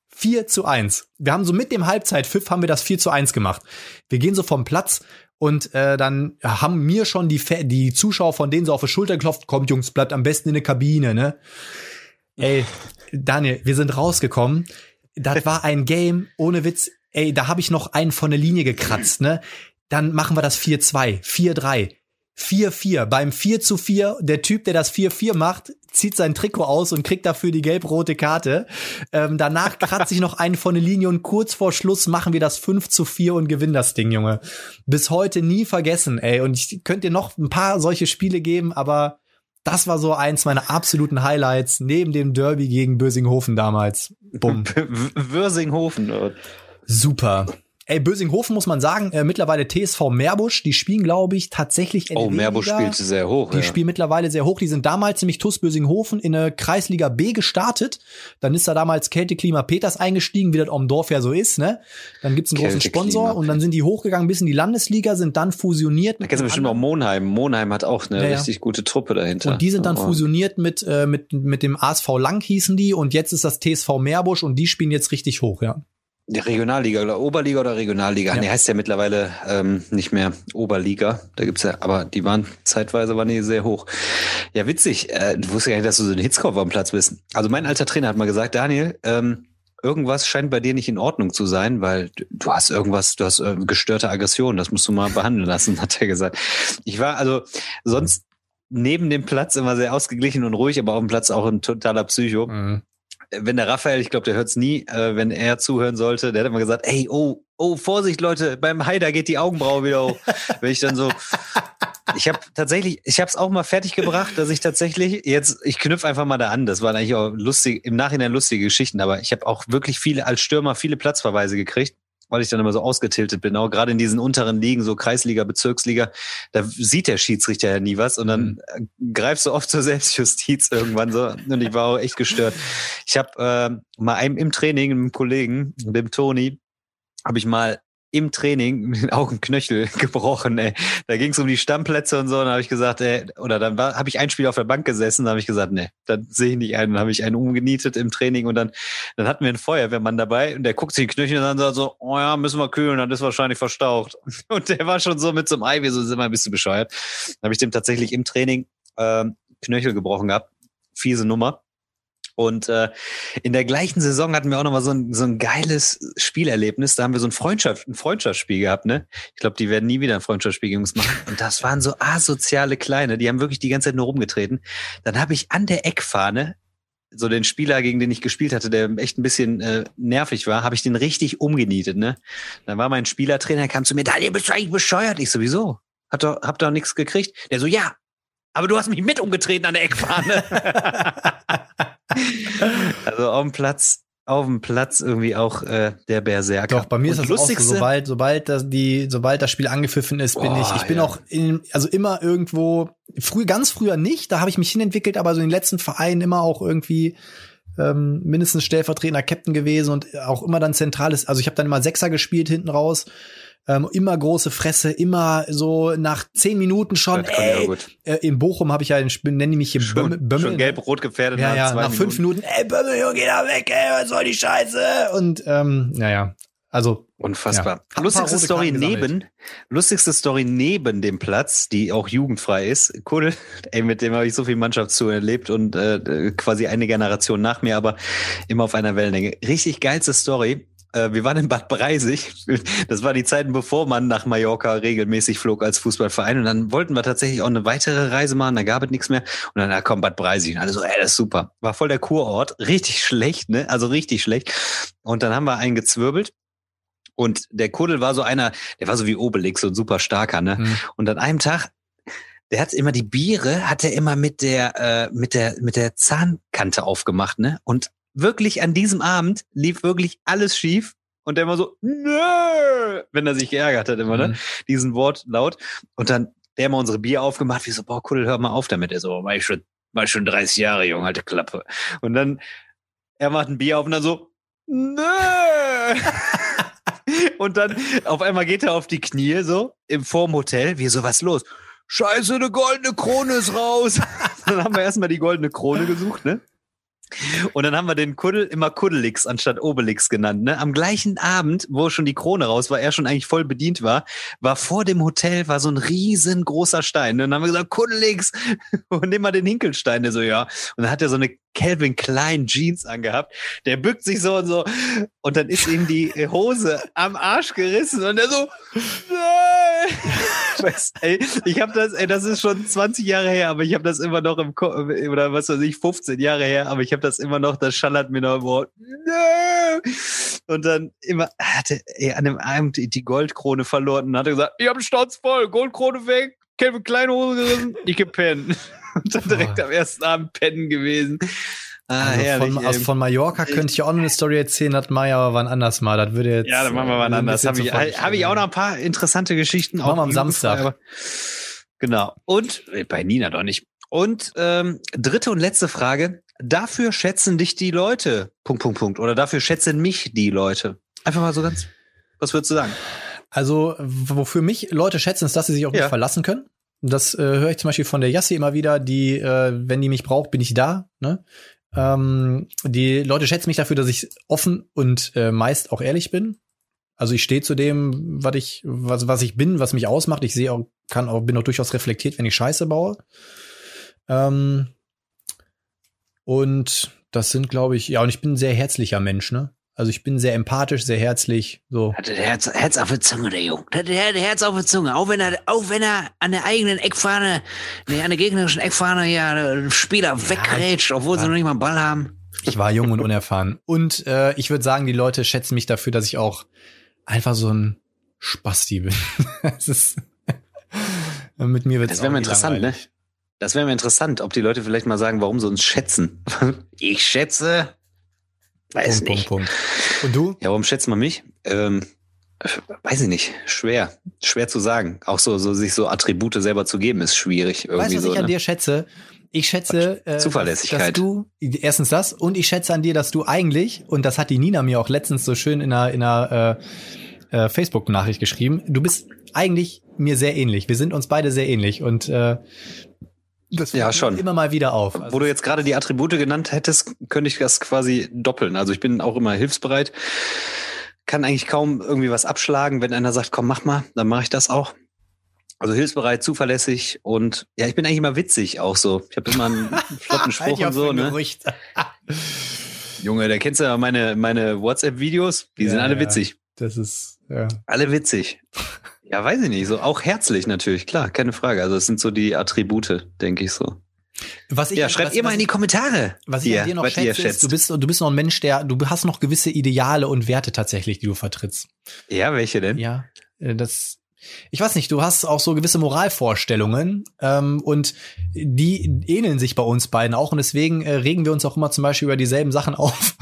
S1: 4 zu 1. Wir haben so mit dem Halbzeitpfiff haben wir das 4 zu 1 gemacht. Wir gehen so vom Platz und äh, dann haben mir schon die, Fa die Zuschauer von denen so auf die Schulter geklopft, kommt Jungs, bleibt am besten in der Kabine, ne? Ey, Daniel, wir sind rausgekommen. Das war ein Game ohne Witz. Ey, da habe ich noch einen von der Linie gekratzt, ne? Dann machen wir das 4-2, 4-3, 4-4. Beim 4 zu 4, der Typ, der das 4-4 macht, zieht sein Trikot aus und kriegt dafür die gelb-rote Karte. Ähm, danach kratze ich noch einen von der Linie und kurz vor Schluss machen wir das 5 zu 4 und gewinnen das Ding, Junge. Bis heute nie vergessen, ey. Und ich könnte dir noch ein paar solche Spiele geben, aber das war so eins meiner absoluten Highlights neben dem Derby gegen Bösinghofen damals. Bumm.
S2: Würsinghofen.
S1: Super. Ey, Bösinghofen muss man sagen, äh, mittlerweile TSV Meerbusch, die spielen, glaube ich, tatsächlich
S2: Oh, Meerbusch spielt sehr hoch.
S1: Die
S2: ja.
S1: spielen mittlerweile sehr hoch. Die sind damals nämlich TuS Bösinghofen in eine Kreisliga B gestartet. Dann ist da damals Kälteklima Peters eingestiegen, wie das am Dorf ja so ist, ne? Dann gibt's einen großen Sponsor und dann sind die hochgegangen bis in die Landesliga, sind dann fusioniert.
S2: Da kennst du bestimmt auch Monheim. Monheim hat auch eine
S1: Ja, ja.
S2: richtig gute Truppe dahinter.
S1: Und die sind dann
S2: Oh.
S1: fusioniert mit, äh, mit, mit dem ASV Lang hießen die und jetzt ist das TSV Meerbusch und die spielen jetzt richtig hoch, ja.
S2: Die Regionalliga oder Oberliga oder Regionalliga.
S1: Ja.
S2: Nee, heißt ja mittlerweile ähm, nicht mehr Oberliga. Da gibt's ja, aber die waren zeitweise waren die sehr hoch. Ja, witzig. Äh, du wusstest gar nicht, dass du so ein Hitzkopf am Platz bist. Also mein alter Trainer hat mal gesagt, Daniel, ähm, irgendwas scheint bei dir nicht in Ordnung zu sein, weil du- hast irgendwas, du hast äh, gestörte Aggression, das musst du mal behandeln lassen, hat er gesagt. Ich war also sonst neben dem Platz immer sehr ausgeglichen und ruhig, aber auf dem Platz auch ein totaler Psycho wenn der Raphael, ich glaube, der hört's nie, äh, wenn er zuhören sollte, der hat immer gesagt, ey, oh, oh, Vorsicht, Leute, beim Haider geht die Augenbraue wieder hoch. wenn ich dann so, ich habe tatsächlich, ich habe es auch mal fertig gebracht, dass ich tatsächlich jetzt, ich knüpfe einfach mal da an. Das waren eigentlich auch lustig, im Nachhinein lustige Geschichten, aber ich habe auch wirklich viele als Stürmer viele Platzverweise gekriegt, weil ich dann immer so ausgetiltet bin. Auch gerade in diesen unteren Ligen, so Kreisliga, Bezirksliga, da sieht der Schiedsrichter ja nie was und dann äh, greifst du oft zur Selbstjustiz irgendwann so. Und ich war auch echt gestört. Ich habe äh, mal einem im Training, einem Kollegen, dem Toni, habe ich mal im Training den Augenknöchel gebrochen, ey. Da ging es um die Stammplätze und so, und da habe ich gesagt, ey, oder dann habe ich ein Spiel auf der Bank gesessen, da habe ich gesagt, nee, dann sehe ich nicht ein. Dann habe ich einen umgenietet im Training und dann, dann hatten wir einen Feuerwehrmann dabei und der guckt sich die Knöchel und sagt so, oh ja, müssen wir kühlen, dann ist wahrscheinlich verstaucht. Und der war schon so mit einem Ei, wir so sind wir ein bisschen bescheuert. Dann habe ich dem tatsächlich im Training ähm, Knöchel gebrochen gehabt. Fiese Nummer. Und äh, in der gleichen Saison hatten wir auch nochmal so ein, so ein geiles Spielerlebnis. Da haben wir so ein, Freundschaft, ein Freundschaftsspiel gehabt, ne? Ich glaube, die werden nie wieder ein Freundschaftsspiel gegen uns machen. Und das waren so asoziale Kleine, die haben wirklich die ganze Zeit nur rumgetreten. Dann habe ich an der Eckfahne so den Spieler, gegen den ich gespielt hatte, der echt ein bisschen äh, nervig war, habe ich den richtig umgenietet, ne? Dann war mein Spielertrainer, kam zu mir, Daniel, bist du eigentlich bescheuert? Ich sowieso. Hat doch, hab doch nichts gekriegt. Der so, ja, aber du hast mich mit umgetreten an der Eckfahne. also auf dem Platz, auf dem Platz irgendwie auch äh, der Berserker.
S1: Doch, bei mir ist
S2: Und
S1: das auch so, sobald, sobald das, die, sobald das Spiel angepfiffen ist, bin
S2: Boah,
S1: ich, ich bin
S2: ja.
S1: auch in, also immer irgendwo, früh, ganz früher nicht, da habe ich mich hinentwickelt, aber so in den letzten Vereinen immer auch irgendwie ähm, mindestens stellvertretender Captain gewesen und auch immer dann zentrales, also ich habe dann immer Sechser gespielt hinten raus. Ähm, immer große Fresse, immer so nach zehn Minuten schon. Ey, äh, in Bochum habe ich ja, ich nenne mich hier Bömmel,
S2: schon,
S1: Bömmel
S2: schon gelb-rot gefährdet
S1: ja,
S2: nach
S1: ja, nach fünf Minuten, ey, Bömmel, Junge, geh da weg, ey, was soll die Scheiße? Und, ähm, naja, also,
S2: Unfassbar.
S1: Ja.
S2: Lustigste Story neben, lustigste Story neben dem Platz, die auch jugendfrei ist. Kuddel, ey, mit dem habe ich so viel Mannschaft zu erlebt und äh, quasi eine Generation nach mir, aber immer auf einer Wellenlänge. Richtig geilste Story. Äh, wir waren in Bad Breisig. Das war die Zeiten, bevor man nach Mallorca regelmäßig flog als Fußballverein. Und dann wollten wir tatsächlich auch eine weitere Reise machen. Da gab es nichts mehr. Und dann, da kommt Bad Breisig. Und alle so, ey, das ist super. War voll der Kurort. Richtig schlecht, ne? Also richtig schlecht. Und dann haben wir einen gezwirbelt. Und der Kuddel war so einer, der war so wie Obelix, so ein super starker, ne?
S1: Mhm.
S2: Und an einem Tag der hat immer die Biere, hat er immer mit der, äh, mit der, mit der Zahnkante aufgemacht, ne? Und wirklich an diesem Abend lief wirklich alles schief. Und der immer so, nö, wenn er sich geärgert hat, immer, ne?
S1: Mhm.
S2: Diesen Wort laut. Und dann der immer unsere Bier aufgemacht, wie so, boah, Kuddel, hör mal auf damit. Er so, war ich schon, war ich schon 30 Jahre jung, alte Klappe. Und dann, er macht ein Bier auf und dann so, nö. und dann auf einmal geht er auf die Knie so im vorm Hotel. Wir so, was los? Scheiße, eine goldene Krone ist raus. dann haben wir erstmal die goldene Krone gesucht, ne? Und dann haben wir den Kuddel immer Kuddelix anstatt Obelix genannt. Ne? Am gleichen Abend, wo schon die Krone raus war, er schon eigentlich voll bedient war, war vor dem Hotel war so ein riesengroßer Stein. Ne? Und dann haben wir gesagt, Kuddelix und nimm mal den Hinkelstein. Der so, ja. Und dann hat er so eine Calvin Klein Jeans angehabt. Der bückt sich so und so. Und dann ist ihm die Hose am Arsch gerissen und er so, nein. Weißt, ey, ich habe das, ey, das ist schon 20 Jahre her, aber ich habe das immer noch im Ko oder was weiß ich, 15 Jahre her, aber ich habe das immer noch, das schallert mir noch im Ohr. Und dann immer hatte er an dem Abend die Goldkrone verloren und hat er gesagt, ich habe den Stauz voll, Goldkrone weg, Kevin kleine Hose gerissen, ich gepennt. Und dann direkt am ersten Abend pennen gewesen. Ah,
S1: Also
S2: herrlich.
S1: von,
S2: ey.
S1: von Mallorca könnte ich auch noch eine Story erzählen, das mache ich aber wann anders mal. Das würde jetzt.
S2: Ja, dann machen wir mal
S1: äh,
S2: anders. Habe ich, hab ich auch noch ein paar interessante Geschichten.
S1: Machen wir am
S2: auch
S1: Samstag.
S2: Genau. Und äh, bei Nina doch nicht. Und ähm, dritte und letzte Frage. Dafür schätzen dich die Leute. Punkt, Punkt, Punkt. Oder dafür schätzen mich die Leute. Einfach mal so ganz. Was würdest du sagen?
S1: Also, wofür mich Leute schätzen, ist, dass sie sich auf mich
S2: Ja.
S1: verlassen können. Das äh, höre ich zum Beispiel von der Jassi immer wieder, die, äh, wenn die mich braucht, bin ich da. Ne? Ähm, die Leute schätzen mich dafür, dass ich offen und äh, meist auch ehrlich bin. Also ich stehe zu dem, was ich, was, was ich bin, was mich ausmacht. Ich sehe auch, kann auch, bin auch durchaus reflektiert, wenn ich Scheiße baue. Ähm, und das sind, glaube ich, ja, und ich bin ein sehr herzlicher Mensch, ne? Also ich bin sehr empathisch, sehr herzlich, so.
S3: Hat das Herz, Herz auf der Zunge, der Junge. Hat das Herz auf der Zunge. Auch wenn er, auch wenn er an der eigenen Eckfahne, nee, an der gegnerischen Eckfahne ja äh, Spieler wegrätscht, obwohl sie noch nicht mal einen Ball haben.
S1: Ich war jung und unerfahren. Und äh, ich würde sagen, die Leute schätzen mich dafür, dass ich auch einfach so ein Spasti bin. das ist mit mir wird
S2: Das wäre mal interessant, ne? Das wäre mal interessant, ob die Leute vielleicht mal sagen, warum sie uns schätzen. ich schätze. Weiß
S1: Punkt,
S2: nicht.
S1: Punkt, Punkt. Und du?
S2: Ja, warum schätzt man mich? Ähm, weiß ich nicht. Schwer. Schwer zu sagen. Auch so, so sich so Attribute selber zu geben, ist schwierig. Irgendwie
S1: Weißt du, was
S2: so,
S1: ich an
S2: ne?
S1: dir schätze? Ich schätze äh,
S2: Zuverlässigkeit.
S1: Dass du erstens das und ich schätze an dir, dass du eigentlich und das hat die Nina mir auch letztens so schön in einer in einer äh, äh, Facebook-Nachricht geschrieben. Du bist eigentlich mir sehr ähnlich. Wir sind uns beide sehr ähnlich und äh, das
S2: Ja, schon.
S1: immer mal wieder auf. Also,
S2: Wo du jetzt gerade die Attribute genannt hättest, könnte ich das quasi doppeln. Also ich bin auch immer hilfsbereit, kann eigentlich kaum irgendwie was abschlagen. Wenn einer sagt, komm, mach mal, dann mache ich das auch. Also hilfsbereit, zuverlässig und ja, ich bin eigentlich immer witzig auch so. Ich habe immer einen flotten
S1: Halt
S2: Spruch
S1: dich
S2: und so, ne? Junge, da kennst du ja meine, meine WhatsApp-Videos, die
S1: Ja,
S2: sind alle
S1: ja.
S2: witzig.
S1: Das ist ja.
S2: Alle witzig. Ja, weiß ich nicht. So auch herzlich natürlich, klar, keine Frage. Also es sind so die Attribute, denke ich so.
S1: Was ich,
S2: Ja, schreibt
S1: was,
S2: ihr mal
S1: was
S2: in die Kommentare.
S1: Was ich
S2: hier,
S1: an dir noch schätze, ist, du bist, du bist noch ein Mensch, der, du hast noch gewisse Ideale und Werte tatsächlich, die du vertrittst.
S2: Ja, welche denn?
S1: Ja, äh, das, ich weiß nicht, du hast auch so gewisse Moralvorstellungen ähm, und die ähneln sich bei uns beiden auch und deswegen äh, regen wir uns auch immer zum Beispiel über dieselben Sachen auf.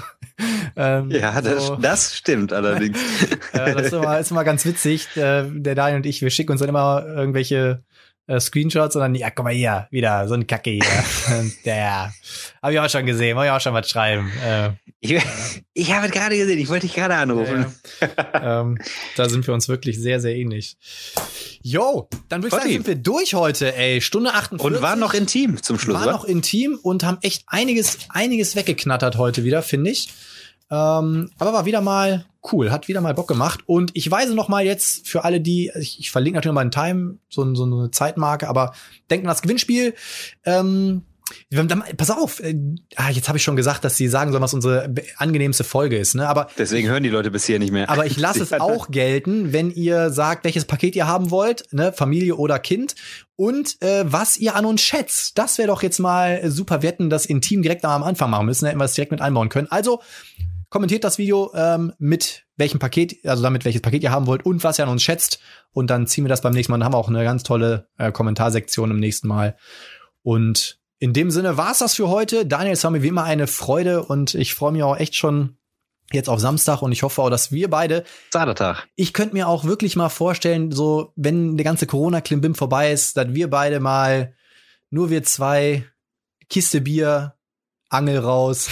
S1: Ähm,
S2: Ja, das,
S1: so,
S2: das stimmt allerdings.
S1: äh, das ist immer, ist immer ganz witzig. Äh, der Daniel und ich, wir schicken uns dann immer irgendwelche äh, Screenshots und dann, ja, guck mal hier, wieder so ein Kacke hier. Der, habe ich auch schon gesehen, wollte ich auch schon was schreiben. Äh,
S2: Ich, ich habe es gerade gesehen, ich wollte dich gerade anrufen.
S1: ähm, da sind wir uns wirklich sehr, sehr ähnlich. Jo, dann würde ich sagen, sind wir durch heute, ey. Stunde 48.
S2: Und waren noch intim zum Schluss,
S1: War
S2: wa?
S1: noch intim und haben echt einiges, einiges weggeknattert heute wieder, finde ich. Ähm, aber war wieder mal cool, hat wieder mal Bock gemacht. Und ich weise noch mal jetzt für alle, die, ich, ich verlinke natürlich mal einen Time, so, so eine Zeitmarke, aber denkt an das Gewinnspiel. Ähm, pass auf, äh, ah, jetzt habe ich schon gesagt, dass sie sagen sollen, was unsere angenehmste Folge ist, ne? Aber
S2: Deswegen hören die Leute bis hier nicht mehr.
S1: aber ich lasse es auch gelten, wenn ihr sagt, welches Paket ihr haben wollt, ne, Familie oder Kind und äh, was ihr an uns schätzt. Das wäre doch jetzt mal super. Wir hätten das Intim direkt am Anfang machen müssen, hätten wir es direkt mit einbauen können. Also kommentiert das Video ähm, mit welchem Paket, also damit welches Paket ihr haben wollt und was ihr an uns schätzt. Und dann ziehen wir das beim nächsten Mal. Dann haben wir auch eine ganz tolle äh, Kommentarsektion im nächsten Mal. Und in dem Sinne war's das für heute. Daniel, es war mir wie immer eine Freude und ich freue mich auch echt schon jetzt auf Samstag und ich hoffe auch, dass wir beide.
S2: Zadertag.
S1: Ich könnte mir auch wirklich mal vorstellen, so wenn der ganze Corona-Klimbim vorbei ist, dass wir beide mal nur wir zwei Kiste Bier, Angel raus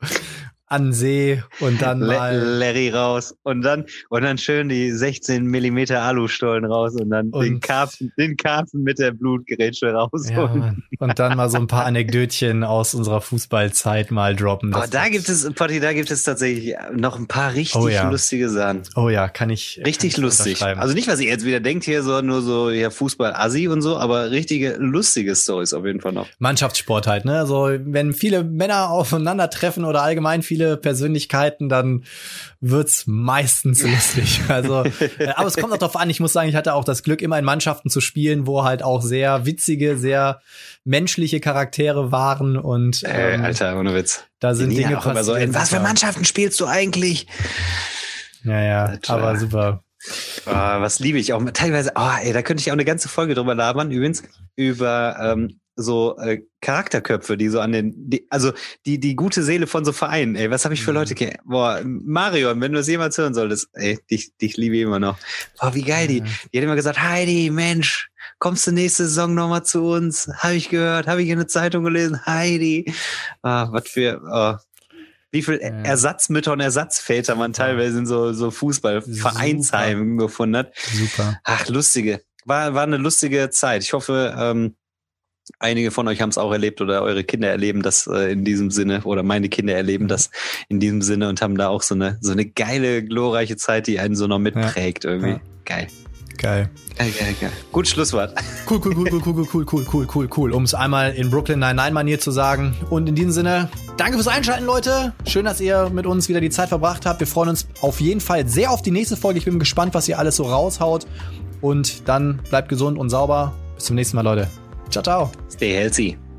S1: an See und dann mal
S2: Larry raus und dann und dann schön die 16 Millimeter Alustollen raus und dann
S1: Und-
S2: den Karpfen, den Karpfen mit der Blutgerätsche raus.
S1: ja,
S2: und,
S1: dann mal so ein paar Anekdötchen aus unserer Fußballzeit mal droppen.
S2: oh,
S1: Das-
S2: da gibt es, Potti, da gibt es tatsächlich noch ein paar richtig
S1: Oh ja.
S2: lustige Sachen.
S1: Oh ja, kann ich
S2: Richtig
S1: kann ich
S2: lustig. Also nicht, was ihr jetzt wieder denkt hier, so nur so ja Fußball-Assi und so, aber richtige lustige Stories auf jeden Fall noch.
S1: Mannschaftssport halt, ne? Also wenn viele Männer aufeinandertreffen oder allgemein viele Persönlichkeiten, dann wird's meistens lustig. Also, äh, aber es kommt auch darauf an. Ich muss sagen, ich hatte auch das Glück, immer in Mannschaften zu spielen, wo halt auch sehr witzige, sehr menschliche Charaktere waren und ähm,
S2: Alter, ohne Witz.
S1: da sind Dinge
S2: auch immer so,
S1: passiert.
S2: in was für Mannschaften spielst du eigentlich?
S1: Ja, ja,
S2: Alter.
S1: aber super.
S2: Ah, was liebe ich auch. Teilweise, oh, ey, da könnte ich auch eine ganze Folge drüber labern, übrigens, über ähm, so äh, Charakterköpfe, die so an den, die, also die, die gute Seele von so Vereinen, ey, was habe ich für
S1: Mhm.
S2: Leute, ke- boah, Marion, wenn du es jemals hören solltest, ey, dich, dich liebe ich immer noch. Boah, wie geil die,
S1: Ja.
S2: die hat immer gesagt, Heidi, Mensch, kommst du nächste Saison nochmal zu uns? Habe ich gehört, habe ich in der Zeitung gelesen, Heidi. Ah, was für, oh. Wie viel
S1: Ja.
S2: Ersatzmütter und Ersatzväter man teilweise in so, so Fußballvereinsheimen gefunden hat.
S1: Super.
S2: Ach, lustige. War, war eine lustige Zeit. Ich hoffe, ähm, einige von euch haben es auch erlebt oder eure Kinder erleben das äh, in diesem Sinne oder meine Kinder erleben das in diesem Sinne und haben da auch so eine, so eine geile, glorreiche Zeit, die einen so noch mitprägt irgendwie.
S1: Ja.
S2: Geil.
S1: Geil.
S2: Geil, geil, geil. Gut Schlusswort.
S1: Cool, cool, cool, cool, cool, cool, cool, cool, cool, cool. Um es einmal in Brooklyn Nine-Nine-Manier zu sagen. Und in diesem Sinne, danke fürs Einschalten, Leute. Schön, dass ihr mit uns wieder die Zeit verbracht habt. Wir freuen uns auf jeden Fall sehr auf die nächste Folge. Ich bin gespannt, was ihr alles so raushaut. Und dann bleibt gesund und sauber. Bis zum nächsten Mal, Leute. Ciao, ciao.
S2: Stay healthy.